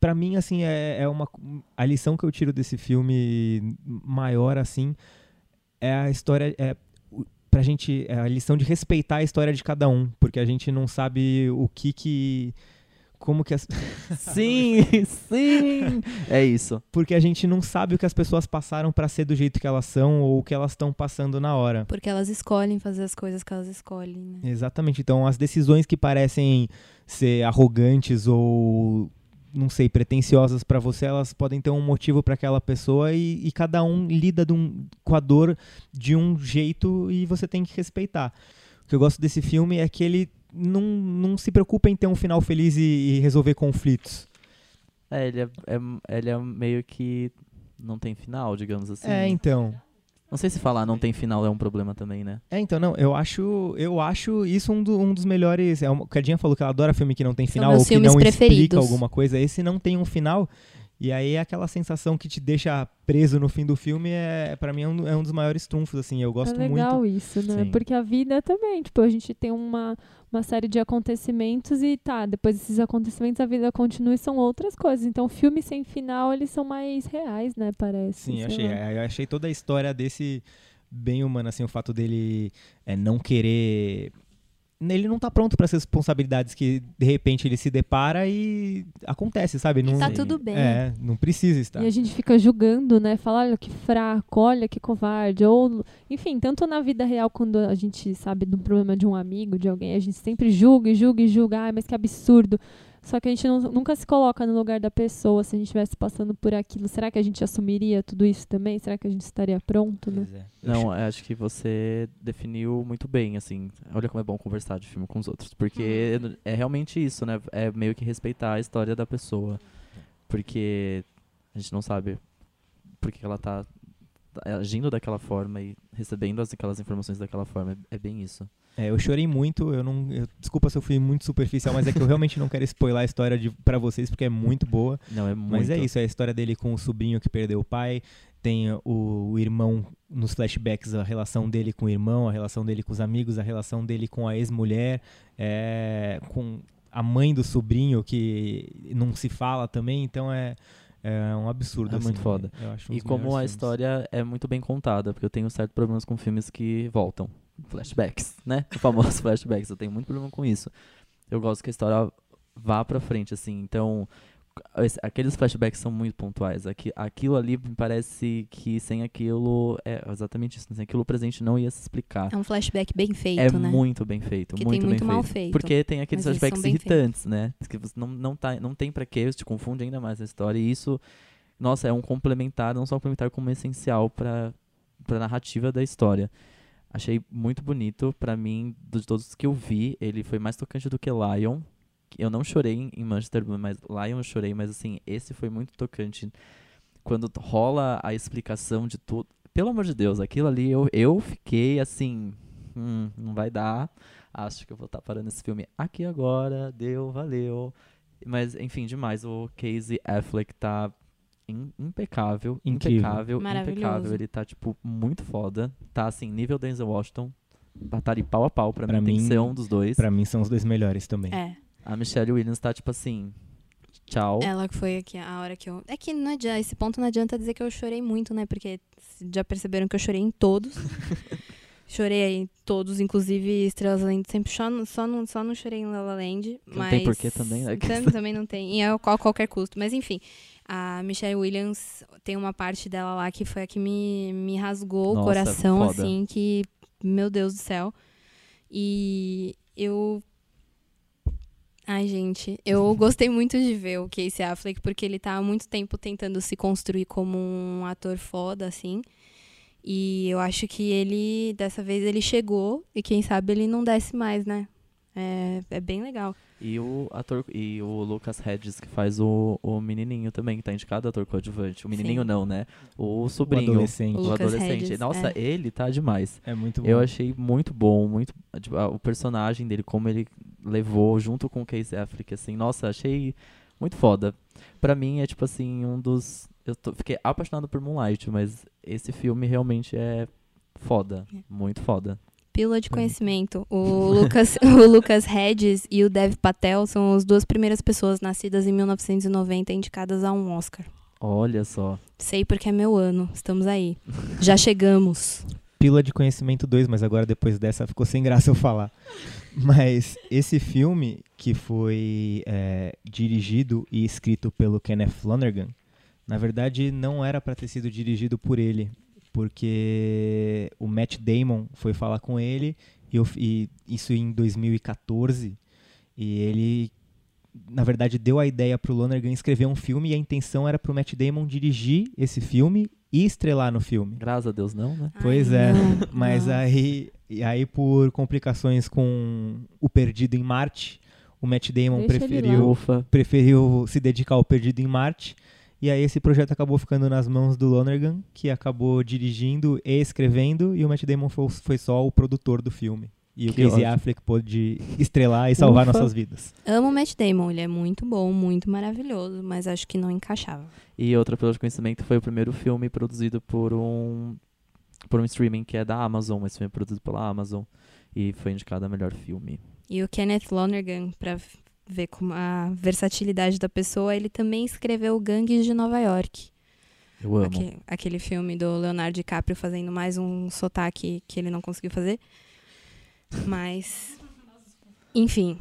Pra mim assim é, é uma a lição que eu tiro desse filme maior assim é a história é pra gente é a lição de respeitar a história de cada um porque a gente não sabe o que que como que as, Sim, sim! É isso. porque a gente não sabe o que as pessoas passaram pra ser do jeito que elas são ou o que elas estão passando na hora Porque elas escolhem fazer as coisas que elas escolhem, né? Exatamente. Então, as decisões que parecem ser arrogantes ou não sei, pretensiosas pra você, elas podem ter um motivo pra aquela pessoa e, e cada um lida um- com a dor de um jeito e você tem que respeitar. O que eu gosto desse filme é que ele não, não se preocupa em ter um final feliz e, e resolver conflitos. É, ele é, é- ele é meio que não tem final, digamos assim. É, então. Não sei se falar não tem final é um problema também, né? É, então, não, eu acho, eu acho isso um, do- um dos melhores. É uma, o Cadinha falou que ela adora filme que não tem final ou que filmes não explica preferidos. alguma coisa. Esse não tem um final. E aí aquela sensação que te deixa preso no fim do filme é, para mim, é um, é um dos maiores trunfos, assim. Eu gosto é legal muito. isso, né? Sim. Porque a vida também, tipo, a gente tem uma, uma série de acontecimentos e tá, depois desses acontecimentos a vida continua e são outras coisas. Então, filmes sem final, eles são mais reais, né? Parece. Sim, achei, lá. eu achei toda a história desse bem humana, assim, o fato dele é, não querer. Ele não tá pronto para as responsabilidades que de repente ele se depara e acontece, sabe? Não, tá tudo bem. É, não precisa estar. E a gente fica julgando, né? Fala, olha que fraco, olha que covarde. Ou, enfim, tanto na vida real, quando a gente sabe do problema de um amigo, de alguém, a gente sempre julga e julga e julga. Ai, mas que absurdo. Só que a gente não- nunca se coloca no lugar da pessoa se a gente estivesse passando por aquilo. Será que a gente assumiria tudo isso também? Será que a gente estaria pronto, né? É. Não, eu acho que você definiu muito bem, assim. Olha como é bom conversar de filme com os outros. Porque é realmente isso, né? É meio que respeitar a história da pessoa. Porque a gente não sabe por que ela tá agindo daquela forma e recebendo as, aquelas informações daquela forma. É, é bem isso. É, eu chorei muito, eu não. eu- desculpa se eu fui muito superficial, mas é que eu realmente não quero spoiler a história de, pra vocês, porque é muito boa. Não, é muito. Mas é isso, é a história dele com o sobrinho que perdeu o pai. Tem o, o irmão nos flashbacks, a relação dele com o irmão, a relação dele com os amigos, a relação dele com a ex-mulher, é, com a mãe do sobrinho que não se fala também, então é, é um absurdo. É assim, muito foda. E como a filmes. história é muito bem contada, porque eu tenho certos problemas com filmes que voltam. Flashbacks, né? O famoso flashbacks. Eu tenho muito problema com isso. Eu gosto que a história vá pra frente, assim. Então, aqueles flashbacks são muito pontuais. Aqui, aquilo ali me parece que sem aquilo. É exatamente isso. Sem aquilo o presente não ia se explicar. É um flashback bem feito, é né? muito bem feito. Que muito tem muito bem mal feito. feito. Porque tem aqueles flashbacks irritantes, né? Que não, não, tá, não tem pra quê, te confunde ainda mais a história. E isso, nossa, é um complementar, não só um complementar, como essencial pra, pra narrativa da história. Achei muito bonito. Pra mim, de todos que eu vi, ele foi mais tocante do que Lion. Eu não chorei em- Manchester, mas Lion eu chorei, mas assim, esse foi muito tocante. Quando rola a explicação de tudo. Pelo amor de Deus, aquilo ali eu, eu fiquei assim. Hum, não vai dar. Acho que eu vou estar parando esse filme aqui agora. Deu, valeu. Mas, enfim, demais. O Casey Affleck tá im- impecável, Incrível. impecável, Maravilhoso. impecável. Ele tá, tipo, muito foda. Tá, assim, nível Denzel Washington. Tá ali pau a pau. Pra, Pra mim, tem que mim- ser um dos dois. Pra mim são os dois melhores também. É. A Michelle Williams tá, tipo assim, tchau. Ela que foi aqui a hora que eu. É que não adianta, esse ponto não adianta dizer que eu chorei muito, né? Porque já perceberam que eu chorei em todos. chorei em todos, inclusive Estrelas Além sempre só, não- só, não, só não chorei em La La Land. Não mas tem porquê também, né? Também, também não tem. E é a qual- qualquer custo. Mas enfim, a Michelle Williams tem uma parte dela lá que foi a que me, me rasgou Nossa, o coração, foda. assim, que. Meu Deus do céu. E eu Ai, gente, eu gostei muito de ver o Casey Affleck, porque ele tá há muito tempo tentando se construir como um ator foda, assim. E eu acho que ele, dessa vez, ele chegou, e quem sabe ele não desce mais, né? É, é bem legal. E o ator e o Lucas Hedges, que faz o, o menininho também, que tá indicado ator coadjuvante. O menininho Sim. não, né? O O sobrinho. adolescente. O, O Lucas adolescente. Hedges, Nossa, é. ele tá demais. É muito bom. Eu achei muito bom, muito tipo, o personagem dele, como ele levou junto com o Casey Affleck, assim, nossa, achei muito foda. Pra mim é tipo assim, um dos eu tô- fiquei apaixonado por Moonlight, mas esse filme realmente é foda, É. muito foda. Pílula de conhecimento. O Lucas, o Lucas Hedges e o Dev Patel são as duas primeiras pessoas nascidas em 1990 indicadas a um Oscar. Olha só. Sei porque é meu ano. Estamos aí. Já chegamos. Pílula de Conhecimento 2, mas agora depois dessa ficou sem graça eu falar. Mas esse filme, que foi é, dirigido e escrito pelo Kenneth Flanagan, na verdade não era para ter sido dirigido por ele, porque o Matt Damon foi falar com ele, e, eu- e isso em 2014, e ele, na verdade, deu a ideia pro Lonergan escrever um filme, e a intenção era pro Matt Damon dirigir esse filme e estrelar no filme. Graças a Deus não, né? Pois Ai, é, não, mas não. aí, e aí por complicações com o Perdido em Marte, o Matt Damon Deixa preferiu, preferiu se dedicar ao Perdido em Marte. E aí esse projeto acabou ficando nas mãos do Lonergan, que acabou dirigindo e escrevendo, e o Matt Damon foi, foi só o produtor do filme. E o Que Casey ótimo. Affleck pôde estrelar e salvar Ufa. nossas vidas. Amo o Matt Damon. Ele é muito bom, muito maravilhoso, mas acho que não encaixava. E outra pelo de conhecimento foi o primeiro filme produzido por um por um streaming que é da Amazon, esse filme é produzido pela Amazon e foi indicado a melhor filme. E o Kenneth Lonergan, pra f- ver como a versatilidade da pessoa, ele também escreveu Gangues de Nova York. Eu amo. Aque- aquele filme do Leonardo DiCaprio fazendo mais um sotaque que ele não conseguiu fazer. Mas. Enfim.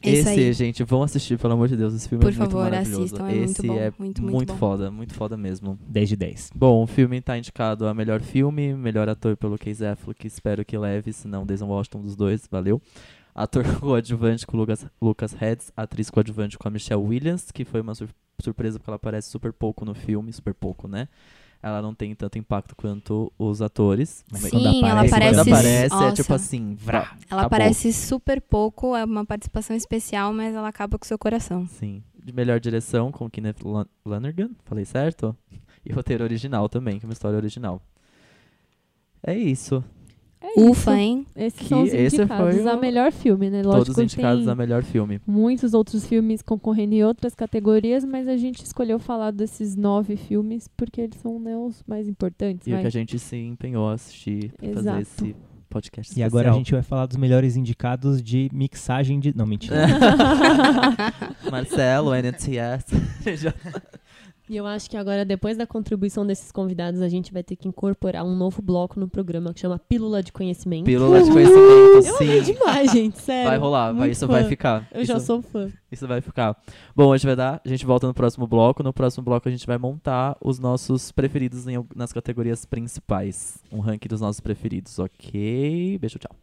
É isso Esse, aí. gente, vão assistir, pelo amor de Deus, esse filme Por é muito favor, maravilhoso. assistam, é muito esse bom, é muito, muito bom. foda, muito foda mesmo. 10 de 10. Bom, o filme tá indicado a melhor filme, melhor ator pelo Casey Affleck, espero que leve, se não, Denzel Washington dos dois, valeu. Ator coadjuvante com o Lucas, Lucas Hedges, atriz coadjuvante com a Michelle Williams, que foi uma sur- surpresa porque ela aparece super pouco no filme, super pouco, né? Ela não tem tanto impacto quanto os atores. Mas Sim, quando ela aparece, aparece. Quando aparece, é Nossa. tipo assim, vrá, Ela acabou. aparece super pouco, é uma participação especial, mas ela acaba com o seu coração. Sim. De melhor direção com Kenneth Lonergan, falei certo? E roteiro original também, que é uma história original. É isso. É Ufa, isso. hein? Esses Que são os esse indicados foi o- a melhor filme, né? Lógico Todos indicados tem a melhor filme. muitos outros filmes concorrendo em outras categorias, mas a gente escolheu falar desses nove filmes porque eles são né, os mais importantes. E o vai. que a gente se empenhou a assistir pra fazer Exato. esse podcast E agora a gente vai falar dos melhores indicados de mixagem de. Não, mentira. Marcelo, NTS. E eu acho que agora, depois da contribuição desses convidados, a gente vai ter que incorporar um novo bloco no programa que chama Pílula de Conhecimento. Pílula de conhecimento, Eu amei sim. demais, gente, sério. Vai rolar, vai, isso fã. vai ficar. Eu isso, já sou fã. isso vai ficar. Bom, hoje vai dar. A gente volta no próximo bloco. No próximo bloco a gente vai montar os nossos preferidos em nas categorias principais. Um ranking dos nossos preferidos, ok? Beijo, tchau.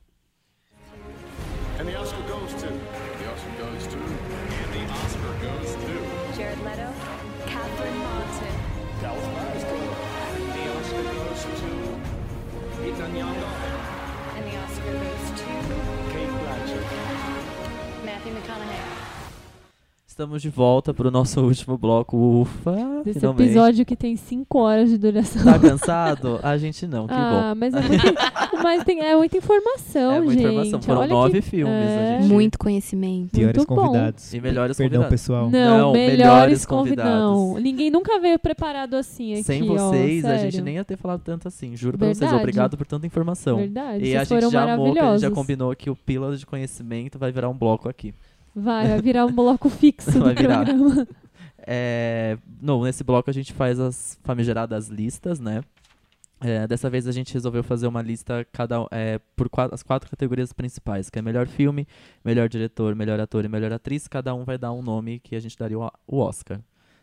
Estamos de volta pro nosso último bloco. Ufa, Desse finalmente. episódio que tem 5 horas de duração. Tá cansado? A gente não, que ah, bom. mas é, muito, mas tem, é muita informação, É muita gente. informação. Foram Olha nove que, filmes, é. a gente- Muito conhecimento. Piores Muito bom. convidados. E melhores Perdão, convidados. pessoal. Não, Não, melhores melhores convidados. Não, convidados. ninguém nunca veio preparado assim aqui, Sem ó, vocês, a gente nem ia ter falado tanto assim. Juro pra vocês. Obrigado por tanta informação. Verdade, E vocês a foram gente já amou, que a gente já combinou que o Pílula de Conhecimento vai virar um bloco aqui. Vai, vai virar um bloco fixo Vai do virar. programa. É, não, nesse bloco a gente faz as famigeradas listas, né? É, dessa vez a gente resolveu fazer uma lista cada é, por qua- as quatro categorias principais, que é melhor filme, melhor diretor, melhor ator e melhor atriz. Cada um vai dar um nome que a gente daria o, o Oscar,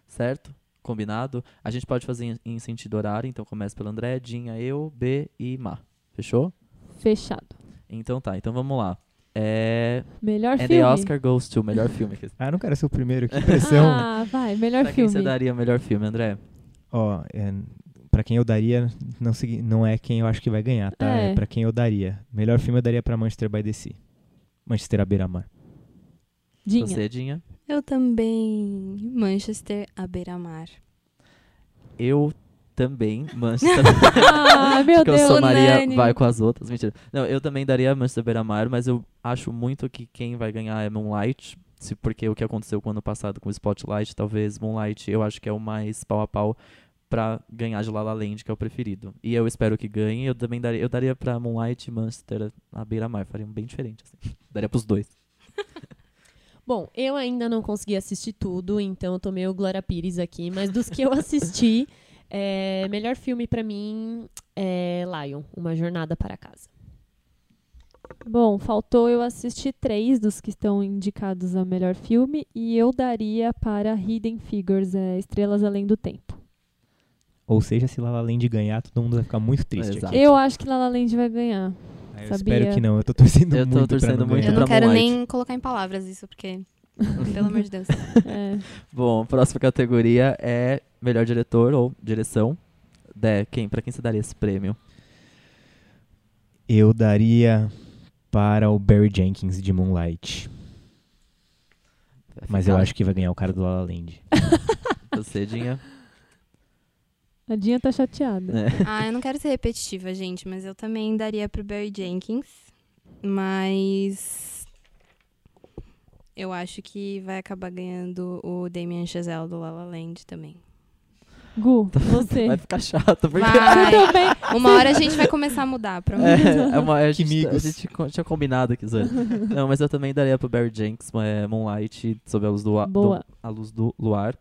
certo? Combinado? A gente pode fazer em, em sentido horário, então começa pelo André, Dinha, eu, B e Ma. Fechou? Fechado. Então tá, então vamos lá. É, Melhor and filme. the Oscar goes to melhor filme. Ah, não quero ser o primeiro, que pressão. Ah, vai, melhor pra quem filme. você daria melhor filme, André? Ó, é, pra quem eu daria, não, não é quem eu acho que vai ganhar, tá? É, É. pra quem eu daria. Melhor filme eu daria pra Manchester by the Sea. Manchester à beira-mar. Dinha. Você, Dinha? Eu também. Manchester à beira-mar. Eu também, Manchester. Ah, meu Porque eu Deus. sou Maria, Unânime. vai com as outras. Mentira. Não, eu também daria Manchester Beira-Mar, mas eu acho muito que quem vai ganhar é Moonlight. Se, porque o que aconteceu com o ano passado com o Spotlight, talvez Moonlight eu acho que é o mais pau a pau pra ganhar de La La Land, que é o preferido. E eu espero que ganhe. Eu também daria, eu daria pra Moonlight e Manchester à Beira-Mar. Faria um bem diferente, assim. Daria pros dois. Bom, eu ainda não consegui assistir tudo, então eu tô meio Glória Pires aqui, mas dos que eu assisti, é, melhor filme pra mim é Lion, Uma Jornada para Casa. Bom, faltou eu assistir três dos que estão indicados a melhor filme e eu daria para Hidden Figures, é, Estrelas Além do Tempo. Ou seja, se La La Land ganhar, todo mundo vai ficar muito triste aqui. Eu acho que La La Land vai ganhar. Ah, eu sabia. espero que não, eu tô torcendo Eu tô muito torcendo pra não muito ganhar. Eu não quero nem colocar em palavras isso, porque. Pelo amor de Deus. É. Bom, próxima categoria é melhor diretor ou direção. Dé, quem, pra quem você daria esse prêmio? Eu daria para o Barry Jenkins de Moonlight. Mas eu acho que vai ganhar o cara do La La Land. Você, Dinha? A Dinha tá chateada. É. Ah, eu não quero ser repetitiva, gente, mas eu também daria pro Barry Jenkins. Mas. Eu acho que vai acabar ganhando o Damien Chazelle do La La Land também. Gu, você. Vai ficar chato, porque... Vai! Também. Uma hora a gente vai começar a mudar, prometo. É, é uma, a, Que gente, a gente tinha combinado aqui, Zé. Não, mas eu também daria pro Barry Jenks, é, Moonlight, sob a luz do, a- do- Boa. a luz do luar.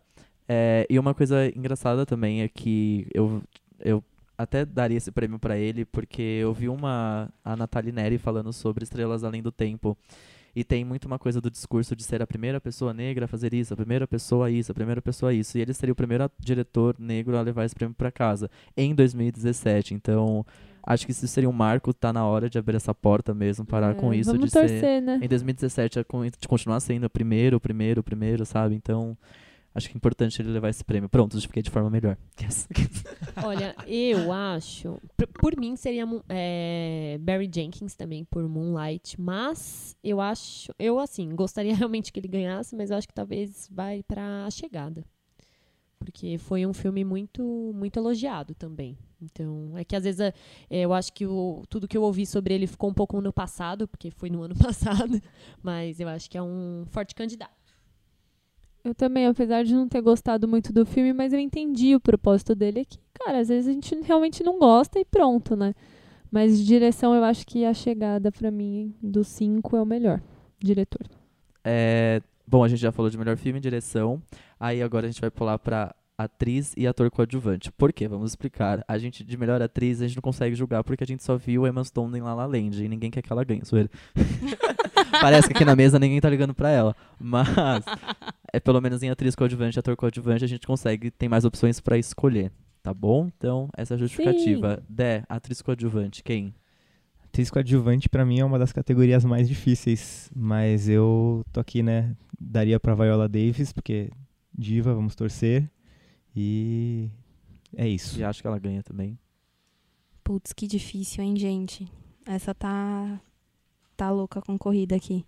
É, e uma coisa engraçada também é que eu, eu até daria esse prêmio pra ele, porque eu vi uma a Nathalie Neri falando sobre Estrelas Além do Tempo. E tem muito uma coisa do discurso de ser a primeira pessoa negra a fazer isso, a primeira pessoa isso, a primeira pessoa isso. E ele seria o primeiro diretor negro a levar esse prêmio pra casa em 2017. Então, acho que isso seria um marco, tá na hora de abrir essa porta mesmo, parar É, com isso Vamos de ser torcer, né? em 2017 a con- de continuar sendo o primeiro, o primeiro, o primeiro, sabe? Então, acho que é importante ele levar esse prêmio. Pronto, justifiquei de forma melhor. Yes. Olha, eu acho. Por, por mim seria é, Barry Jenkins também por Moonlight, mas eu acho, eu assim, gostaria realmente que ele ganhasse, mas eu acho que talvez vai pra A Chegada. Porque foi um filme muito muito elogiado também. Então, é que às vezes é, eu acho que o, tudo que eu ouvi sobre ele ficou um pouco no passado, porque foi no ano passado, mas eu acho que é um forte candidato. Eu também, apesar de não ter gostado muito do filme, mas eu entendi o propósito dele aqui. Cara, às vezes a gente realmente não gosta e pronto, né? Mas de direção eu acho que a chegada pra mim dos cinco é o melhor diretor. É, bom, a gente já falou de melhor filme e direção. Aí agora a gente vai pular pra atriz e ator coadjuvante. Por quê? Vamos explicar. A gente, de melhor atriz, a gente não consegue julgar porque a gente só viu Emma Stone em La La Land e ninguém quer que ela ganhe, zoeira. Parece que aqui na mesa ninguém tá ligando pra ela. Mas, é pelo menos em atriz coadjuvante e ator coadjuvante a gente consegue, tem mais opções pra escolher. Tá bom? Então, essa é a justificativa. Dé, atriz coadjuvante, quem? Atriz coadjuvante pra mim é uma das categorias mais difíceis, mas eu tô aqui, né? Daria pra Viola Davis, porque diva, vamos torcer. E é isso. E acho que ela ganha também. Putz, que difícil, hein, gente? Essa tá. Tá louca a concorrida aqui.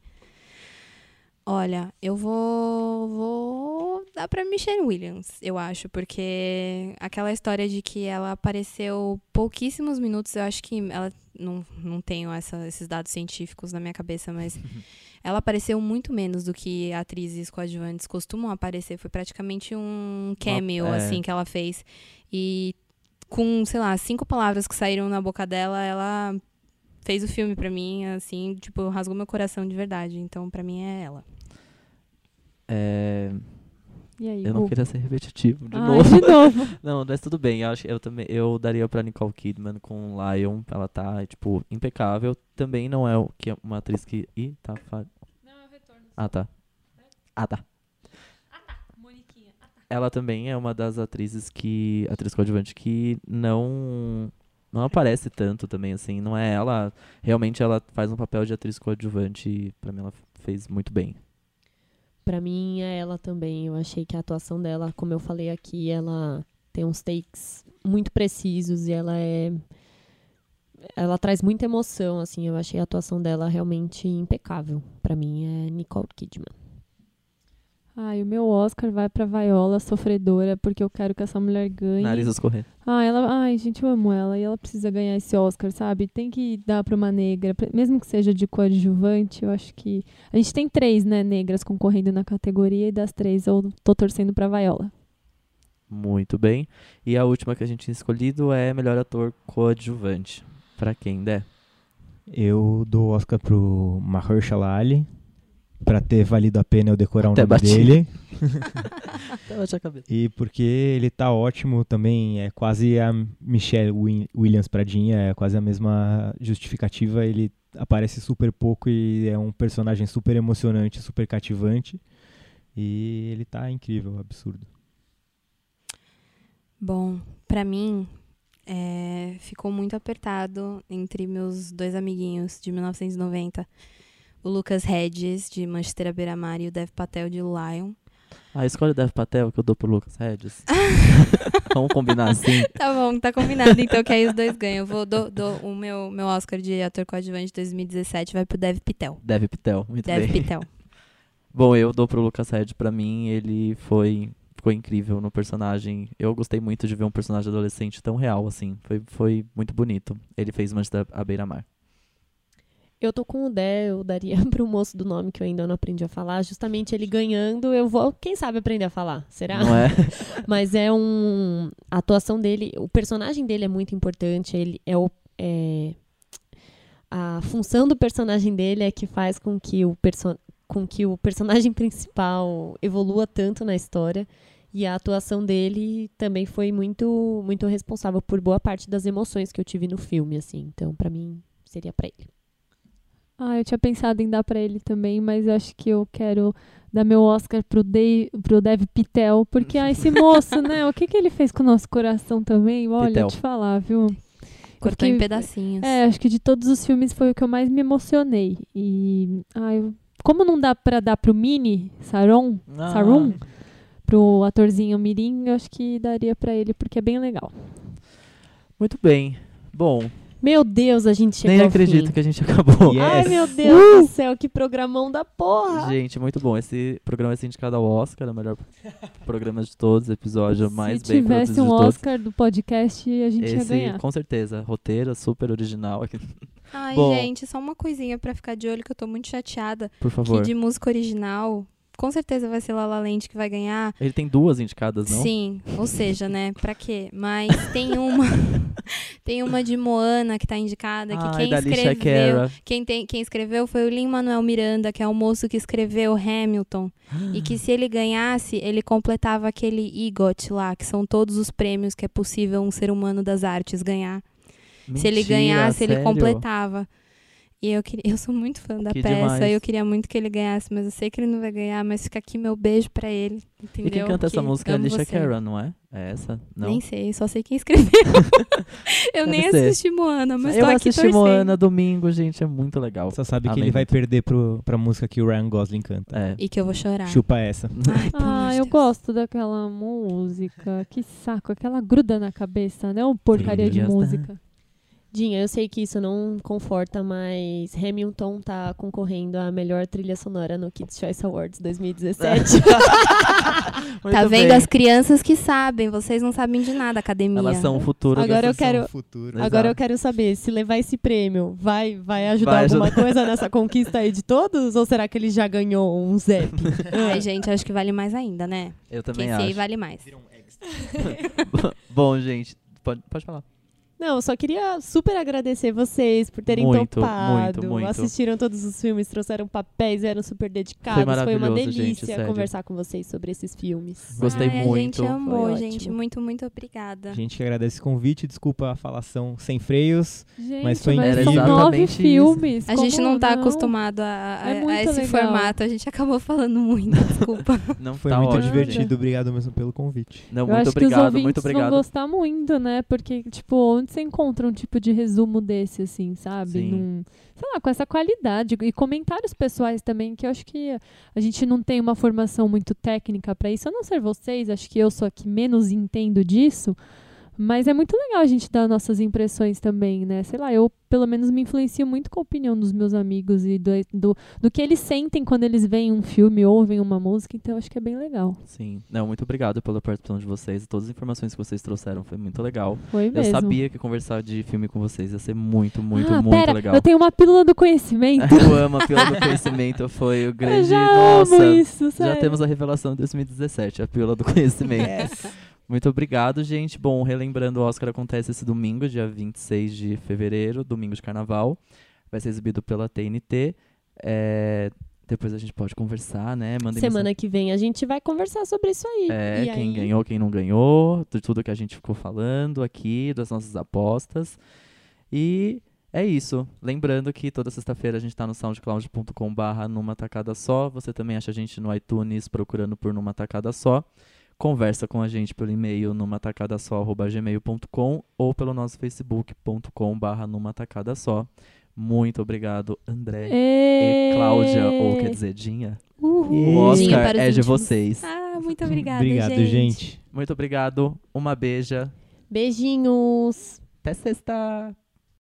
Olha, eu vou, vou dar pra Michelle Williams, eu acho, porque aquela história de que ela apareceu pouquíssimos minutos, eu acho que ela não, não tenho essa- esses dados científicos na minha cabeça, mas ela apareceu muito menos do que atrizes coadjuvantes costumam aparecer. Foi praticamente um cameo, é. assim, que ela fez. E com, sei lá, cinco palavras que saíram na boca dela, ela fez o filme pra mim, assim, tipo, rasgou meu coração de verdade. Então, pra mim, é ela. É, E aí? eu não Gu? queria ser repetitivo de Ai, novo. de novo. Não, mas tudo bem. Eu acho que eu também eu daria pra Nicole Kidman com Lion. Ela tá, tipo, impecável. Também não é o que é uma atriz que. Ih, tá. Fa... Ah, tá. Ah, tá. Ela também é uma das atrizes que. Atriz coadjuvante que não. Não aparece tanto também, assim. Não é ela. Realmente ela faz um papel de atriz coadjuvante e pra mim ela fez muito bem. Pra mim é ela também. Eu achei que a atuação dela, como eu falei aqui, ela tem uns takes muito precisos e ela é ela traz muita emoção, assim. Eu achei a atuação dela realmente impecável. Pra mim é Nicole Kidman. Ai, o meu Oscar vai pra Viola Sofredora, porque eu quero que essa mulher ganhe. Nariz escorrendo. Ah, ela, ai, gente, eu amo ela e ela precisa ganhar esse Oscar, sabe? Tem que dar pra uma negra, mesmo que seja de coadjuvante, eu acho que a gente tem três, né, negras concorrendo na categoria e das três eu tô torcendo pra Viola. Muito bem. E a última que a gente tinha escolhido é melhor ator coadjuvante. Pra quem der? Eu dou o Oscar pro Mahershala Ali, pra ter valido a pena eu decorar Até o nome bati. dele. Até bati a cabeça. E porque ele tá ótimo também, é quase a Michelle Wi- Williams Pradinha, é quase a mesma justificativa. Ele aparece super pouco e é um personagem super emocionante, super cativante. E ele tá incrível, absurdo. Bom, pra mim, é, ficou muito apertado entre meus dois amiguinhos de 1990. O Lucas Hedges, de Manchester à Beira-Mar, e o Dev Patel, de Lion. Ah, escolhe o Dev Patel que eu dou pro Lucas Hedges. Vamos combinar assim? Tá bom, tá combinado então que aí os dois ganham. Eu vou dou, dou o meu, meu Oscar de ator coadjuvante de 2017 vai pro Dev Patel. Dev Patel, muito Dev bem. Patel. Bom, eu dou pro Lucas Hedges. Pra mim, ele foi ficou incrível no personagem. Eu gostei muito de ver um personagem adolescente tão real assim. Foi, foi muito bonito. Ele fez Manchester à beira-mar. Eu tô com o Dé, eu daria pro moço do nome que eu ainda não aprendi a falar. Justamente ele ganhando, eu vou, quem sabe, aprender a falar. Será? Não é? Mas é um. A atuação dele, o personagem dele é muito importante. Ele é o. é- a função do personagem dele é que faz com que o, perso com que o personagem principal evolua tanto na história. E a atuação dele também foi muito, muito responsável por boa parte das emoções que eu tive no filme, assim. Então, pra mim, seria pra ele. Ah, eu tinha pensado em dar pra ele também, mas eu acho que eu quero dar meu Oscar pro, Dave, pro Dev Pitel, porque ah, esse moço, né, o que que ele fez com o nosso coração também? Olha, Pitel. te falar, viu? Cortou em pedacinhos. É, acho que de todos os filmes foi o que eu mais me emocionei. E, ah, eu- como não dá pra dar pro Mini, Saron, Ah. Sarum, pro atorzinho Mirim, eu acho que daria pra ele, porque é bem legal. Muito bem. Bom, Meu Deus, a gente chegou nem ao acredito fim. que a gente acabou. Yes. Ai, meu Deus do céu, que programão da porra! Gente, muito bom. Esse programa vai ser indicado ao Oscar, o melhor programa de todos, episódio mais Se bem tivesse produzido um de todos. Oscar do podcast, a gente ia Esse, ganhar. com certeza. Roteiro super original. Ai, Bom. gente, só uma coisinha pra ficar de olho que eu tô muito chateada. Por Que favor. de música original, com certeza vai ser La La Land que vai ganhar. Ele tem duas indicadas, não? Sim, ou seja, né, pra quê? Mas tem uma tem uma de Moana que tá indicada, que Ai, quem escreveu, quem, tem, quem escreveu foi o Lin-Manuel Miranda, que é o moço que escreveu Hamilton. E que se ele ganhasse, ele completava aquele EGOT lá, que são todos os prêmios que é possível um ser humano das artes ganhar. se ele Mentira, ganhasse, ele sério? completava. E eu, queria, eu sou muito fã da Que peça, demais. eu queria muito que ele ganhasse, mas eu sei que ele não vai ganhar, mas fica aqui meu beijo pra ele, entendeu? E quem canta essa Que música é a Alicia você. Cara, não é? É essa? Não. Nem sei, só sei quem escreveu. eu nem Deve ser. assisti Moana, mas eu tô aqui assisti torcendo. Moana domingo, gente, é muito legal. Só sabe que ele vai perder pro, pra música que o Ryan Gosling canta. É. E que eu vou chorar. Chupa essa. Ai, Ah, eu Deus. gosto daquela música. Que saco, aquela gruda na cabeça, né? Ô porcaria de da- música. Dinha, eu sei que isso não conforta, mas Hamilton tá concorrendo à melhor trilha sonora no Kids Choice Awards 2017. Muito tá vendo bem. as crianças que sabem, vocês não sabem de nada, academia. Elas são o futuro. Agora eu quero- futuro. Exato. Agora eu quero saber, se levar esse prêmio, vai, vai ajudar Vai alguma ajudar. coisa nessa conquista aí de todos? Ou será que ele já ganhou um Zep? Ai, gente, acho que vale mais ainda, né? Eu Que também esse aí acho. vale mais. Bom, gente, pode, pode falar. Não, eu só queria super agradecer vocês por terem Muito, topado. muito, muito. Assistiram todos os filmes, trouxeram papéis, eram super dedicados. uma maravilhoso, gente, delícia sério. conversar com vocês sobre esses filmes. Gostei Ai, muito. A gente amou, Foi gente. ótimo. Muito, muito obrigada. A gente que agradece esse convite, desculpa a falação sem freios. Gente, Mas foi mas são nove filmes. A gente não tá acostumado a, a- É a esse legal. formato, a gente acabou falando muito, desculpa. Não Foi tá muito ótimo, divertido. gente. Obrigado mesmo pelo convite. Não, Eu muito acho que os obrigado, ouvintes muito vão obrigado. gostar muito, né? Porque, tipo, onde você encontra um tipo de resumo desse, assim, sabe? Num- sei lá, com essa qualidade. E comentários pessoais também, que eu acho que a gente não tem uma formação muito técnica pra isso. A não ser vocês, acho que eu sou a que menos entendo disso. Mas é muito legal a gente dar nossas impressões também, né? Sei lá, eu pelo menos me influencio muito com a opinião dos meus amigos e do, do, do que eles sentem quando eles veem um filme, ouvem uma música, então eu acho que é bem legal. Sim. Não, muito obrigado pela participação de vocês e todas as informações que vocês trouxeram. Foi muito legal. Foi Eu mesmo. sabia que conversar de filme com vocês ia ser muito, muito, ah, muito pera, legal. eu tenho uma pílula do conhecimento. Eu amo a Pílula do Conhecimento. Foi o eu grande. já Nossa, amo isso, já temos a revelação de 2017, a Pílula do Conhecimento. Muito obrigado, gente. Bom, relembrando, o Oscar acontece esse domingo, dia 26 de fevereiro, domingo de carnaval. Vai ser exibido pela TNT. É, Depois a gente pode conversar, né? Mandem Semana que vem a gente vai conversar sobre isso aí. é, E quem aí- ganhou, quem não ganhou, de tudo que a gente ficou falando aqui, das nossas apostas. E é isso. Lembrando que toda sexta-feira a gente tá no soundcloud.com barra numa tacada só. Você também acha a gente no iTunes procurando por numa tacada só. Conversa com a gente pelo e-mail numa tacada só, arroba gmail.com ou pelo nosso facebook.com barra numa tacada só. Muito obrigado, André e Cláudia, ou quer dizer, Dinha. Uhul. O Oscar é de íntimos. vocês. Ah, muito obrigada, Obrigado, gente. gente. Muito obrigado. Uma beija. Beijinhos! Até sexta.